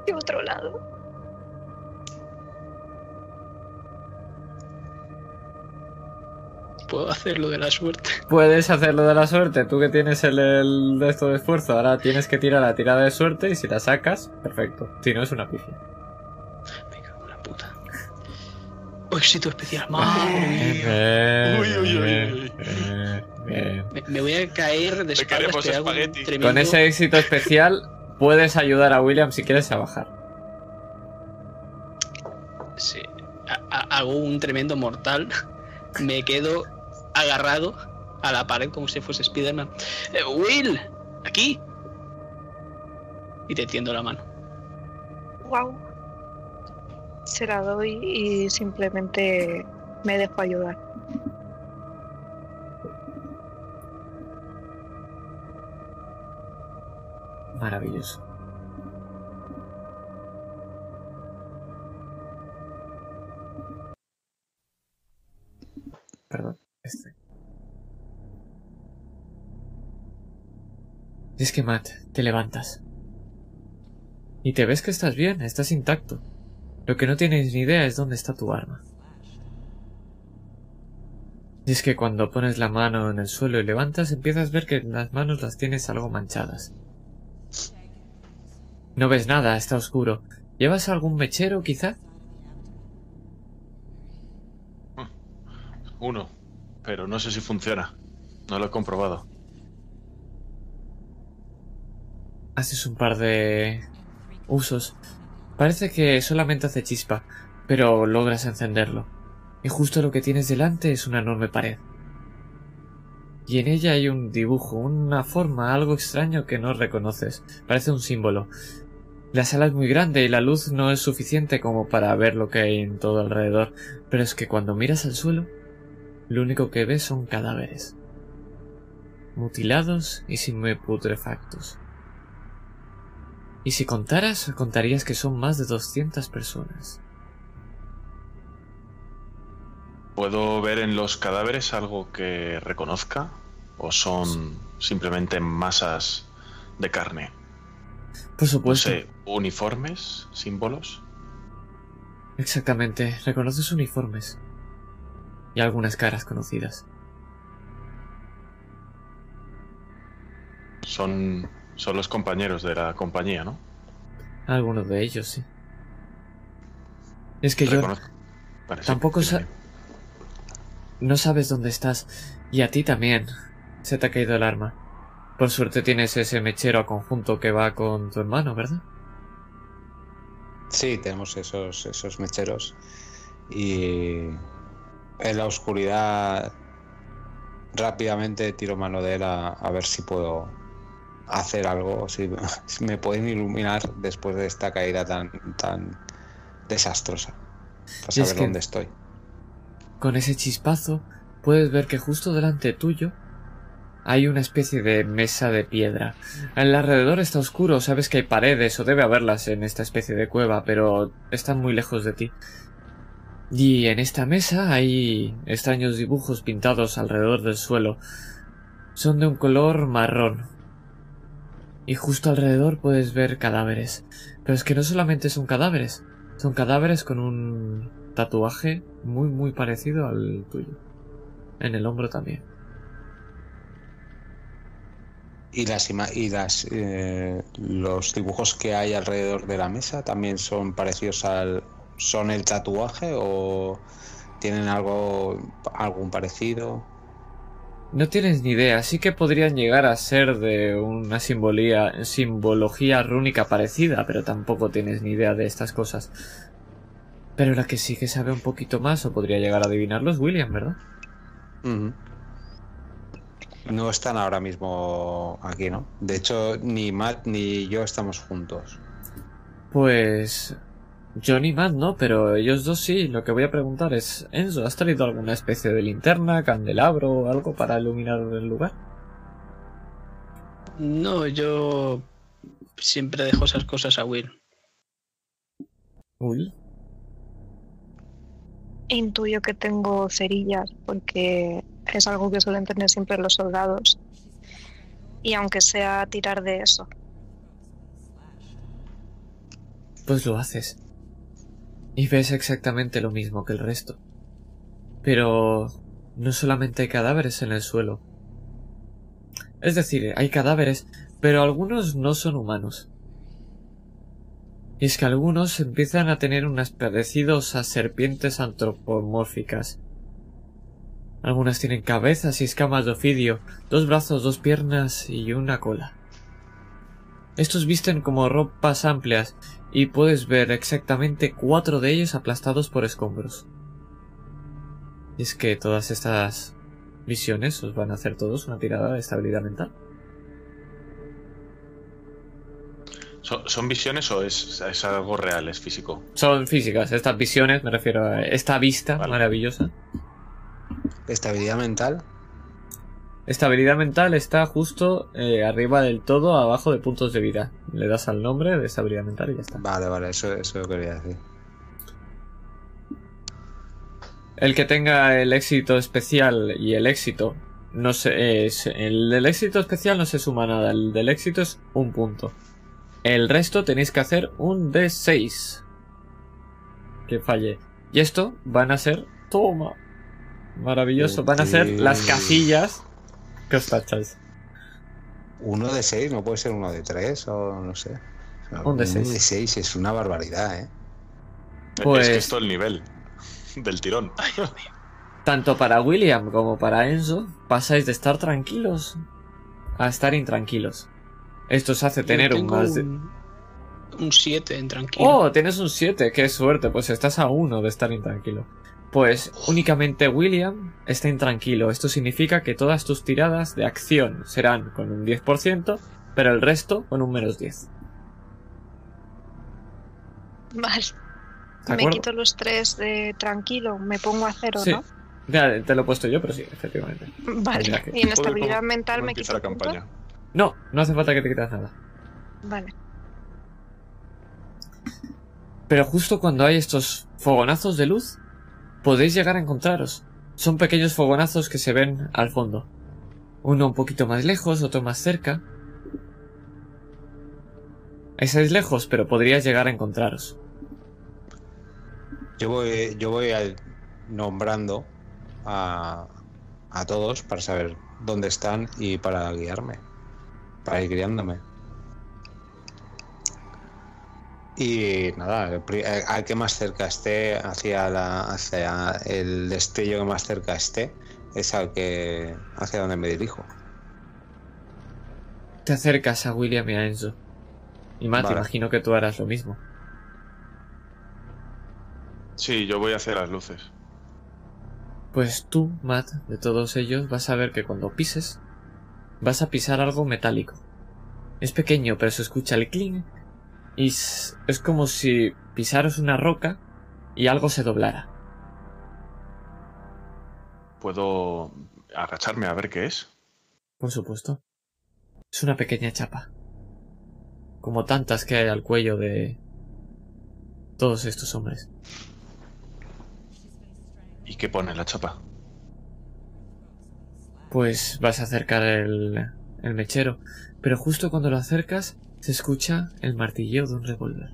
De otro lado. Puedo hacerlo de la suerte. Puedes hacerlo de la suerte, tú que tienes el, el de esto de esfuerzo, ahora tienes que tirar la tirada de suerte y si la sacas, perfecto. Si no es una pifia. Venga, con la puta. Oh, éxito especial. Madre mía. Bien, Uy, uy, uy, uy. bien. Me, me voy a caer de espaldas. que hago un tremendo- Con ese éxito especial puedes ayudar a William si quieres a bajar. Sí. Ha- ha- Hago un tremendo mortal. Me quedo agarrado a la pared como si fuese Spider-Man. Eh, Will, aquí. Y te tiendo la mano. Wow. Se la doy y simplemente me dejo ayudar. Maravilloso. Perdón, este. Es que Matt, te levantas. Y te ves que estás bien, estás intacto. Lo que no tienes ni idea es dónde está tu arma. Y es que cuando pones la mano en el suelo y levantas, empiezas a ver que las manos las tienes algo manchadas. No ves nada, está oscuro. ¿Llevas algún mechero, quizá? Uno, pero no sé si funciona. No lo he comprobado. Haces un par de usos. Parece que solamente hace chispa, pero logras encenderlo. Y justo lo que tienes delante es una enorme pared. Y en ella hay un dibujo, una forma, algo extraño que no reconoces. Parece un símbolo. La sala es muy grande y la luz no es suficiente como para ver lo que hay en todo alrededor, pero es que cuando miras al suelo, lo único que ves son cadáveres. Mutilados y sin putrefactos. Y si contaras, contarías que son más de 200 personas. ¿Puedo ver en los cadáveres algo que reconozca? ¿O son simplemente masas de carne? Por No supuesto. sé, uniformes, símbolos. Exactamente. Reconoces uniformes. Y algunas caras conocidas. Son, son los compañeros de la compañía, ¿no? Algunos de ellos, sí. Es que yo Reconozco. Vale, sí, tampoco sa- no sabes dónde estás. Y a ti también. Se te ha caído el arma. Por suerte tienes ese mechero a conjunto que va con tu hermano, ¿verdad? Sí, tenemos esos, esos mecheros. Y en la oscuridad rápidamente tiro mano de él a, a ver si puedo hacer algo, si, si me pueden iluminar después de esta caída tan, tan desastrosa. Para es saber que- dónde estoy. Con ese chispazo puedes ver que justo delante tuyo hay una especie de mesa de piedra. El alrededor está oscuro, sabes que hay paredes o debe haberlas en esta especie de cueva, pero están muy lejos de ti. Y en esta mesa hay extraños dibujos pintados alrededor del suelo. Son de un color marrón. Y justo alrededor puedes ver cadáveres. Pero es que no solamente son cadáveres, son cadáveres con un tatuaje muy muy parecido al tuyo. En el hombro también. Y las y las eh, los dibujos que hay alrededor de la mesa también son parecidos al son el tatuaje o tienen algo algún parecido. No tienes ni idea, sí que podrían llegar a ser de una simbolía, simbología rúnica parecida, pero tampoco tienes ni idea de estas cosas. Pero la que sí que sabe un poquito más o podría llegar a adivinarlo es William, ¿verdad? No están ahora mismo aquí, ¿no? De hecho, ni Matt ni yo estamos juntos. Pues Johnny Matt no, pero ellos dos sí. Lo que voy a preguntar es, Enzo, ¿has traído alguna especie de linterna, candelabro o algo para iluminar el lugar? No, yo siempre dejo esas cosas a Will. Uy, Intuyo que tengo cerillas porque es algo que suelen tener siempre los soldados. Y aunque sea tirar de eso. pues lo haces. Y ves exactamente lo mismo que el resto. Pero no solamente hay cadáveres en el suelo. Es decir, hay cadáveres, pero algunos no son humanos. Y es que algunos empiezan a tener unas parecidos a serpientes antropomórficas. Algunas tienen cabezas y escamas de ofidio, dos brazos, dos piernas y una cola. Estos visten como ropas amplias y puedes ver exactamente cuatro de ellos aplastados por escombros. Y es que todas estas visiones os van a hacer todos una tirada de estabilidad mental. ¿Son, son visiones o es, es algo real, es físico? Son físicas, estas visiones, me refiero a esta vista Vale. maravillosa. Estabilidad mental. Estabilidad mental está justo eh, arriba del todo, abajo de puntos de vida. Le das al nombre de estabilidad mental y ya está. Vale, vale, eso, eso lo quería decir. El que tenga el éxito especial y el éxito no se, es, el del éxito especial no se suma nada, el del éxito es un punto. El resto tenéis que hacer un D6 que falle. Y esto van a ser, toma, maravilloso, van a ser las casillas que os tacháis. Uno de seis, no puede ser uno de tres o no sé. Un de seis. Uno de seis es una barbaridad, ¿eh? Pues- Es que es todo el nivel del tirón. Tanto para William como para Enzo pasáis de estar tranquilos a estar intranquilos. Esto os hace tener un más de... un- Un 7 en tranquilo. Oh, tienes un 7, qué suerte, pues estás a uno de estar intranquilo. Pues únicamente William está intranquilo. Esto significa que todas tus tiradas de acción serán con un 10%, pero el resto con un menos 10. Vale. ¿De Me acuerdo? quito los tres de tranquilo, me pongo a cero, Sí. ¿no? Ya te lo he puesto yo, pero sí, efectivamente. Vale. Que- Y en estabilidad ¿cómo- mental cómo me quito la punto. No, no hace falta que te quitas nada. Vale. Pero justo cuando hay estos fogonazos de luz, podéis llegar a encontraros. Son pequeños fogonazos que se ven al fondo. Uno un poquito más lejos, otro más cerca. Estáis lejos, pero podríais llegar a encontraros. Yo voy, yo voy a- nombrando a, a todos para saber dónde están y para guiarme. Para ir guiándome. Y nada, eh, al que más cerca esté, hacia, la, hacia el destello que más cerca esté, es al que hacia donde me dirijo. Te acercas a William y a Enzo. Y Matt, Vale. imagino que tú harás lo mismo. Sí, yo voy hacia las luces. Pues tú, Matt, de todos ellos, vas a ver que cuando pises, vas a pisar algo metálico. Es pequeño, pero se escucha el cling y es como si pisaros una roca y algo se doblara. Puedo agacharme a ver qué es. Por supuesto. Es una pequeña chapa. Como tantas que hay al cuello de todos estos hombres. ¿Y qué pone la chapa? Pues vas a acercar el, el mechero, pero justo cuando lo acercas se escucha el martilleo de un revólver.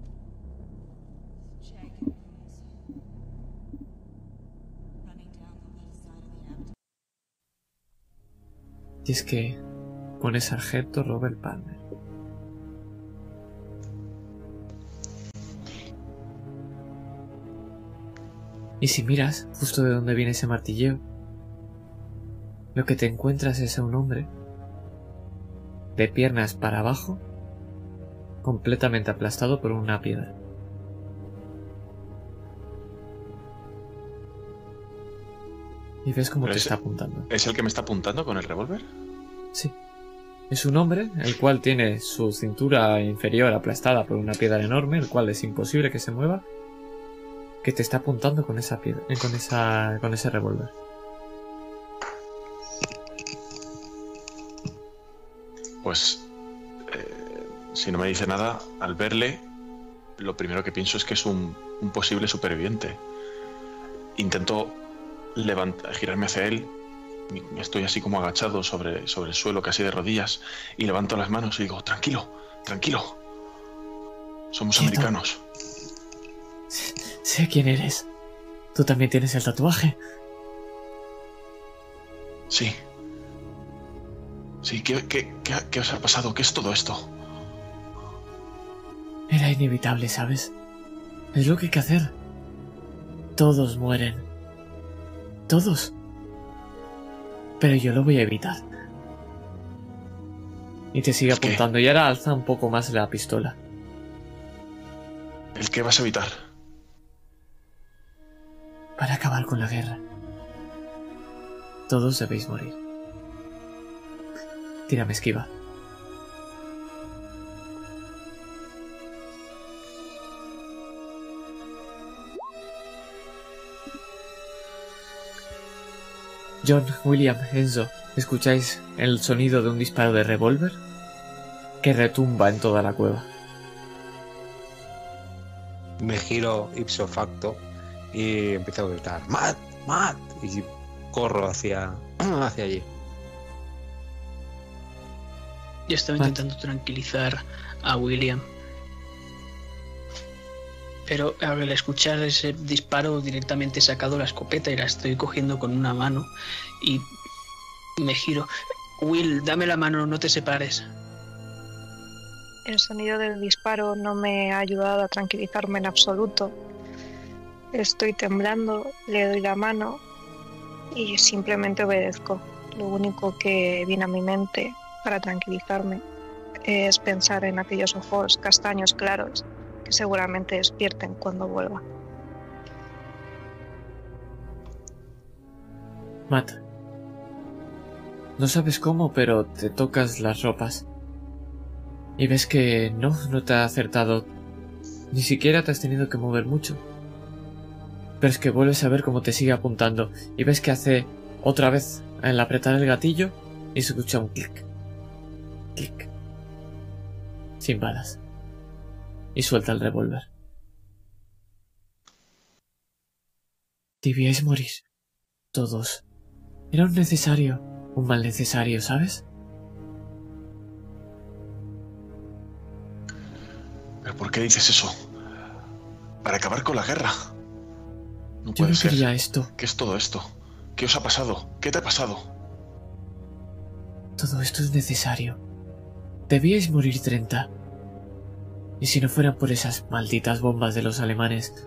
Y es que pone sargento Robert Palmer. Y si miras justo de dónde viene ese martilleo, lo que te encuentras es a un hombre de piernas para abajo, completamente aplastado por una piedra. Y ves cómo te está apuntando. ¿Es el que me está apuntando con el revólver? Sí. Es un hombre, el cual tiene su cintura inferior aplastada por una piedra enorme, el cual es imposible que se mueva, que te está apuntando con esa piedra, eh, con esa, con ese revólver. Pues, si no me dice nada, al verle, lo primero que pienso es que es un, un posible superviviente. Intento levantar, girarme hacia él. Estoy así como agachado sobre, sobre el suelo, casi de rodillas, y levanto las manos y digo, tranquilo, tranquilo. Somos Quieto. americanos. Sé quién eres. Tú también tienes el tatuaje. Sí. Sí, ¿qué, qué, qué, qué os ha pasado? ¿Qué es todo esto? Era inevitable, ¿sabes? Es lo que hay que hacer. Todos mueren. Todos. Pero yo lo voy a evitar. Y te sigue apuntando. Y ahora alza un poco más la pistola. ¿El qué vas a evitar? Para acabar con la guerra. Todos debéis morir. Tírame esquiva. John, William, Enzo, ¿escucháis el sonido de un disparo de revólver? Que retumba en toda la cueva. Me giro ipso facto y empiezo a gritar, ¡Matt! ¡Matt! Y corro hacia, hacia allí. Yo estaba Matt. intentando tranquilizar a William. Pero al escuchar ese disparo directamente he sacado la escopeta y la estoy cogiendo con una mano y me giro. Will, dame la mano, no te separes. El sonido del disparo no me ha ayudado a tranquilizarme en absoluto. Estoy temblando, le doy la mano y simplemente obedezco. Lo único que viene a mi mente para tranquilizarme es pensar en aquellos ojos castaños claros seguramente despierten cuando vuelva. Matt. No sabes cómo, pero te tocas las ropas. Y ves que no, no te ha acertado. Ni siquiera te has tenido que mover mucho. Pero es que vuelves a ver cómo te sigue apuntando y ves que hace otra vez al apretar el gatillo y se escucha un clic. Clic. Sin balas. Y suelta el revólver. Debíais morir. Todos. Era un necesario, un mal necesario, ¿sabes? ¿Pero por qué dices eso? Para acabar con la guerra. No Yo puede no ser. quería esto. ¿Qué es todo esto? ¿Qué os ha pasado? ¿Qué te ha pasado? Todo esto es necesario. Debíais morir 30. Y si no fueran por esas malditas bombas de los alemanes.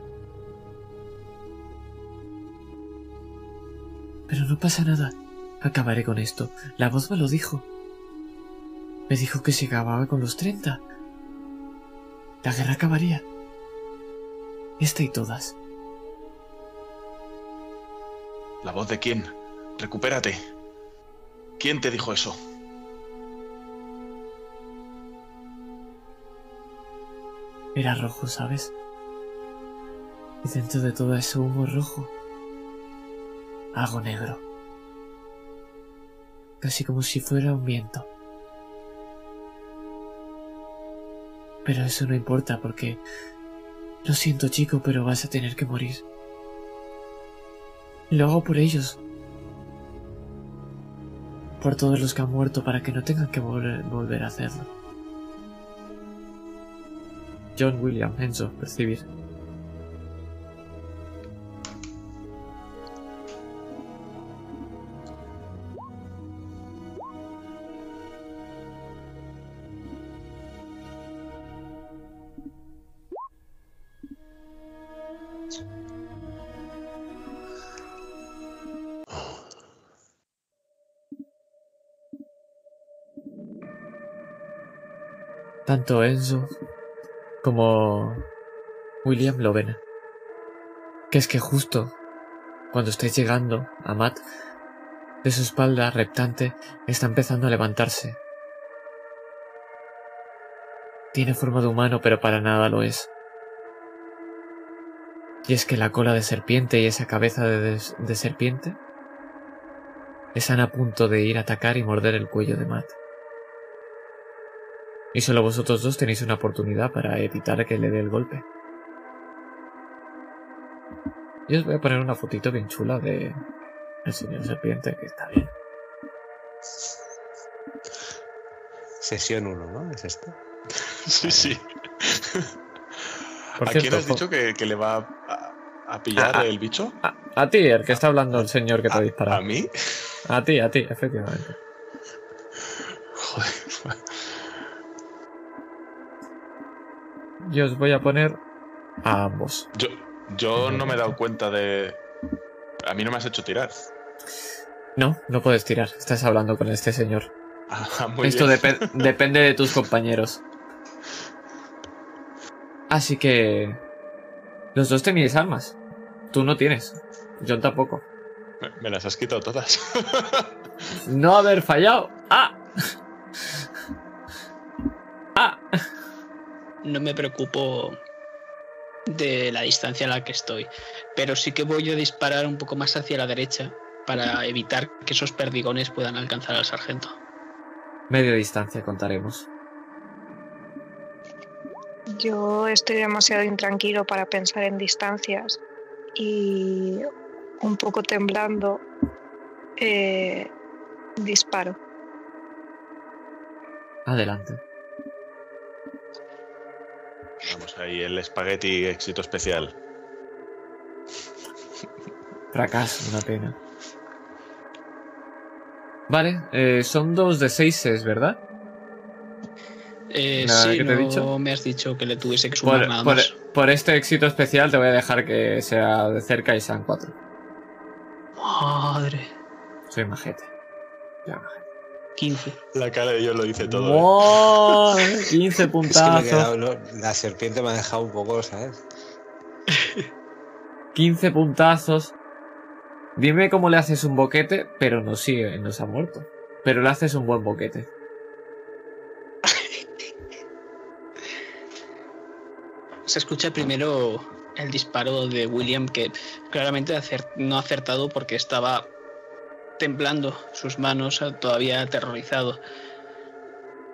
Pero no pasa nada. Acabaré con esto. La voz me lo dijo. Me dijo que se acababa con los 30. La guerra acabaría. Esta y todas. ¿La voz de quién? Recupérate. ¿Quién te dijo eso? Era rojo, ¿sabes? Y dentro de todo ese humo rojo, algo negro. Casi como si fuera un viento. Pero eso no importa porque... Lo siento chico, pero vas a tener que morir. Y lo hago por ellos. Por todos los que han muerto para que no tengan que volver, volver a hacerlo. John William Enzo, percibir. Tanto Enzo como William lo ven. Que es que justo cuando estáis llegando a Matt, de su espalda reptante está empezando a levantarse. Tiene forma de humano, pero para nada lo es. Y es que la cola de serpiente y esa cabeza de, de serpiente están a punto de ir a atacar y morder el cuello de Matt. Y solo vosotros dos tenéis una oportunidad para evitar que le dé el golpe. Y os voy a poner una fotito bien chula de el señor serpiente, que está bien. Sesión 1, ¿no? Es esto. Sí, sí. Por ¿A quién has dicho que, que le va a, a pillar el bicho? A, a ti, el que está hablando el señor que te ha ¿A, disparado. ¿A mí? A ti, a ti, efectivamente. Yo os voy a poner a ambos. Yo, yo no me he dado cuenta de. A mí no me has hecho tirar. No, no puedes tirar. Estás hablando con este señor. Ah, muy Esto bien. depende de tus compañeros. Así que... Los dos tenéis armas. Tú no tienes. John tampoco. Me, me las has quitado todas. No haber fallado. ¡Ah! No me preocupo de la distancia en la que estoy, pero sí que voy a disparar un poco más hacia la derecha para evitar que esos perdigones puedan alcanzar al sargento. Media distancia contaremos. Yo estoy demasiado intranquilo para pensar en distancias y un poco temblando eh, disparo. Adelante. Vamos ahí, el espagueti éxito especial. Fracaso, una pena. Vale, eh, son dos de seises, ¿verdad? Eh, Nada, sí, ¿qué te he no dicho? me has dicho que le tuviese que sumar Por, nada por- más. por este éxito especial te voy a dejar que sea de cerca y sean cuatro. Madre. Soy majete. Soy majete. 15. La cara de yo lo dice todo. ¿eh? ¡Wow! 15 Es que me he puntazos. quedado, lo- la serpiente me ha dejado un poco, ¿sabes? 15 puntazos. Dime cómo le haces un boquete, pero no sigue, no se ha muerto. Pero le haces un buen boquete. Se escucha primero el disparo de William que claramente no ha acertado porque estaba temblando sus manos, eh, todavía aterrorizado.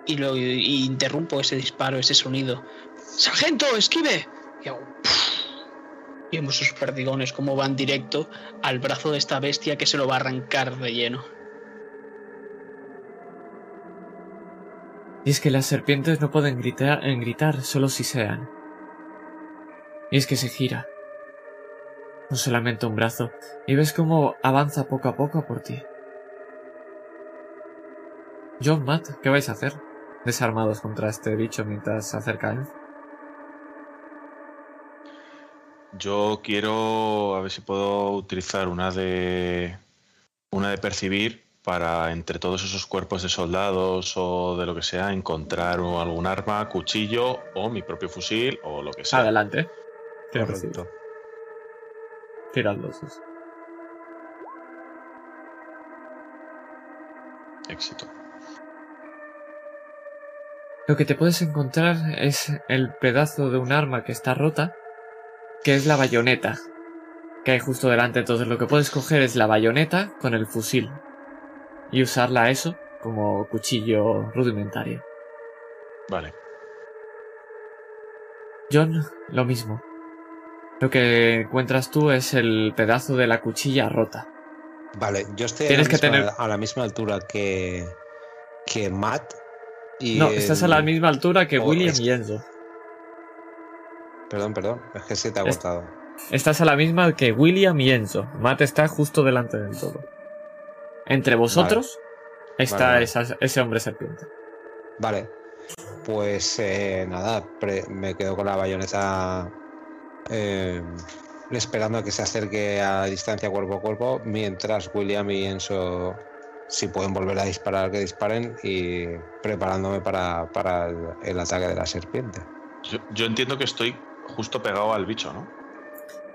Y, lo, interrumpo ese disparo, ese sonido. ¡Sargento, esquive! Y hago. Y vemos esos perdigones como van directo al brazo de esta bestia que se lo va a arrancar de lleno. Y es que las serpientes no pueden gritar, gritar solo si sean. Y es que se gira. No solamente un brazo. Y ves cómo avanza poco a poco por ti. John, Matt, ¿qué vais a hacer? Desarmados contra este bicho mientras se acerca a él. Yo quiero a ver si puedo utilizar una de una de percibir para entre todos esos cuerpos de soldados o de lo que sea encontrar o algún arma, cuchillo o mi propio fusil o lo que sea. Adelante. Correcto. Percibir. Tirad los dos. Éxito. Lo que te puedes encontrar es el pedazo de un arma que está rota, que es la bayoneta, que hay justo delante. Entonces lo que puedes coger es la bayoneta con el fusil y usarla a eso como cuchillo rudimentario. Vale. John, lo mismo. Lo que encuentras tú es el pedazo de la cuchilla rota. Vale, yo estoy a la, misma, tener- a la misma altura que, que Matt. Y No, estás a la misma altura que Oh, William es- y Enzo. Perdón, perdón, es que se te ha cortado. Estás a la misma que William y Enzo. Matt está justo delante del todo. Entre vosotros está Vale, vale. esa- ese hombre serpiente. Vale, pues eh, nada, me quedo con la bayoneta eh, esperando a que se acerque a distancia cuerpo a cuerpo, mientras William y Enzo, si pueden volver a disparar, que disparen y preparándome para, para el, el ataque de la serpiente. Yo, yo entiendo que estoy justo pegado al bicho, ¿no?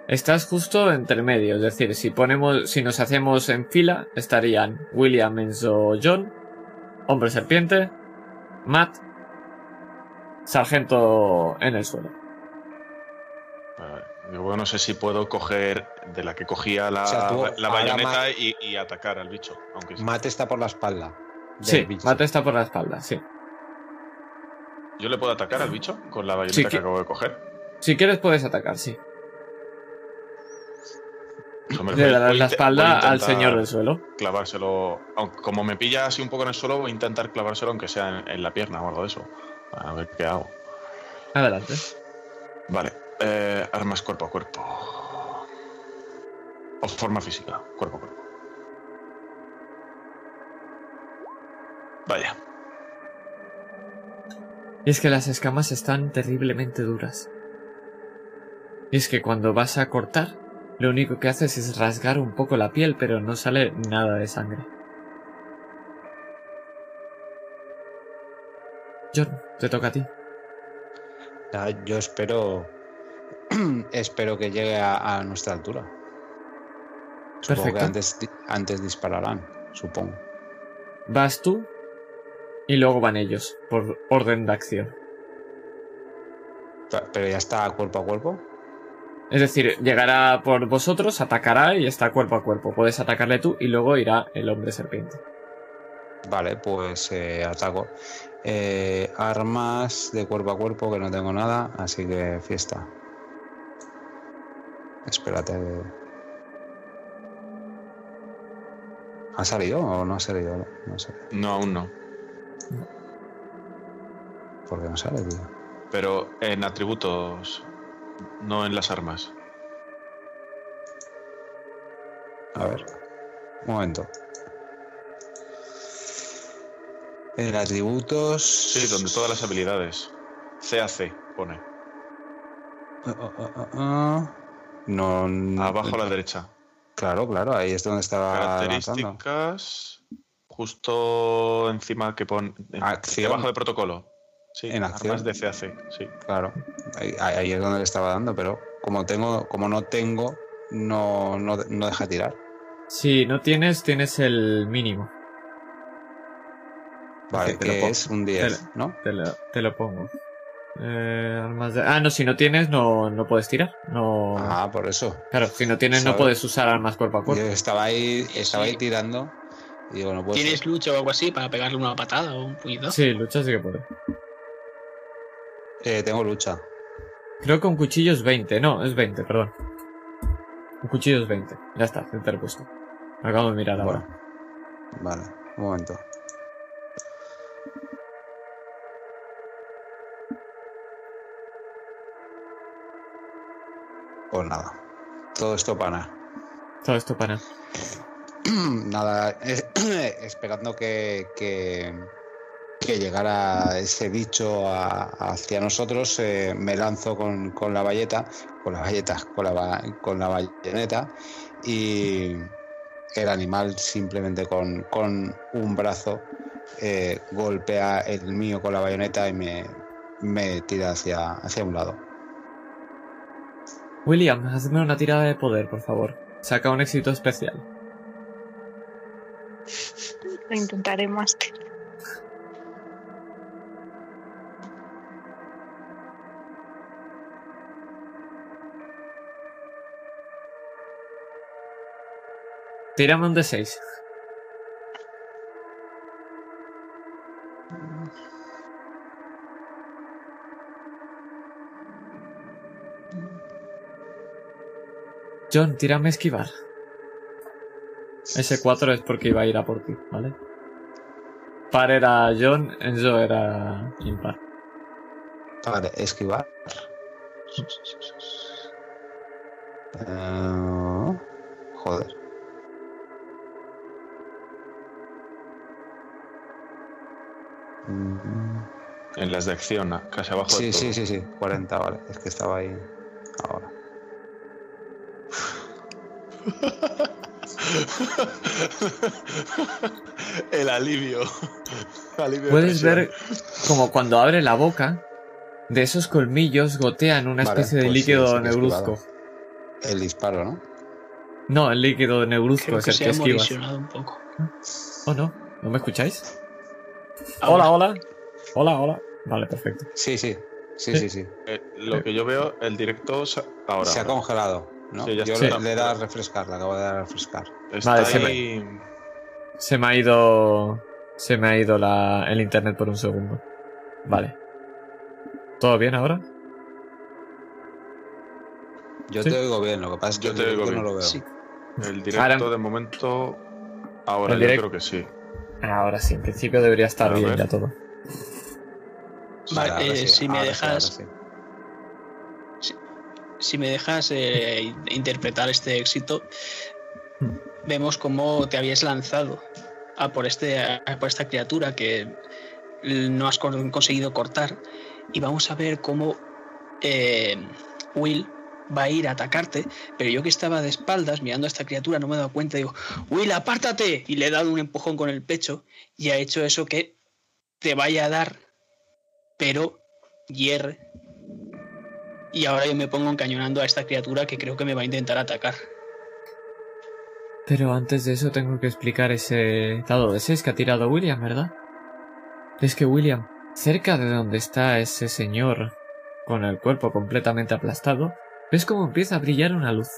Estás justo entre medio, es decir, si ponemos, si nos hacemos en fila, estarían William, Enzo, John, hombre serpiente, Matt, sargento en el suelo. Luego no sé si puedo coger de la que cogía la, O sea, tú la bayoneta y, y atacar al bicho. Aunque sí. Mate está por la espalda. del Sí, bicho. Mate está por la espalda, sí. ¿Yo le puedo atacar al bicho con la bayoneta Sí, que que- acabo de coger? Si quieres puedes atacar, sí. Le darás la espalda al señor del suelo. Clavárselo. aunque como me pilla así un poco en el suelo, voy a intentar clavárselo aunque sea en, en la pierna o algo de eso. A ver qué hago. Adelante. Vale. Eh, armas cuerpo a cuerpo. O forma física, cuerpo a cuerpo. Vaya. Y es que las escamas están terriblemente duras. Y es que cuando vas a cortar, lo único que haces es rasgar un poco la piel, pero no sale nada de sangre. John, te toca a ti. Ya, Yo espero. espero que llegue a, a nuestra altura. Supongo Perfecto. que antes, di- antes dispararán, supongo. Vas tú y luego van ellos, por orden de acción. Pe- Pero ya está cuerpo a cuerpo. Es decir, llegará por vosotros, atacará y está cuerpo a cuerpo. Puedes atacarle tú y luego irá el hombre serpiente. Vale, pues eh, ataco. Eh, armas de cuerpo a cuerpo, que no tengo nada, así que fiesta. Espérate. ¿Ha salido o no ha salido? No, no sé. No, aún no. ¿Por qué no sale, tío? Pero en atributos, no en las armas. A ver. Un momento. En atributos. Sí, donde todas las habilidades. CAC pone. Ah, ah, ah. No. no- Abajo a la derecha. Claro, claro, ahí es donde estaba avanzando. Características. Justo encima que pone. Acción. Debajo de protocolo. Sí, En acción. armas de CAC. Sí. Claro, ahí, ahí es donde le estaba dando, pero como tengo, como no tengo, no, no, no deja tirar. Si no tienes, tienes el mínimo. Vale, te lo que es un 10, ¿no? Te lo, te lo pongo. Eh, armas de... Ah, no, si no tienes, no, no puedes tirar. No... Ah, por eso. Claro, si no tienes, no puedes usar armas cuerpo a Yo cuerpo. estaba ahí, estaba ahí tirando y digo, no puedo. ¿Tienes lucha o algo así para pegarle una patada o un puñetazo? Sí, lucha sí que puede. Eh, tengo lucha. Creo que un cuchillo es 20. No, es 20, perdón. Un cuchillo es 20. Ya está, interpuesto. Acabo de mirar ahora. Vale, un momento. Pues nada, todo esto para nada. Todo esto para. nada, eh, esperando que, que, que llegara ese bicho a- hacia nosotros, eh, me lanzo con, con la bayeta, con la bayeta, con la, con la bayoneta y el animal simplemente con, con un brazo eh, golpea el mío con la bayoneta y me, me tira hacia, hacia un lado. William, hazme una tirada de poder, por favor. Saca un éxito especial. Lo intentaré más. Tírame un D6. John, tírame esquivar. Ese 4 es porque iba a ir a por ti, ¿vale? Par era John, Enzo era impar. Vale, esquivar. Eh, joder. En las de acción, casi abajo de Sí, todo. sí, sí, sí, 40, vale. Es que estaba ahí ahora. El alivio. Alivio de Puedes ver como cuando abre la boca, de esos colmillos gotean una especie de pues líquido sí negruzco. El disparo, ¿no? No, el líquido negruzco Creo es que el se que esquivas. un poco. ¿O no? ¿No me escucháis? Ahora. Hola, hola. Hola, hola. Vale, perfecto. Sí, sí. Sí, sí, sí. Eh, lo que yo veo, el directo se- ahora. Se ha ahora. congelado. ¿No? Sí, ya Yo le, le he dado a refrescar, le acabo de dar a refrescar. Está Vale, se me- ahí. Se me ha ido. Se me ha ido la, el internet por un segundo. Vale. ¿Todo bien ahora? Yo Sí. te oigo bien, lo que pasa es que Yo te oigo directo no bien. lo veo. Sí. El directo Ahora- de momento. Ahora El yo direct- creo que sí. Ahora sí, en principio debería estar bien ya todo. Vale, eh, sí, si me ahora sí, ahora dejas- sí. Si me dejas eh, in- interpretar este éxito, vemos cómo te habías lanzado a por, este, a por esta criatura que no has con- conseguido cortar. Y vamos a ver cómo eh, Will va a ir a atacarte, pero yo que estaba de espaldas mirando a esta criatura no me he dado cuenta, digo, Will, apártate, y le he dado un empujón con el pecho y ha hecho eso que te vaya a dar, pero hierre y ahora yo me pongo encañonando a esta criatura que creo que me va a intentar atacar. Pero antes de eso tengo que explicar ese dado de 6 que ha tirado William, ¿verdad? Es que William, cerca de donde está ese señor con el cuerpo completamente aplastado, ves cómo empieza a brillar una luz.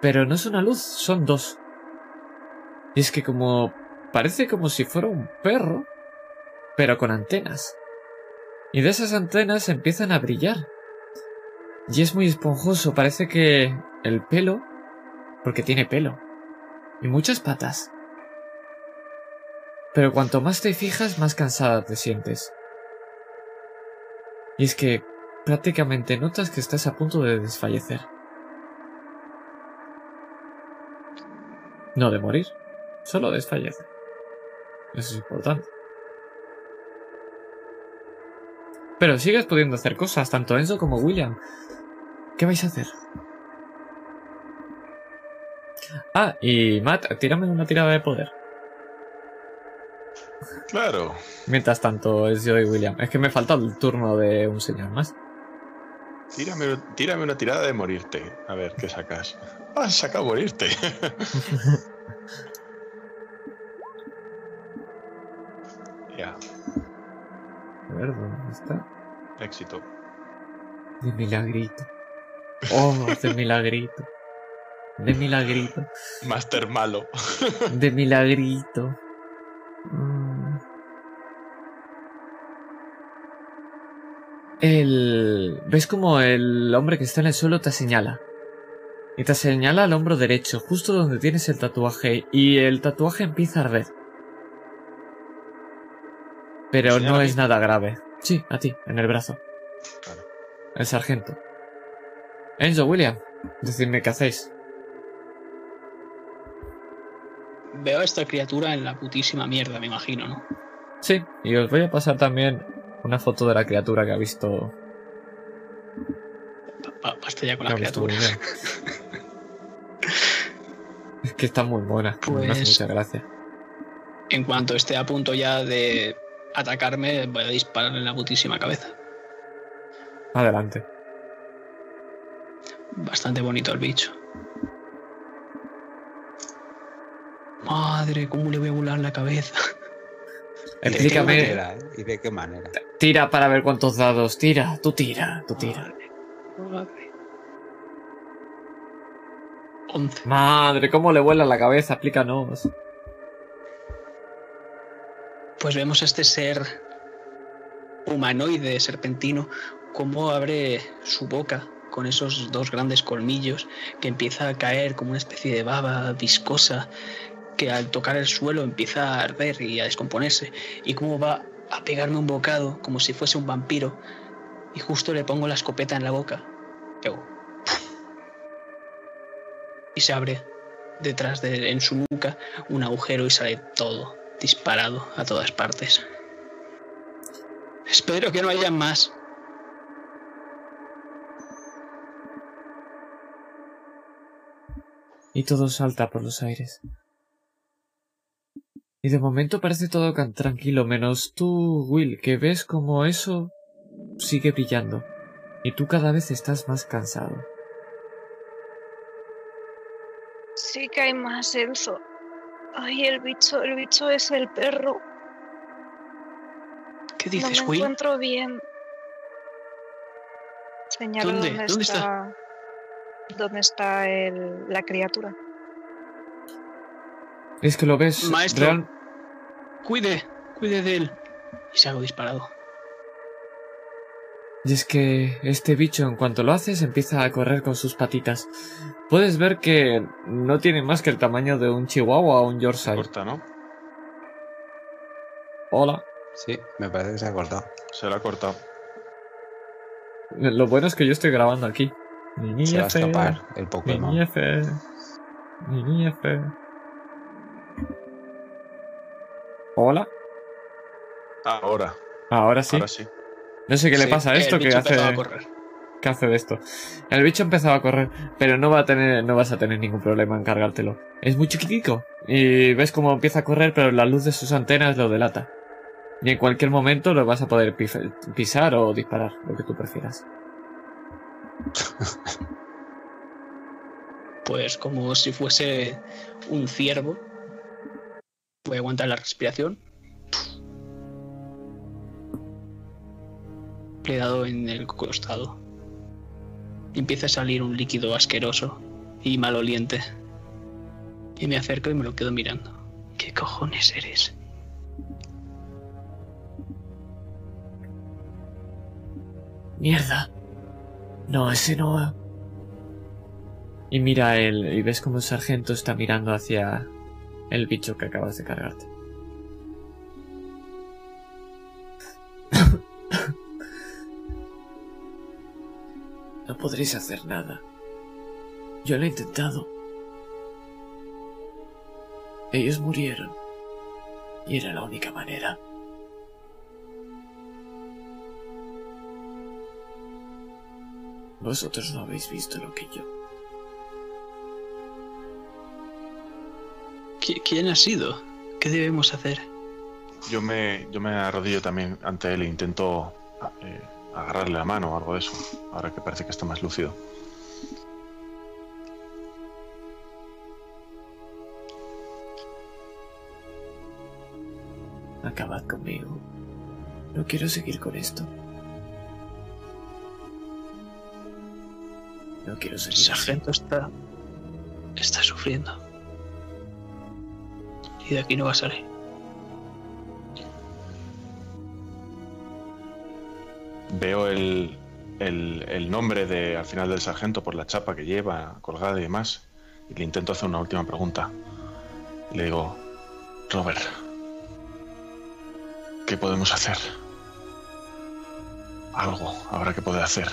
Pero no es una luz, son dos. Y es que como... parece como si fuera un perro, pero con antenas. Y de esas antenas empiezan a brillar. Y es muy esponjoso, parece que el pelo, porque tiene pelo, y muchas patas. Pero cuanto más te fijas, más cansada te sientes. Y es que prácticamente notas que estás a punto de desfallecer. No de morir, solo desfallece. Eso es importante. Pero sigues pudiendo hacer cosas, tanto Enzo como William. ¿Qué vais a hacer? Ah, y Matt, tírame una tirada de poder. Claro. Mientras tanto es yo y William. Es que me falta el turno de un señor más. Tírame, tírame una tirada de morirte. A ver, ¿qué sacas? Ah, saca morirte. ya, A ver, ¿dónde está? éxito. De milagrito. Oh, de milagrito. De milagrito. Master malo. De milagrito. Mm. El... ¿Ves como el hombre que está en el suelo te señala? Y te señala al hombro derecho, justo donde tienes el tatuaje, y el tatuaje empieza a arder. Pero ¿Señala no es nada grave. Sí, a ti, en el brazo. El sargento. Enzo, William, decidme qué hacéis. Veo a esta criatura en la putísima mierda, me imagino, ¿no? Sí, y os voy a pasar también una foto de la criatura que ha visto. Pa- Basta ya con la criatura. Es que está muy buena. Me hace Pues- mucha gracia. En cuanto esté a punto ya de atacarme, voy a dispararle en la putísima cabeza. Adelante. Bastante bonito el bicho. Madre, ¿cómo le voy a volar la cabeza? ¿Y de qué Explícame. manera, eh? ¿Y de qué manera? Tira para ver cuántos dados. Tira, tú tira, tú tira. Madre, madre. 11. Madre, cómo le vuela la cabeza, explícanos. Pues vemos a este ser humanoide serpentino cómo abre su boca con esos dos grandes colmillos que empieza a caer como una especie de baba viscosa que al tocar el suelo empieza a arder y a descomponerse. Y cómo va a pegarme un bocado como si fuese un vampiro. Y justo le pongo la escopeta en la boca. Y se abre detrás de en su nuca un agujero y sale todo disparado a todas partes. Espero que no haya más. Y todo salta por los aires. Y de momento parece todo tan tranquilo, menos tú, Will, que ves como eso sigue brillando. Y tú cada vez estás más cansado. Sí que hay más, Enzo. Ay, el bicho, el bicho es el perro. ¿Qué ¿Qué No dices, me Will? encuentro bien. Señalo ¿Dónde? dónde, ¿Dónde está, dónde está el- la criatura. Es que lo ves. Maestro. real- Cuide, cuide de él. Y salgo disparado. Y es que este bicho, en cuanto lo haces, empieza a correr con sus patitas. Puedes ver que no tiene más que el tamaño de un chihuahua o un Yorkshire. Corta, ¿no? Hola. Sí, me parece que se ha cortado. Se la ha cortado. Lo bueno es que yo estoy grabando aquí. Ni Se va a escapar el Ni Pokémon. F. Ni F. Hola. Ahora, Ahora sí. ahora sí. No sé qué le pasa a esto que hace. a correr. ¿Qué hace de esto? El bicho empezaba a correr, pero no va a tener, no vas a tener ningún problema en cargártelo. Es muy chiquitico. Y ves cómo empieza a correr, pero la luz de sus antenas lo delata. Y en cualquier momento lo vas a poder pisar o disparar, lo que tú prefieras. Pues como si fuese un ciervo. Voy a aguantar la respiración. Dado en el costado. Empieza a salir un líquido asqueroso y maloliente. Y me acerco y me lo quedo mirando. ¿Qué cojones eres? ¡Mierda! No, ese no. Y mira él, y ves como el sargento está mirando hacia el bicho que acabas de cargarte. No podréis hacer nada. Yo lo he intentado. Ellos murieron. Y era la única manera. Vosotros no habéis visto lo que yo. ¿Qui- ¿Quién ha sido? ¿Qué debemos hacer? Yo me, yo me arrodillo también ante él e intento eh, agarrarle la mano o algo de eso. Ahora que parece que está más lúcido. Acabad conmigo. No quiero seguir con esto. No quiero El seguir. así. sargento está. está sufriendo. Y de aquí no va a salir. Veo el, el, el nombre de, al final del sargento por la chapa que lleva colgada y demás. Y le intento hacer una última pregunta. Le digo, Robert, ¿qué podemos hacer? Algo habrá que poder hacer.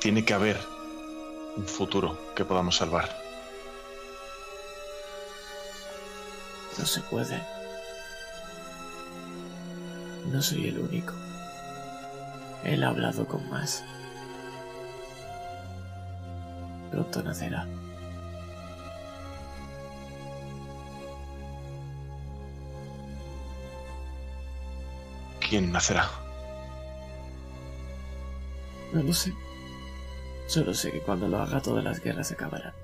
Tiene que haber un futuro que podamos salvar. No se puede. No soy el único. Él ha hablado con más. Pronto nacerá. ¿Quién nacerá? No lo sé. Solo sé que cuando lo haga todas las guerras acabarán.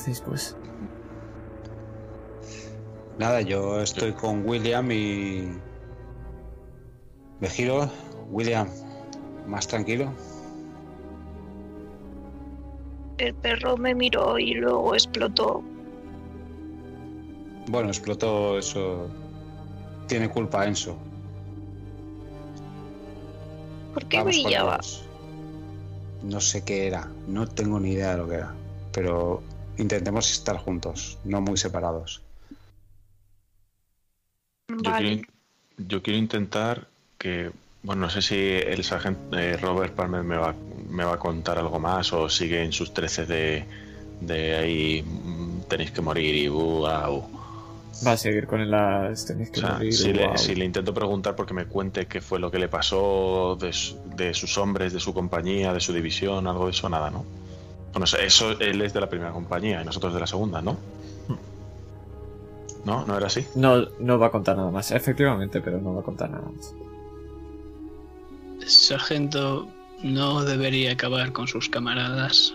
¿Qué hacéis pues? Nada, yo estoy con William y. Me giro. William, más tranquilo. El perro me miró y luego explotó. Bueno, explotó eso. Tiene culpa Enzo. ¿Por qué Vamos brillaba? No sé qué era. No tengo ni idea de lo que era. Pero intentemos estar juntos, no muy separados. Yo, quiero, yo quiero intentar que, bueno, no sé si el sargento eh, Robert Palmer me va, me va a contar algo más o sigue en sus 13 de, de ahí mm, tenéis que morir y wow. Va a seguir con las tenéis O que sea, morir, si, guau. le, si le intento preguntar porque me cuente qué fue lo que le pasó de, su- de sus hombres, de su compañía, de su división, algo de eso, nada, ¿no? Bueno, eso él es de la primera compañía y nosotros de la segunda, ¿no? ¿No? ¿No era así? No, no va a contar nada más. Efectivamente, pero no va a contar nada más. Sargento no debería acabar con sus camaradas.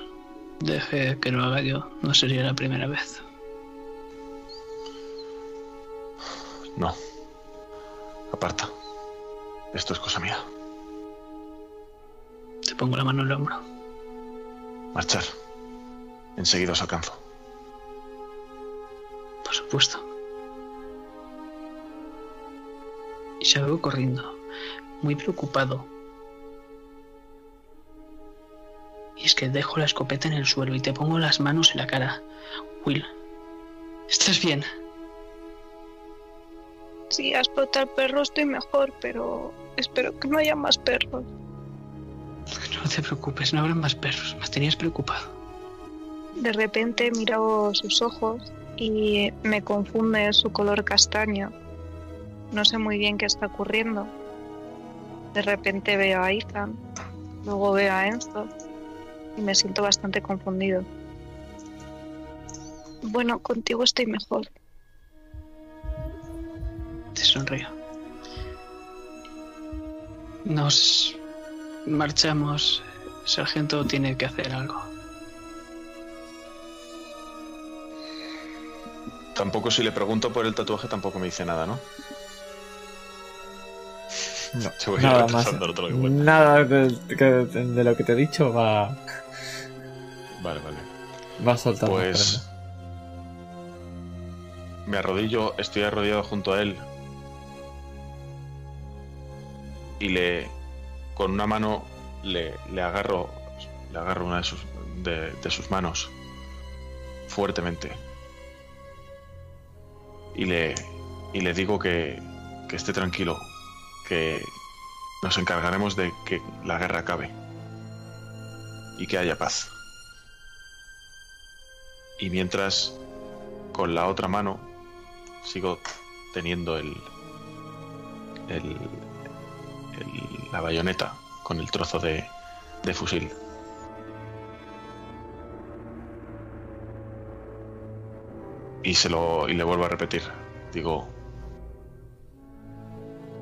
Deje que lo haga yo. No sería la primera vez. No. Aparta. Esto es cosa mía. Te pongo la mano en el hombro. Marchar. Enseguida os alcanzo. Por supuesto. Y salgo corriendo, muy preocupado. Y es que dejo la escopeta en el suelo y te pongo las manos en la cara. Will, ¿estás bien? Si has explotado el perro estoy mejor, pero espero que no haya más perros. No te preocupes, no habrá más perros. Me tenías preocupado. De repente miro sus ojos y me confunde su color castaño. No sé muy bien qué está ocurriendo. De repente veo a Ethan, luego veo a Enzo y me siento bastante confundido. Bueno, contigo estoy mejor. Te sonrío. Nos marchamos. Sargento tiene que hacer algo. Tampoco si le pregunto por el tatuaje tampoco me dice nada, ¿no? No, Te voy nada más. vuelta. Nada de, que- de lo que te he dicho va, Vale, vale. va soltando. Pues me arrodillo, estoy arrodillado junto a él y le con una mano le, le agarro le agarro una de sus de, sus manos fuertemente. Y le y le digo que, que esté tranquilo que nos encargaremos de que la guerra acabe y que haya paz. Y mientras con la otra mano sigo teniendo el, el, la bayoneta con el trozo de, de fusil. Y se lo y le vuelvo a repetir. Digo,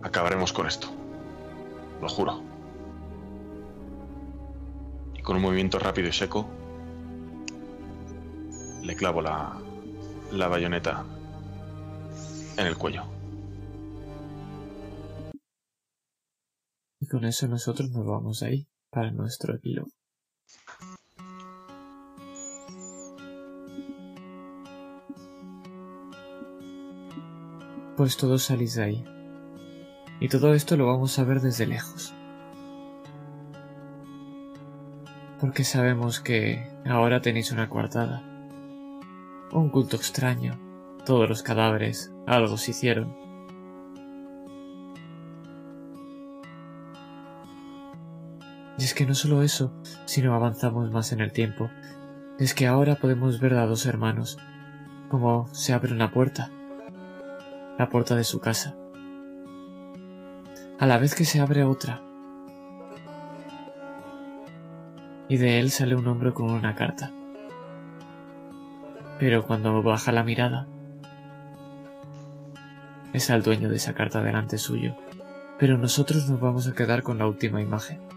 acabaremos con esto. Lo juro. Y con un movimiento rápido y seco le clavo la, la bayoneta en el cuello. Y con eso nosotros nos vamos ahí para nuestro epílogo. Pues todos salís de ahí. Y todo esto lo vamos a ver desde lejos. Porque sabemos que ahora tenéis una coartada. Un culto extraño. Todos los cadáveres algo se hicieron. Y es que no solo eso, sino avanzamos más en el tiempo. Es que ahora podemos ver a dos hermanos, como se abre una puerta, la puerta de su casa, a la vez que se abre otra, y de él sale un hombre con una carta. Pero cuando baja la mirada, es al dueño de esa carta delante suyo. Pero nosotros nos vamos a quedar con la última imagen.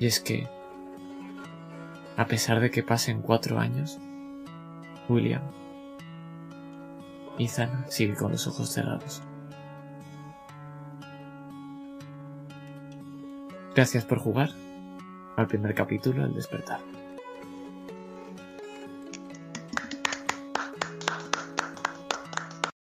Y es que, a pesar de que pasen cuatro años, William, Ethan sigue con los ojos cerrados. Gracias por jugar al primer capítulo del despertar.